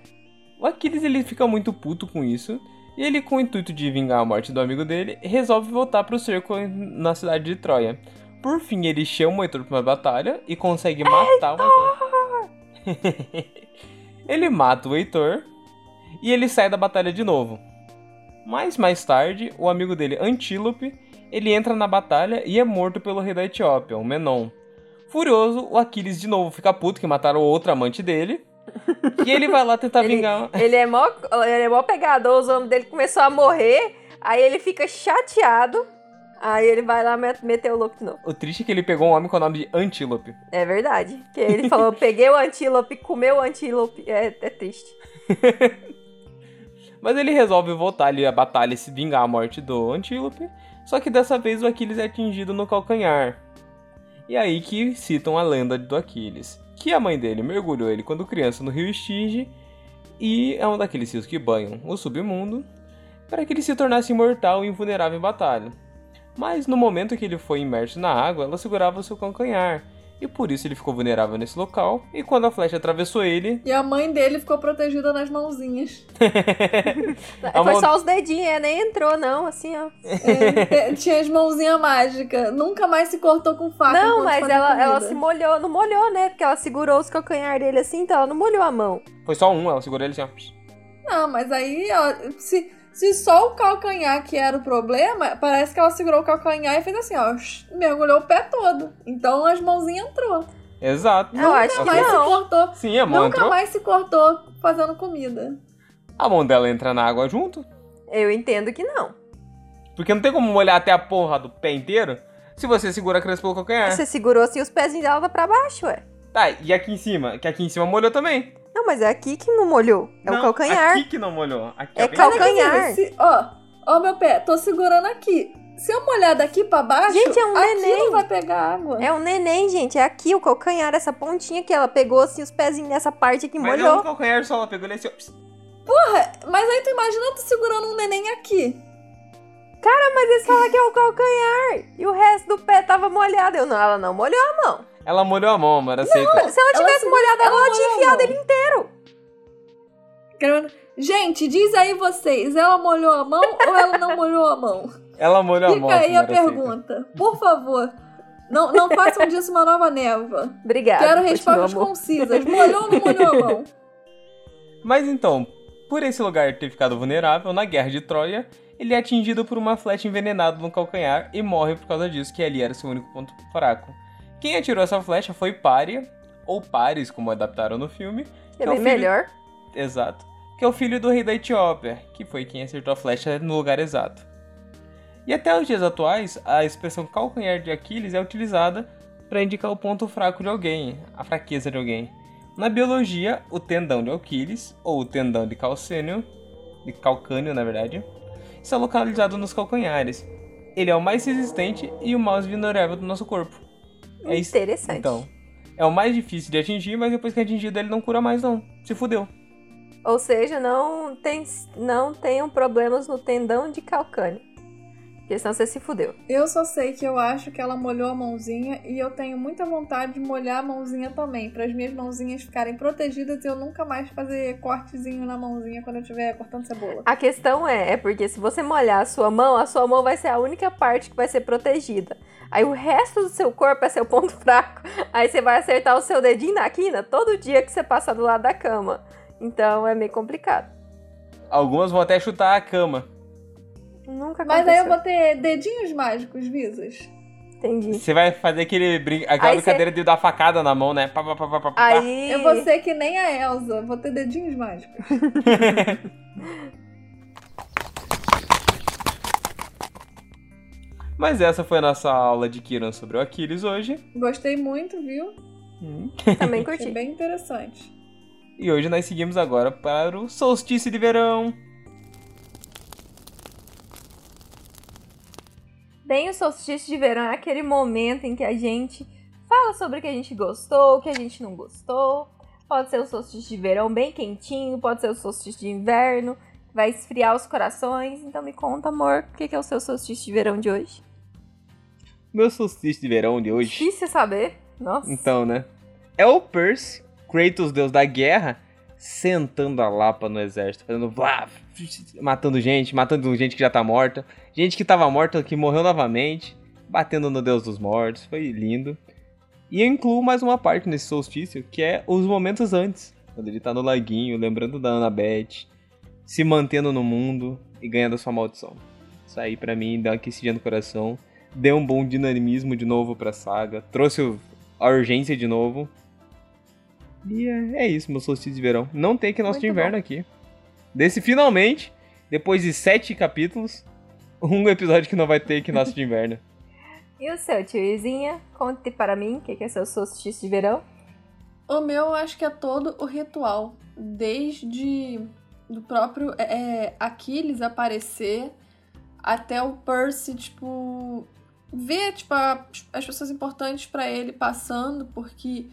O Aquiles ele fica muito puto com isso. E ele, com o intuito de vingar a morte do amigo dele, resolve voltar pro cerco na cidade de Troia. Por fim, ele chama o Heitor pra uma batalha e consegue matar o Heitor. [LAUGHS] ele mata o Heitor e ele sai da batalha de novo. Mas mais tarde, o amigo dele, Antílope, ele entra na batalha e é morto pelo rei da Etiópia, o Menon. Furioso, o Aquiles de novo fica puto que mataram o outro amante dele. e ele vai lá tentar [LAUGHS] Ele- vingar. Ele é mó, ele é mó pegador, os homens dele começou a morrer, aí ele fica chateado, aí ele vai lá met- meter o louco de novo. O triste é que ele pegou um homem com o nome de Antílope. É verdade. Porque ele falou, peguei o antílope, comeu o antílope. É, é triste. [LAUGHS] Mas ele resolve voltar ali à batalha e se vingar a morte do Antílope. Só que dessa vez o Aquiles é atingido no calcanhar. E aí que citam a lenda do Aquiles. Que a mãe dele mergulhou ele quando criança no rio Estige. E é um daqueles rios que banham o submundo. Para que ele se tornasse imortal e invulnerável em batalha. Mas no momento que ele foi imerso na água, ela segurava o seu calcanhar. E por isso ele ficou vulnerável nesse local. E quando a flecha atravessou ele, E a mãe dele ficou protegida nas mãozinhas. [LAUGHS] A Foi mão- só os dedinhos, é, nem entrou, não, assim, ó. É, tinha as mãozinhas mágicas. Nunca mais se cortou com faca. não, mas ela, ela se molhou, não molhou, né? Porque ela segurou os calcanhar dele assim, então ela não molhou a mão. foi só um, ela segurou ele assim, ó. Não, mas aí, ó, se, se só o calcanhar que era o problema, parece que ela segurou o calcanhar e fez assim, ó, mergulhou o pé todo. Então as mãozinhas entrou. Exato. Eu acho Nunca que mais não. se cortou. Sim, a mão Nunca entrou. mais se cortou fazendo comida. A mão dela entra na água junto. Eu entendo que não. Porque não tem como molhar até a porra do pé inteiro se você segura a criança pelo calcanhar. Você segurou assim os pezinhos dela pra baixo, ué. Tá, e aqui em cima? Que aqui em cima molhou também. Não, mas é aqui que não molhou. É Não, o calcanhar. Aqui que não molhou. Aqui É cal- Calcanhar. Se- ó, ó meu pé, tô segurando aqui. Se eu molhar daqui pra baixo, Gente, é um aqui neném. não vai pegar água. É um neném, gente. É aqui o calcanhar, essa pontinha que ela pegou assim os pezinhos nessa parte aqui Mas não molhou. no calcanhar só, ela pegou ele assim, ó. Mas aí tu imagina tu segurando um neném aqui. Mas eles falam que é o calcanhar. E o resto do pé tava molhado. Eu não, ela não molhou a mão. Ela molhou a mão, mas aceita. Se ela tivesse segura- molhado, ela, ela tinha a enfiado ele inteiro. Gente, diz aí vocês, ela molhou a mão ou ela não molhou a mão? Ela molhou a Fica mão. aí a mas aceita. pergunta. Por favor, não, não façam disso uma nova névoa. Obrigada. Quero respostas concisas. Molhou ou não molhou a mão? Mas então, por esse lugar ter ficado vulnerável, na guerra de Troia, ele é atingido por uma flecha envenenada no calcanhar e morre por causa disso, que ali era seu único ponto fraco. Quem atirou essa flecha foi Pária, ou Paris, como adaptaram no filme. É que é bem filho- melhor. Exato. Que é o filho do rei da Etiópia, que foi quem acertou a flecha no lugar exato. E até os dias atuais, a expressão calcanhar de Aquiles é utilizada para indicar o ponto fraco de alguém, a fraqueza de alguém. Na biologia, o tendão de Aquiles, ou o tendão de calcânio, de calcânio na verdade, está localizado nos calcanhares. Ele é o mais resistente e o mais vulnerável do nosso corpo. É. Interessante. Então, é o mais difícil de atingir, mas depois que é atingido ele não cura mais não. Se fudeu. Ou seja, não, tem, não tenham problemas no tendão de calcânio. Porque senão você se fudeu. Eu só sei que eu acho que ela molhou a mãozinha e eu tenho muita vontade de molhar a mãozinha também, para as minhas mãozinhas ficarem protegidas e eu nunca mais fazer cortezinho na mãozinha quando eu estiver cortando cebola. A questão é, é porque se você molhar a sua mão, a sua mão vai ser a única parte que vai ser protegida. Aí o resto do seu corpo é seu ponto [LAUGHS] fraco. Aí você vai acertar o seu dedinho na quina todo dia que você passar do lado da cama. Então é meio complicado. Algumas vão até chutar a cama. Nunca Mas aí eu aconteceu. vou ter dedinhos mágicos, Visas. Entendi. Você vai fazer aquele brin... aquela Aí brincadeira de dar facada na mão, né? Pá, pá, pá, pá. Aí. Eu vou ser que nem a Elsa, vou ter dedinhos mágicos. [LAUGHS] Mas essa foi a nossa aula de Kiran sobre o Aquiles hoje. Gostei muito, viu? Também Achei curti. bem interessante. E hoje nós seguimos agora para o solstício de verão. Bem, o solstício de verão é aquele momento em que a gente fala sobre o que a gente gostou, o que a gente não gostou. Pode ser o solstício de verão bem quentinho, pode ser o solstício de inverno, vai esfriar os corações. Então me conta, amor, o que que é o seu solstício de verão de hoje? Meu solstício de verão de hoje. Difícil saber. Nossa. Então, né? É o Percy, Kratos, deus da guerra, sentando a lapa no exército, fazendo vá, matando gente, matando gente que já tá morta, gente que tava morta que morreu novamente, batendo no deus dos mortos, foi lindo. E eu incluo mais uma parte nesse solstício, que é os momentos antes, quando ele tá no laguinho, lembrando da Annabeth, se mantendo no mundo e ganhando a sua maldição. Isso aí pra mim dá uma aquecidinha no coração, deu um bom dinamismo de novo pra saga, trouxe a urgência de novo. E é, é isso, meu solstício de verão. Não tem que nosso de inverno aqui. Desse finalmente, depois de sete capítulos, um episódio que não vai ter que nosso de inverno. [LAUGHS] E o seu, tiozinha? Conte para mim o que que é seu solstício de verão. O meu, eu acho que é todo o ritual. Desde do próprio é, é, Aquiles aparecer até o Percy, tipo, ver tipo, a- as pessoas importantes pra ele passando, porque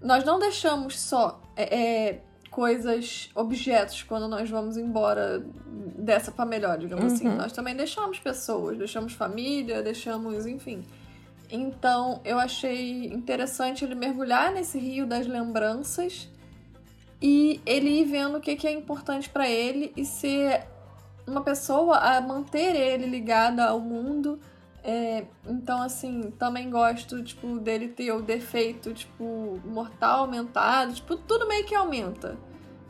nós não deixamos só é, é, coisas, objetos quando nós vamos embora dessa pra melhor, digamos assim. Uhum. Nós também deixamos pessoas, deixamos família, deixamos, enfim. Então, eu achei interessante ele mergulhar nesse rio das lembranças e ele ir vendo o que, que é importante pra ele e ser uma pessoa a manter ele ligada ao mundo. É, então, assim, também gosto, tipo, dele ter o defeito, tipo, mortal aumentado. Tipo, tudo meio que aumenta.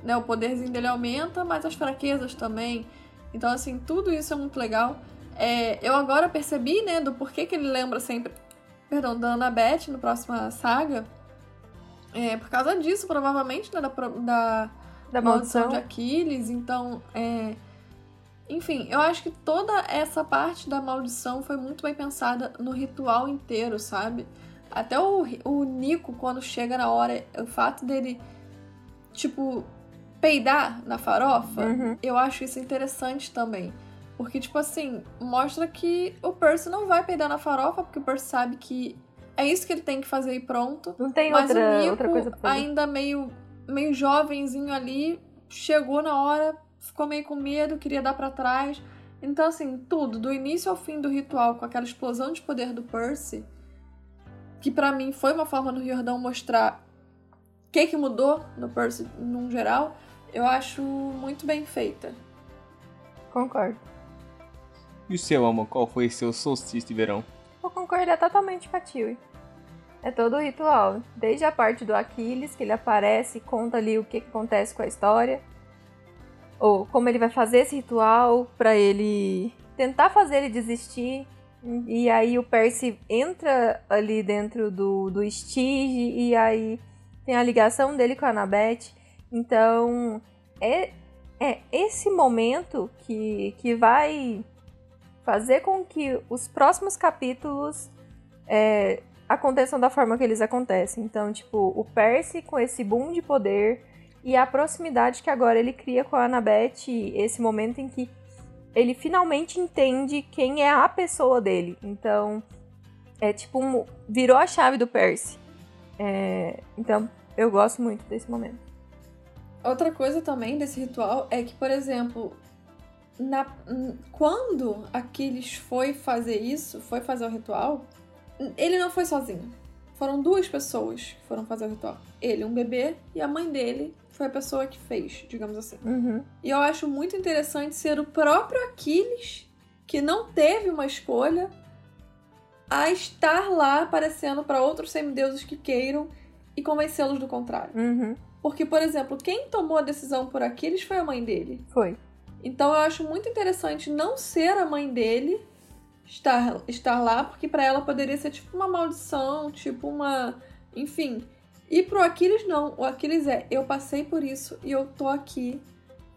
Né? O poderzinho dele aumenta, mas as fraquezas também. Então, assim, tudo isso é muito legal. É, eu agora percebi, né, do porquê que ele lembra sempre, perdão, da Annabeth no próxima saga. É, por causa disso, provavelmente, né, da, da, Da maldição maldição. de Aquiles. Então, é... enfim, eu acho que toda essa parte da maldição foi muito bem pensada no ritual inteiro, sabe? Até o, o Nico, quando chega na hora, o fato dele, tipo, peidar na farofa, Uhum. eu acho isso interessante também. Porque, tipo assim, mostra que o Percy não vai peidar na farofa, porque o Percy sabe que é isso que ele tem que fazer e pronto. Não tem Mas outra, o Nico, outra coisa ainda meio, meio jovenzinho ali, chegou na hora, ficou meio com medo, queria dar pra trás. Então, assim, tudo, do início ao fim do ritual, com aquela explosão de poder do Percy, que pra mim foi uma forma do Riordão mostrar o que, que mudou no Percy num geral, eu acho muito bem feita. Concordo. E o seu, amor, qual foi seu solstício de verão? Vou concordar totalmente com a Tilly. É todo o ritual. Desde a parte do Aquiles, que ele aparece e conta ali o que, que acontece com a história. Ou como ele vai fazer esse ritual pra ele tentar fazer ele desistir. E aí o Percy entra ali dentro do, do Stige e aí tem a ligação dele com a Annabeth. Então é, é esse momento que, que vai fazer com que os próximos capítulos é, aconteçam da forma que eles acontecem. Então, tipo, o Percy com esse boom de poder e a proximidade que agora ele cria com a Annabeth, esse momento em que ele finalmente entende quem é a pessoa dele. Então, é tipo, um- virou a chave do Percy. É, então, eu gosto muito desse momento. Outra coisa também desse ritual é que, por exemplo, na, quando Aquiles foi fazer isso, foi fazer o ritual, ele não foi sozinho. Foram duas pessoas que foram fazer o ritual. Ele, um bebê, e a mãe dele foi a pessoa que fez, digamos assim. Uhum. E eu acho muito interessante ser o próprio Aquiles, que não teve uma escolha, a estar lá aparecendo para outros semideuses que queiram e convencê-los do contrário. Uhum. Porque, por exemplo, quem tomou a decisão por Aquiles foi a mãe dele. Foi. Então eu acho muito interessante não ser a mãe dele estar, estar lá, porque para ela poderia ser tipo uma maldição, tipo uma. Enfim. E pro Aquiles não. O Aquiles é, eu passei por isso e eu tô aqui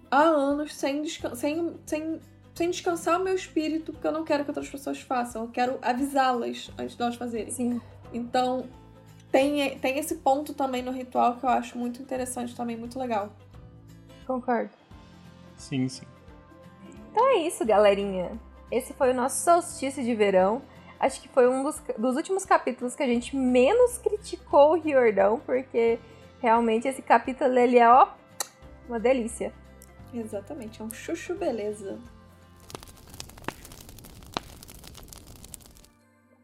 há anos sem, descan sem, sem, sem descansar o meu espírito, porque eu não quero que outras pessoas façam. Eu quero avisá-las antes de elas fazerem. Sim. Então, tem, tem esse ponto também no ritual que eu acho muito interessante também, muito legal. Concordo. Sim, sim. Então é isso, galerinha. Esse foi o nosso solstício de verão. Acho que foi um dos, dos últimos capítulos que a gente menos criticou o Riordão, porque realmente esse capítulo ele é, ó, uma delícia. Exatamente, é um chuchu beleza.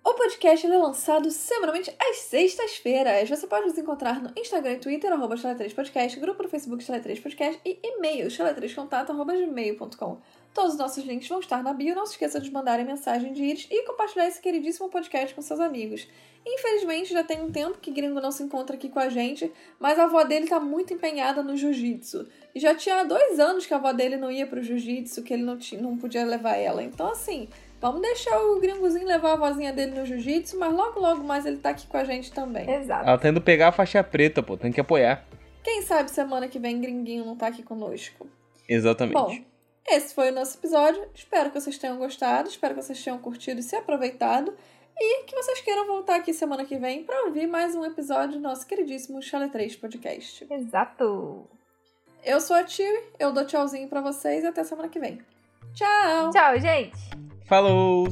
O podcast é lançado semanalmente às sextas-feiras. Você pode nos encontrar no Instagram e Twitter, arroba 3 podcast grupo no Facebook Chala 3 podcast e e-mail chala3contato.gmail.com. Todos os nossos links vão estar na bio. Não se esqueça de mandarem mensagem de íris e compartilhar esse queridíssimo podcast com seus amigos. Infelizmente, já tem um tempo que Gringo não se encontra aqui com a gente, mas a avó dele tá muito empenhada no jiu-jitsu. E já tinha dois anos que a avó dele não ia pro jiu-jitsu, que ele não, tinha, não podia levar ela. Então, assim, vamos deixar o gringozinho levar a vozinha dele no jiu-jitsu, mas logo, logo mais ele tá aqui com a gente também. Exato. Ela tá indo pegar a faixa preta, pô, tem que apoiar. Quem sabe semana que vem Gringuinho não tá aqui conosco. Exatamente. Bom, esse foi o nosso episódio. Espero que vocês tenham gostado, espero que vocês tenham curtido e se aproveitado. E que vocês queiram voltar aqui semana que vem para ouvir mais um episódio do nosso queridíssimo Chale 3 Podcast. Exato. Eu sou a Tiri, eu dou tchauzinho para vocês e até semana que vem. Tchau! Tchau, gente! Falou!